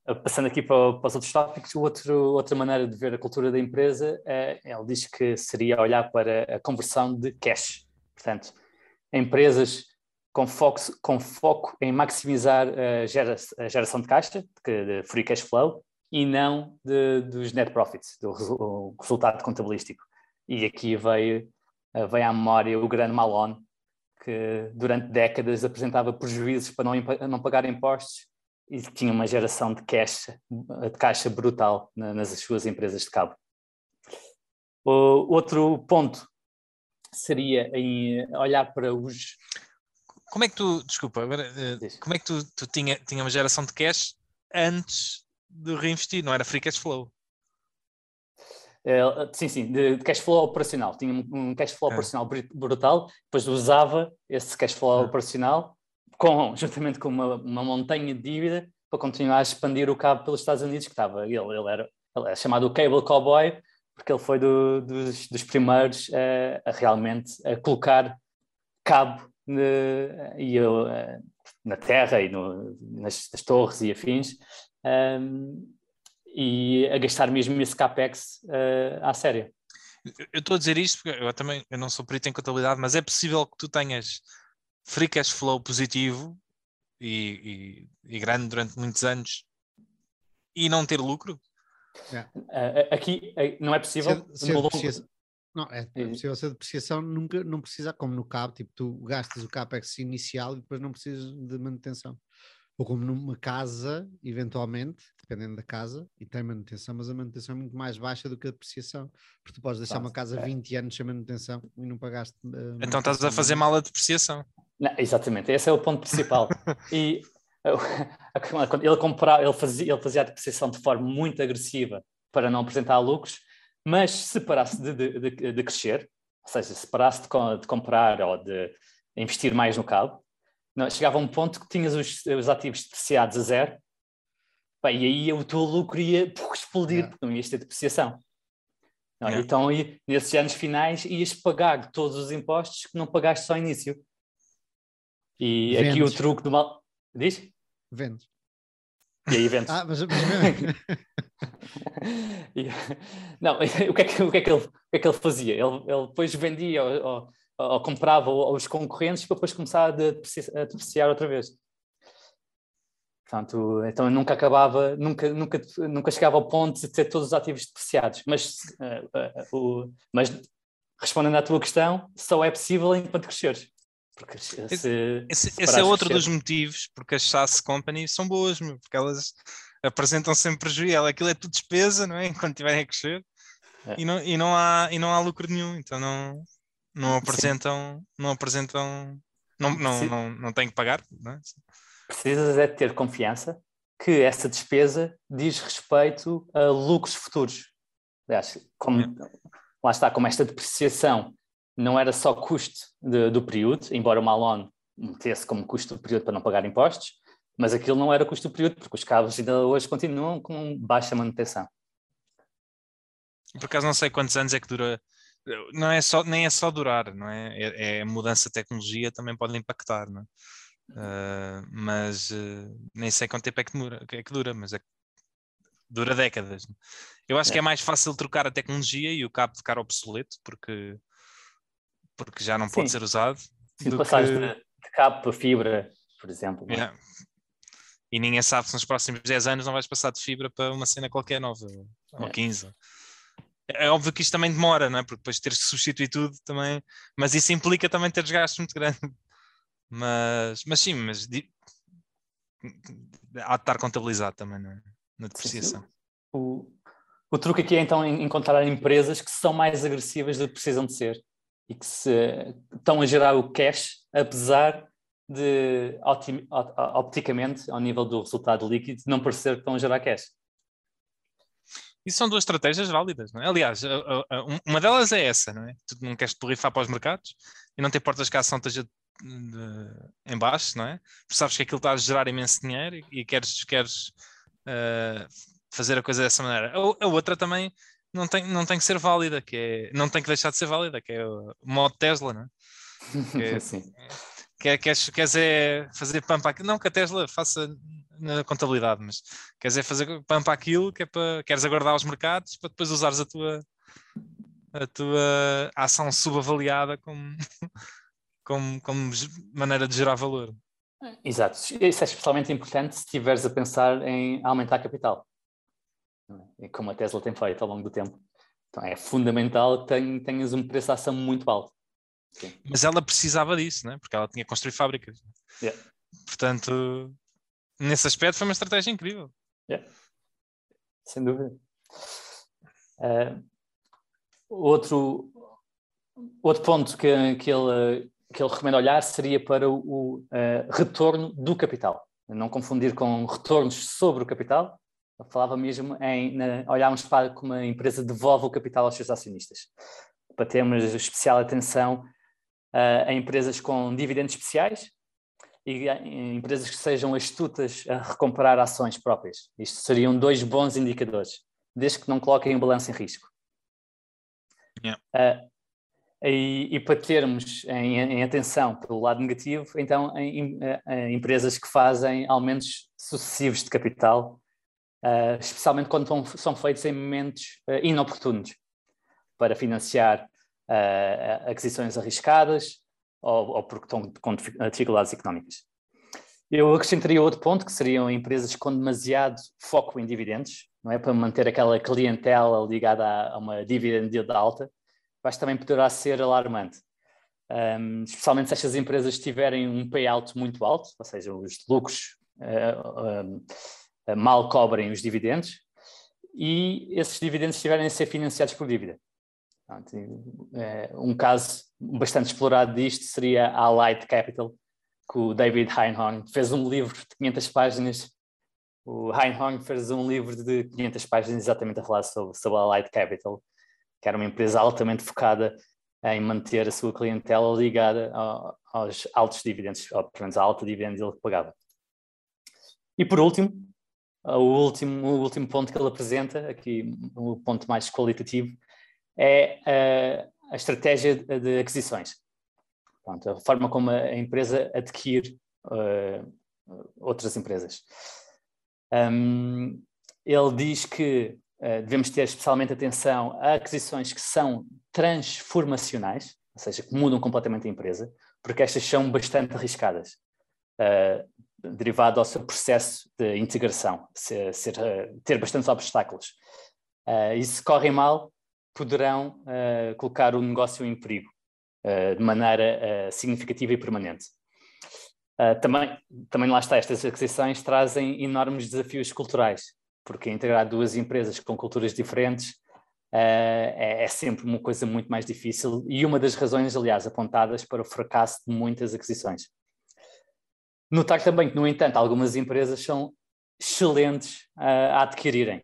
Uh, Passando aqui para, para os outros tópicos, outro, outra maneira de ver a cultura da empresa, é, ele diz que seria olhar para a conversão de cash. Portanto, empresas com foco, com foco em maximizar a, gera, a geração de caixa, de, de free cash flow, e não de, dos net profits, do resultado contabilístico. E aqui veio, veio à memória o grande Malone, que durante décadas apresentava prejuízos para não, não pagar impostos e tinha uma geração de caixa, de caixa brutal na- nas suas empresas de cabo. O outro ponto seria em olhar para os. Como é que tu, desculpa, agora, eh, como é que tu, tu tinha, tinha uma geração de cash antes de reinvestir? Não era free cash flow? eh, sim, sim, de de cash flow operacional. Tinha um cash flow Ah. operacional br- brutal, depois usava esse cash flow Ah. operacional com, juntamente com uma, uma montanha de dívida para continuar a expandir o cabo pelos Estados Unidos, que estava. Ele, ele era, ele é chamado o Cable Cowboy, porque ele foi do- dos, dos primeiros eh, a realmente a colocar cabo e, eu, eh, na terra e no- nas, nas torres e afins. ehm, e a gastar mesmo esse capex eh, à séria. Eu- estou a dizer isto porque eu também eu não sou perito em contabilidade, mas é possível que tu tenhas free cash flow positivo e, e- e grande durante muitos anos e não ter lucro? Eh, aqui eh, não é possível. Se, se depreciação- não, é, é Diz. possível se a depreciação nunca não precisa, como no cabo, tipo, tu gastas o capex inicial e depois não precisas de manutenção. Ou como numa casa, eventualmente, dependendo da casa, e tem manutenção, mas a manutenção é muito mais baixa do que a depreciação. Porque tu podes deixar uma casa é. 20 anos sem manutenção e não pagaste. eh, Então estás a fazer mal a depreciação. Não, exatamente, esse é o ponto principal. e eh, ele, comprava, ele, fazia, ele fazia a depreciação de forma muito agressiva para não apresentar lucros, mas se parasse de, de, de- de crescer, ou seja, se parasse de, co- de comprar ou de investir mais no cabo, não, chegava a um ponto que tinhas os, os ativos depreciados a zero, e aí o teu lucro ia explodir, Yeah. porque não ias ter depreciação. Não, Yeah. Então, aí, nesses anos finais, ias pagar todos os impostos que não pagaste só ao início. E aqui o Vendes. truque do mal. Diz? Vendes. E aí vendes. Ah, mas, mas E- não, o que, é que, o, que é que ele, o que é que ele fazia? Ele, ele depois vendia ou, ou- ou comprava aos concorrentes para depois começar a depreciar, outra vez. Portanto, então nunca acabava, nunca, nunca, nunca chegava ao ponto de ter todos os ativos depreciados. Mas, eh, eh, o, mas respondendo à tua questão, só é possível enquanto cresceres. Porque se, Esse- se Esse, é outro dos motivos porque as SaaS companies são boas, meu, porque elas apresentam sempre prejuízo. Aquilo é tudo despesa, não é? Enquanto estiverem a crescer É. e, não, e, não há, e não há lucro nenhum, então não, não apresentam, não apresentam, não, não, Sim. não, não têm que pagar, não é? precisas é ter confiança que essa despesa diz respeito a lucros futuros. Aliás, como, lá está, como esta depreciação não era só custo de, do período, embora o Malone metesse como custo do período para não pagar impostos, mas aquilo não era custo do período, porque os cabos ainda hoje continuam com baixa manutenção. Por acaso não sei quantos anos é que dura, não é só, nem é só durar, não é? É, é a mudança de tecnologia também pode impactar, não é? Uh, mas uh, nem sei quanto tempo é que, dura, é que dura, mas é que dura décadas. Eu acho é. que é mais fácil trocar a tecnologia e o cabo ficar obsoleto porque, porque já não Sim. pode ser usado. Sim, passares que... de, de, cabo para fibra, por exemplo. Yeah. E ninguém sabe se nos próximos 10 anos não vais passar de fibra para uma cena qualquer nova, ou 15. É óbvio que isto também demora, não é? Porque depois teres que substituir tudo também, mas isso implica também ter gastos muito grandes. Mas, mas sim, mas de... há de estar contabilizado também na, na depreciação. O, o truque aqui é então encontrar empresas que são mais agressivas do que precisam de ser e que se, estão a gerar o cash, apesar de opticamente, ao nível do resultado líquido, não parecer que estão a gerar cash. Isso são duas estratégias válidas, não é? Aliás, uma delas é essa, não é? Tu não queres borrifar para os mercados e não te importas que a ação esteja de, em baixo, não é? Porque sabes que aquilo está a gerar imenso dinheiro e queres, queres uh, fazer a coisa dessa maneira. A, outra também não tem, não tem que ser válida, que é, não tem que deixar de ser válida, que é o modo Tesla, não é? Que é, Sim. Quer, queres, queres é fazer pampa aquilo, não que a Tesla faça na contabilidade, mas queres é fazer pampa aquilo que é para queres aguardar os mercados para depois usares a tua a tua ação subavaliada como como, como maneira de gerar valor. Exato. Isso é especialmente importante se estiveres a pensar em aumentar capital. E como a Tesla tem feito ao longo do tempo. Então é fundamental que tenhas um preço de ação muito alto. Sim. Mas ela precisava disso, né? porque ela tinha que construir fábricas. Yeah. Portanto, nesse aspecto foi uma estratégia incrível. Yeah. Sem dúvida. Uh, outro, outro ponto que, que ele que ele recomenda olhar seria para o, o uh, retorno do capital. Não confundir com retornos sobre o capital. Falava mesmo em na, olharmos para como a empresa devolve o capital aos seus acionistas. Para termos especial atenção uh, a empresas com dividendos especiais e em empresas que sejam astutas a recomprar ações próprias. Isto seriam dois bons indicadores, desde que não coloquem o balanço em risco. Yeah. Uh, e, e, para termos em, em, atenção pelo lado negativo, então em, em, empresas que fazem aumentos sucessivos de capital, uh, especialmente quando estão, são feitos em momentos uh, inoportunos para financiar uh, aquisições arriscadas ou, ou, porque estão com dificuldades económicas. Eu acrescentaria outro ponto, que seriam empresas com demasiado foco em dividendos, não é? para manter aquela clientela ligada a, a uma yield alta, que também poderá ser alarmante. Um, especialmente se estas empresas tiverem um payout muito alto, ou seja, os lucros uh, mal cobrem os dividendos, e esses dividendos estiverem a ser financiados por dívida. um caso bastante explorado disto seria a Allied Capital, que o David Einhorn fez um livro de 500 páginas. O Einhorn fez um livro de 500 páginas exatamente a falar sobre, sobre a Allied Capital, que era uma empresa altamente focada em manter a sua clientela ligada aos altos dividendos, ou pelo menos à alta dividendos que pagava. E por último, o último, o último ponto que ele apresenta, aqui o ponto mais qualitativo, é a, a estratégia de aquisições. Pronto, a forma como a empresa adquire uh, outras empresas. Um, ele diz que eh, devemos ter especialmente atenção a aquisições que são transformacionais, ou seja, que mudam completamente a empresa, porque estas são bastante arriscadas, uh, derivado ao seu processo de integração, ser, ser, uh, ter bastantes obstáculos. Uh, e se correm mal, poderão colocar o negócio em perigo de maneira significativa e permanente. também, também lá está, estas aquisições trazem enormes desafios culturais, porque integrar duas empresas com culturas diferentes uh, é, é, sempre uma coisa muito mais difícil e uma das razões, aliás, apontadas para o fracasso de muitas aquisições. Notar também que, no entanto, algumas empresas são excelentes a adquirirem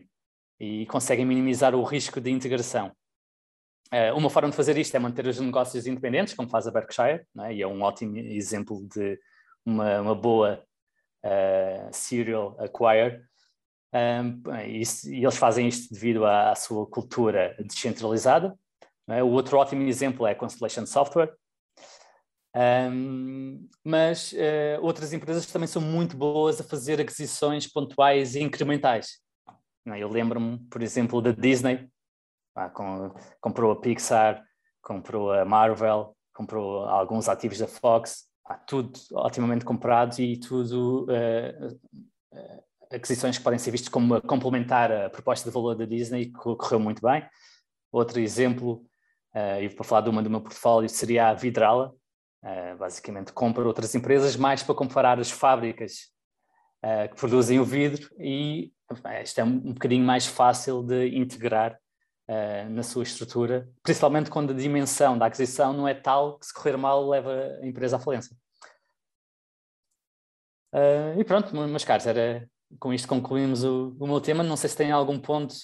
e conseguem minimizar o risco de integração. Uh, uma forma de fazer isto é manter os negócios independentes, como faz a Berkshire, é? e é um ótimo exemplo de uma, uma boa uh, serial acquire. Um, e, e, eles fazem isto devido à, à sua cultura descentralizada. É? O outro ótimo exemplo é a Constellation Software. Um, mas uh, outras empresas também são muito boas a fazer aquisições pontuais e incrementais. É? Eu lembro-me, por exemplo, da Disney, ah, com, comprou a Pixar, comprou a Marvel, comprou alguns ativos da Fox, ah, tudo otimamente comprado e tudo uh, uh, aquisições que podem ser vistas como a complementar a proposta de valor da Disney, que correu muito bem. Outro exemplo, uh, e para falar de uma do meu portfólio, seria a Vidrala. Uh, basicamente, compra outras empresas mais para comparar as fábricas uh, que produzem o vidro e isto é um, um bocadinho mais fácil de integrar uh, na sua estrutura, principalmente quando a dimensão da aquisição não é tal que se correr mal leva a empresa à falência. E pronto, meus caros, era, com isto concluímos o, o meu tema. Não sei se tem algum ponto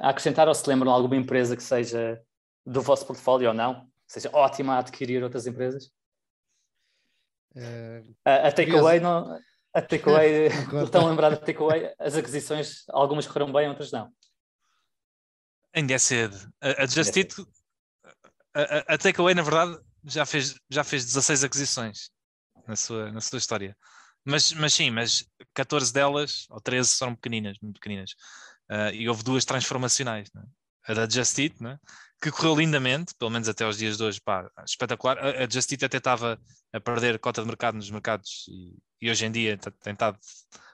a acrescentar ou se lembram de alguma empresa que seja do vosso portfólio ou não, seja ótima a adquirir outras empresas. Uh, a, a Takeaway não. A Takeaway, estão lembrados da Takeaway, as aquisições, algumas correram bem, outras não. Ainda é cedo. A, a Just Eat, a, a Takeaway, na verdade, já fez, já fez 16 aquisições na sua, na sua história. Mas, mas sim, mas 14 delas, ou 13, foram pequeninas, muito pequeninas. Uh, e houve duas transformacionais. Né? A da Just Eat, né? Que correu lindamente, pelo menos até os dias de hoje, pá, espetacular. A, a Eat até estava a perder cota de mercado nos mercados e, e hoje em dia tem estado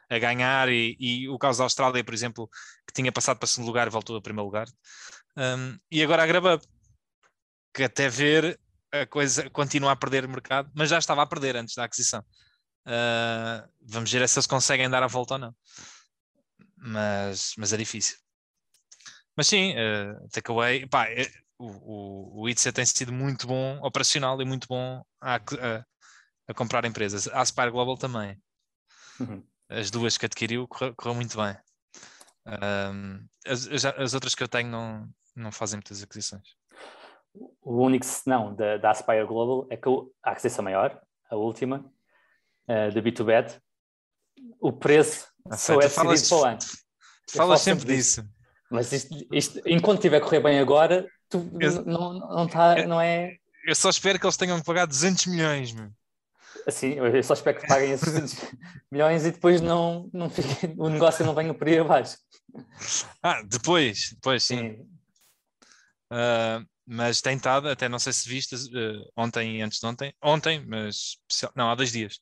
a ganhar e, e, o caso da Austrália, por exemplo, que tinha passado para segundo lugar voltou a primeiro lugar. Um, e agora a GrabUp, que até ver a coisa continua a perder mercado, mas já estava a perder antes da aquisição. Uh, vamos ver se eles conseguem dar a volta ou não. Mas, mas é difícil. Mas sim, uh, takeaway, pá, é, o, o, o Itza tem sido muito bom operacional e muito bom a, a, a comprar empresas. A Aspire Global também. Uhum as duas que adquiriu correu, correu muito bem. Um, as, as, outras que eu tenho não, não fazem muitas aquisições. O único senão da, da Aspire Global é que a aquisição maior, a última, uh, da B2Bet, o preço ah, só é decidido para o ano. Falas sempre disso. disso. Mas isto, isto, enquanto estiver a correr bem agora, tu, eu, não, não, tá, não é... Eu só espero que eles tenham que pagar 200 milhões, meu. Assim, eu só espero que paguem esses milhões e depois não, não fique, o negócio não venha por aí abaixo. Ah, depois, depois sim. sim. Uh, mas tem estado, até não sei se viste uh, ontem e antes de ontem, ontem, mas não, há dois dias,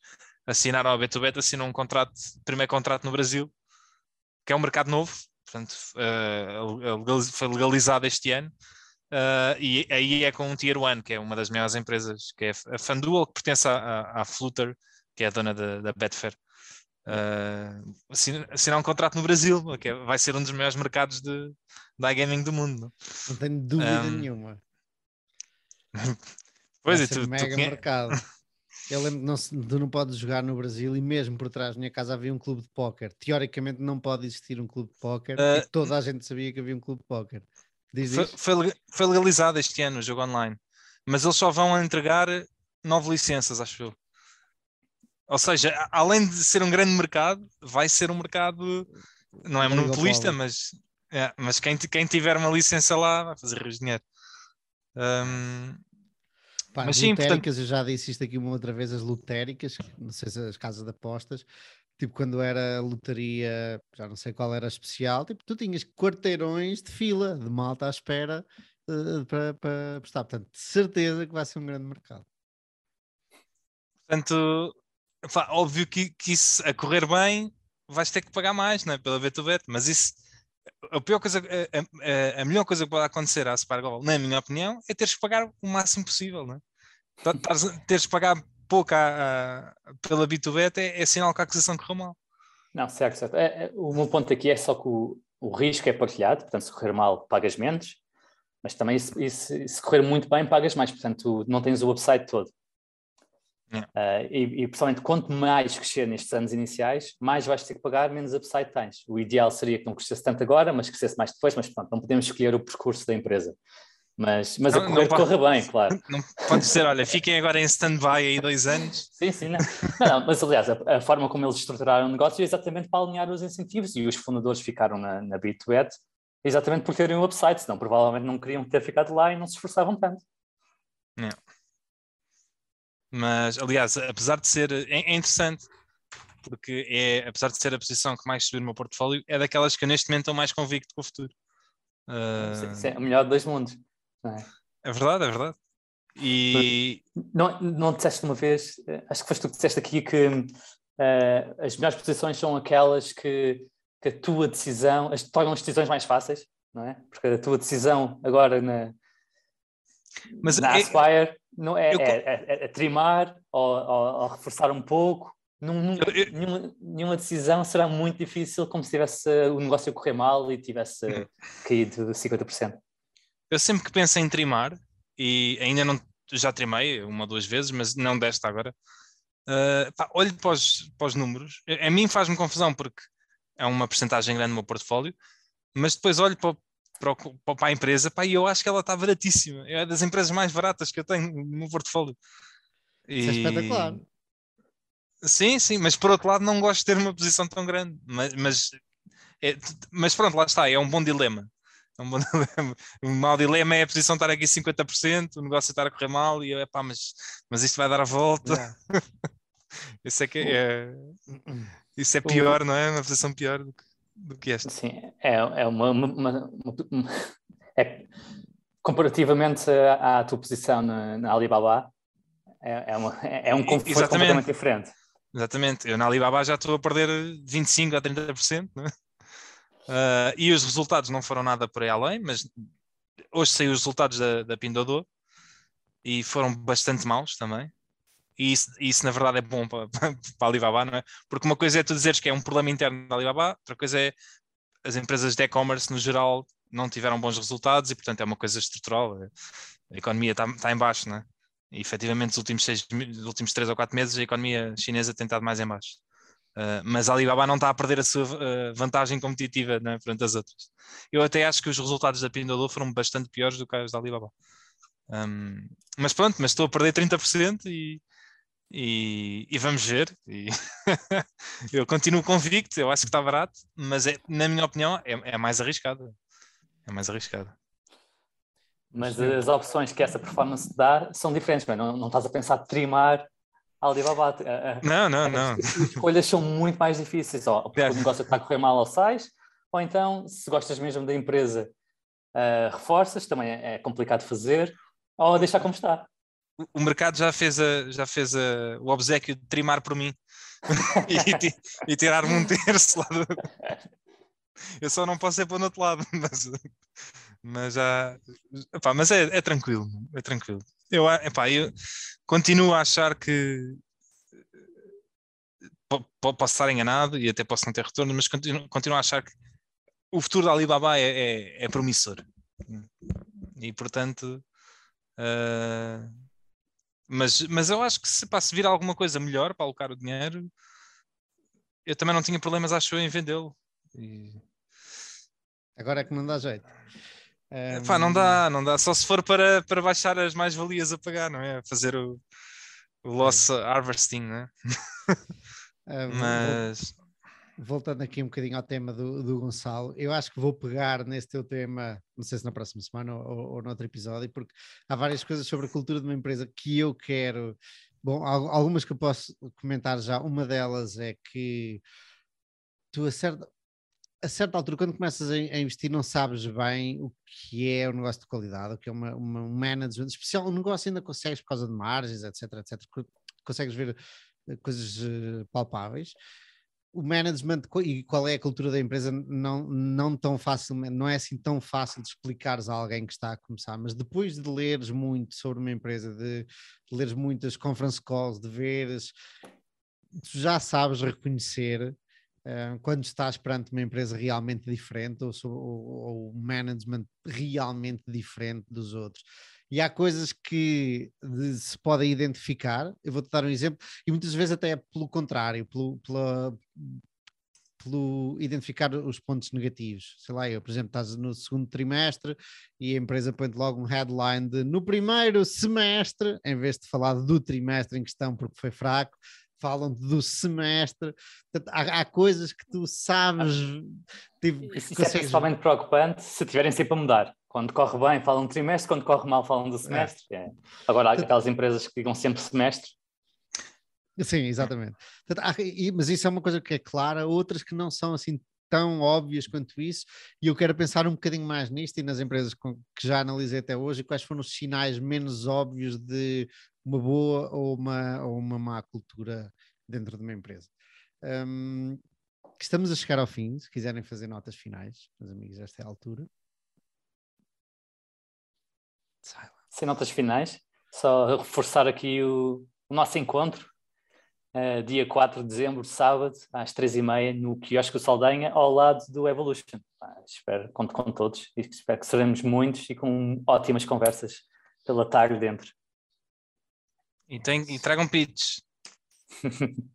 assinaram a Betubet, assinam um contrato, primeiro contrato no Brasil, que é um mercado novo, portanto, uh, foi legalizado este ano, Uh, e aí é com um Tier 1, que é uma das maiores empresas, que é a FanDuel, que pertence à, à, Flutter, que é a dona da, da Betfair. Uh, assinar um contrato no Brasil, que é, vai ser um dos maiores mercados de, de iGaming do mundo. Não tenho dúvida um... nenhuma. pois vai é, tu, mega tu... mercado. Eu lembro que não, tu não podes jogar no Brasil e mesmo por trás da minha casa havia um clube de póquer. Teoricamente não pode existir um clube de póquer uh... toda a gente sabia que havia um clube de póquer. Diz, foi, foi, foi, legalizado este ano o jogo online, mas eles só vão entregar nove licenças, acho eu. Ou seja, além de ser um grande mercado, vai ser um mercado, não é monopolista, mas, é, mas quem, quem tiver uma licença lá vai fazer rios de dinheiro. Um, Pá, mas sim, portanto... eu já disse isto aqui uma outra vez, as lotéricas, não sei se as casas de apostas, tipo quando era lotaria, já não sei qual era especial, tipo, tu tinhas quarteirões de fila de malta à espera uh, para, para prestar. Portanto, de certeza que vai ser um grande mercado. Portanto, óbvio que, que isso a correr bem vais ter que pagar mais não é? pela Bet2Bet, mas isso a pior coisa, a, a, a, melhor coisa que pode acontecer à Spargol, na minha opinião, é teres que pagar o máximo possível, não é? Teres que pagar pouco a, a, pela B2Bet é, é sinal que a aquisição correu mal. Não, certo, certo. É, é, o meu ponto aqui é só que o, o risco é partilhado, portanto, se correr mal, pagas menos, mas também se, se, se correr muito bem, pagas mais, portanto, não tens o upside todo. Uh, e, e, pessoalmente, quanto mais crescer nestes anos iniciais, mais vais ter que pagar, menos upside tens. O ideal seria que não crescesse tanto agora, mas crescesse mais depois, mas pronto, não podemos escolher o percurso da empresa. Mas, mas não, a correr corre bem, claro. Não pode ser, olha, fiquem agora em stand-by aí dois anos. Sim, sim, não. não mas aliás, a, a, forma como eles estruturaram o negócio é exatamente para alinhar os incentivos e os fundadores ficaram na, na Bit2Bet exatamente por terem o upside, senão provavelmente não queriam ter ficado lá e não se esforçavam tanto. Não. Mas, aliás, apesar de ser. É, é, interessante, porque é, apesar de ser a posição que mais subiu no meu portfólio, é daquelas que neste momento estou mais convicto com o futuro. Uh... Isso é o melhor de dois mundos. É? é? verdade, é verdade. E. Não, não disseste uma vez, eh, acho que foste tu que disseste aqui que uh, as melhores posições são aquelas que, que a tua decisão as, tornam as decisões mais fáceis, não é? Porque a tua decisão agora na, Mas na é, Aspire não é, eu... é, é, é, trimar ou, ou, ou, reforçar um pouco. Num, eu. Nenhuma, nenhuma, decisão será muito difícil, como se tivesse o negócio a correr mal e tivesse caído 50%. Eu sempre que penso em trimar, e ainda não já trimei uma ou duas vezes, mas não desta agora, uh, pá, olho para os, para os números. A, a mim faz-me confusão porque é uma porcentagem grande no meu portfólio, mas depois olho para, para, para a empresa, pá, e eu acho que ela está baratíssima. É das empresas mais baratas que eu tenho no meu portfólio. Isso é espetacular. Sim, sim, mas por outro lado não gosto de ter uma posição tão grande. Mas, mas, é, mas pronto, lá está, é um bom dilema. É um bom dilema. O mau dilema é a posição estar aqui 50%, o negócio estar a correr mal, e eu, pá, mas, mas isto vai dar a volta. Yeah. isso é que é, isso é pior, não é? Uma posição pior do que do que esta. Sim, é, é uma, uma, uma, uma é, comparativamente à, à, tua posição na, na Alibaba, é, é, uma, é um conforto Exatamente. completamente diferente. Exatamente, eu na Alibaba já estou a perder 25% a 30%, não é? Uh, e os resultados não foram nada por aí além, mas hoje saiu os resultados da, da e foram bastante maus também. E isso, isso, na verdade é bom para, para, a Alibaba, não é? Porque uma coisa é tu dizeres que é um problema interno da Alibaba, outra coisa é as empresas de e-commerce no geral não tiveram bons resultados e portanto é uma coisa estrutural. A economia está, está em baixo, não é? E efetivamente nos últimos, seis, nos últimos três ou quatro meses a economia chinesa tem estado mais em baixo. Uh, mas a Alibaba não está a perder a sua uh, vantagem competitiva né, perante as outras. Eu até acho que os resultados da Pinduoduo foram bastante piores do que os da Alibaba. Um, mas pronto, mas estou a perder 30% e, e, e vamos ver. E eu continuo convicto, eu acho que está barato, mas é, na minha opinião é, é mais arriscado. É mais arriscado. Mas as opções que essa performance dá são diferentes, não, não estás a pensar trimar Alibaba. Não, não, não. As escolhas são muito mais difíceis. Ou porque o negócio está a correr mal ou sais, ou então, se gostas mesmo da empresa, uh, reforças, também é, é complicado fazer, ou deixar como está o mercado já fez, a, já fez a, o obsequio de trimar por mim e, e tirar-me um terço lá do... Eu só não posso ser para o outro lado, mas, mas já. Epá, mas é, é, tranquilo, é tranquilo. Eu, epá, eu continuo a achar que posso estar enganado e até posso não ter retorno, mas continuo, continuo a achar que o futuro da Alibaba é, é, é promissor. E portanto, uh, mas, mas eu acho que se, pá, se vir alguma coisa melhor para alocar o dinheiro, eu também não tinha problemas, acho eu, em vendê-lo. E... Agora é que não dá jeito. Um... Pá, não dá, não dá. Só se for para, para baixar as mais-valias a pagar, não é? Fazer o, o loss é. harvesting, não é? Mas voltando aqui um bocadinho ao tema do, do, Gonçalo, eu acho que vou pegar nesse teu tema, não sei se na próxima semana ou, ou noutro episódio, porque há várias coisas sobre a cultura de uma empresa que eu quero. Bom, algumas que eu posso comentar já. Uma delas é que tu a certa, altura, quando começas a, investir, não sabes bem o que é o negócio de qualidade, o que é uma, uma, um management, especial, o negócio ainda consegues por causa de margens, etc, etc, consegues ver eh, coisas eh, palpáveis o management e qual é a cultura da empresa não, não tão facilmente, não é assim tão fácil de explicares a alguém que está a começar, mas depois de leres muito sobre uma empresa, de, de leres muitas conference calls, de veres, tu já sabes reconhecer uh, quando estás perante uma empresa realmente diferente ou, ou management realmente diferente dos outros. E há coisas que de- se podem identificar. Eu vou-te dar um exemplo, e muitas vezes até é pelo contrário, pelo, pela- pelo identificar os pontos negativos. Sei lá, eu, por exemplo, estás no segundo trimestre e a empresa põe logo um headline de no primeiro semestre, em vez de falar do trimestre em questão porque foi fraco, falam do semestre. Portanto, há, há coisas que tu sabes. Tipo, Isso, isso é consegues- principalmente preocupante se tiverem sempre a mudar. Quando corre bem, falam do trimestre, quando corre mal, falam do semestre. É. Agora, há aquelas empresas que digam sempre semestre. Sim, exatamente. Mas isso é uma coisa que é clara, outras que não são assim tão óbvias quanto isso, e eu quero pensar um bocadinho mais nisto e nas empresas que já analisei até hoje, e quais foram os sinais menos óbvios de uma boa ou uma, ou uma má cultura dentro de uma empresa. Hum, estamos a chegar ao fim, se quiserem fazer notas finais, meus amigos, esta é a altura. Sem notas finais, só reforçar aqui o, o nosso encontro, eh, dia 4 de dezembro, sábado, às 3h30, no quiosque do Saldanha, ao lado do Evolution. Pá, espero, conto com todos e espero que seremos muitos e com ótimas conversas pela tarde dentro. E, tem, e tragam pitch.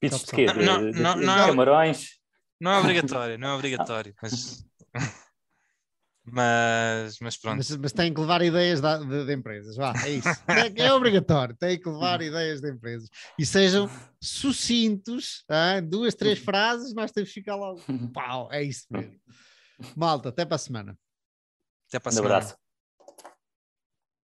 Pizzas de quê? top. De, Não, não, de não é- camarões? Não é obrigatório, não é obrigatório. Mas, mas, mas pronto. Mas, mas têm que levar ideias da- de, de empresas, vá, é isso. É, é obrigatório, têm que levar ideias de empresas. E sejam sucintos, ah, duas, três frases, nós temos que ficar logo. Pau, é isso mesmo. Malta, até para a semana. Até para a Um semana. abraço.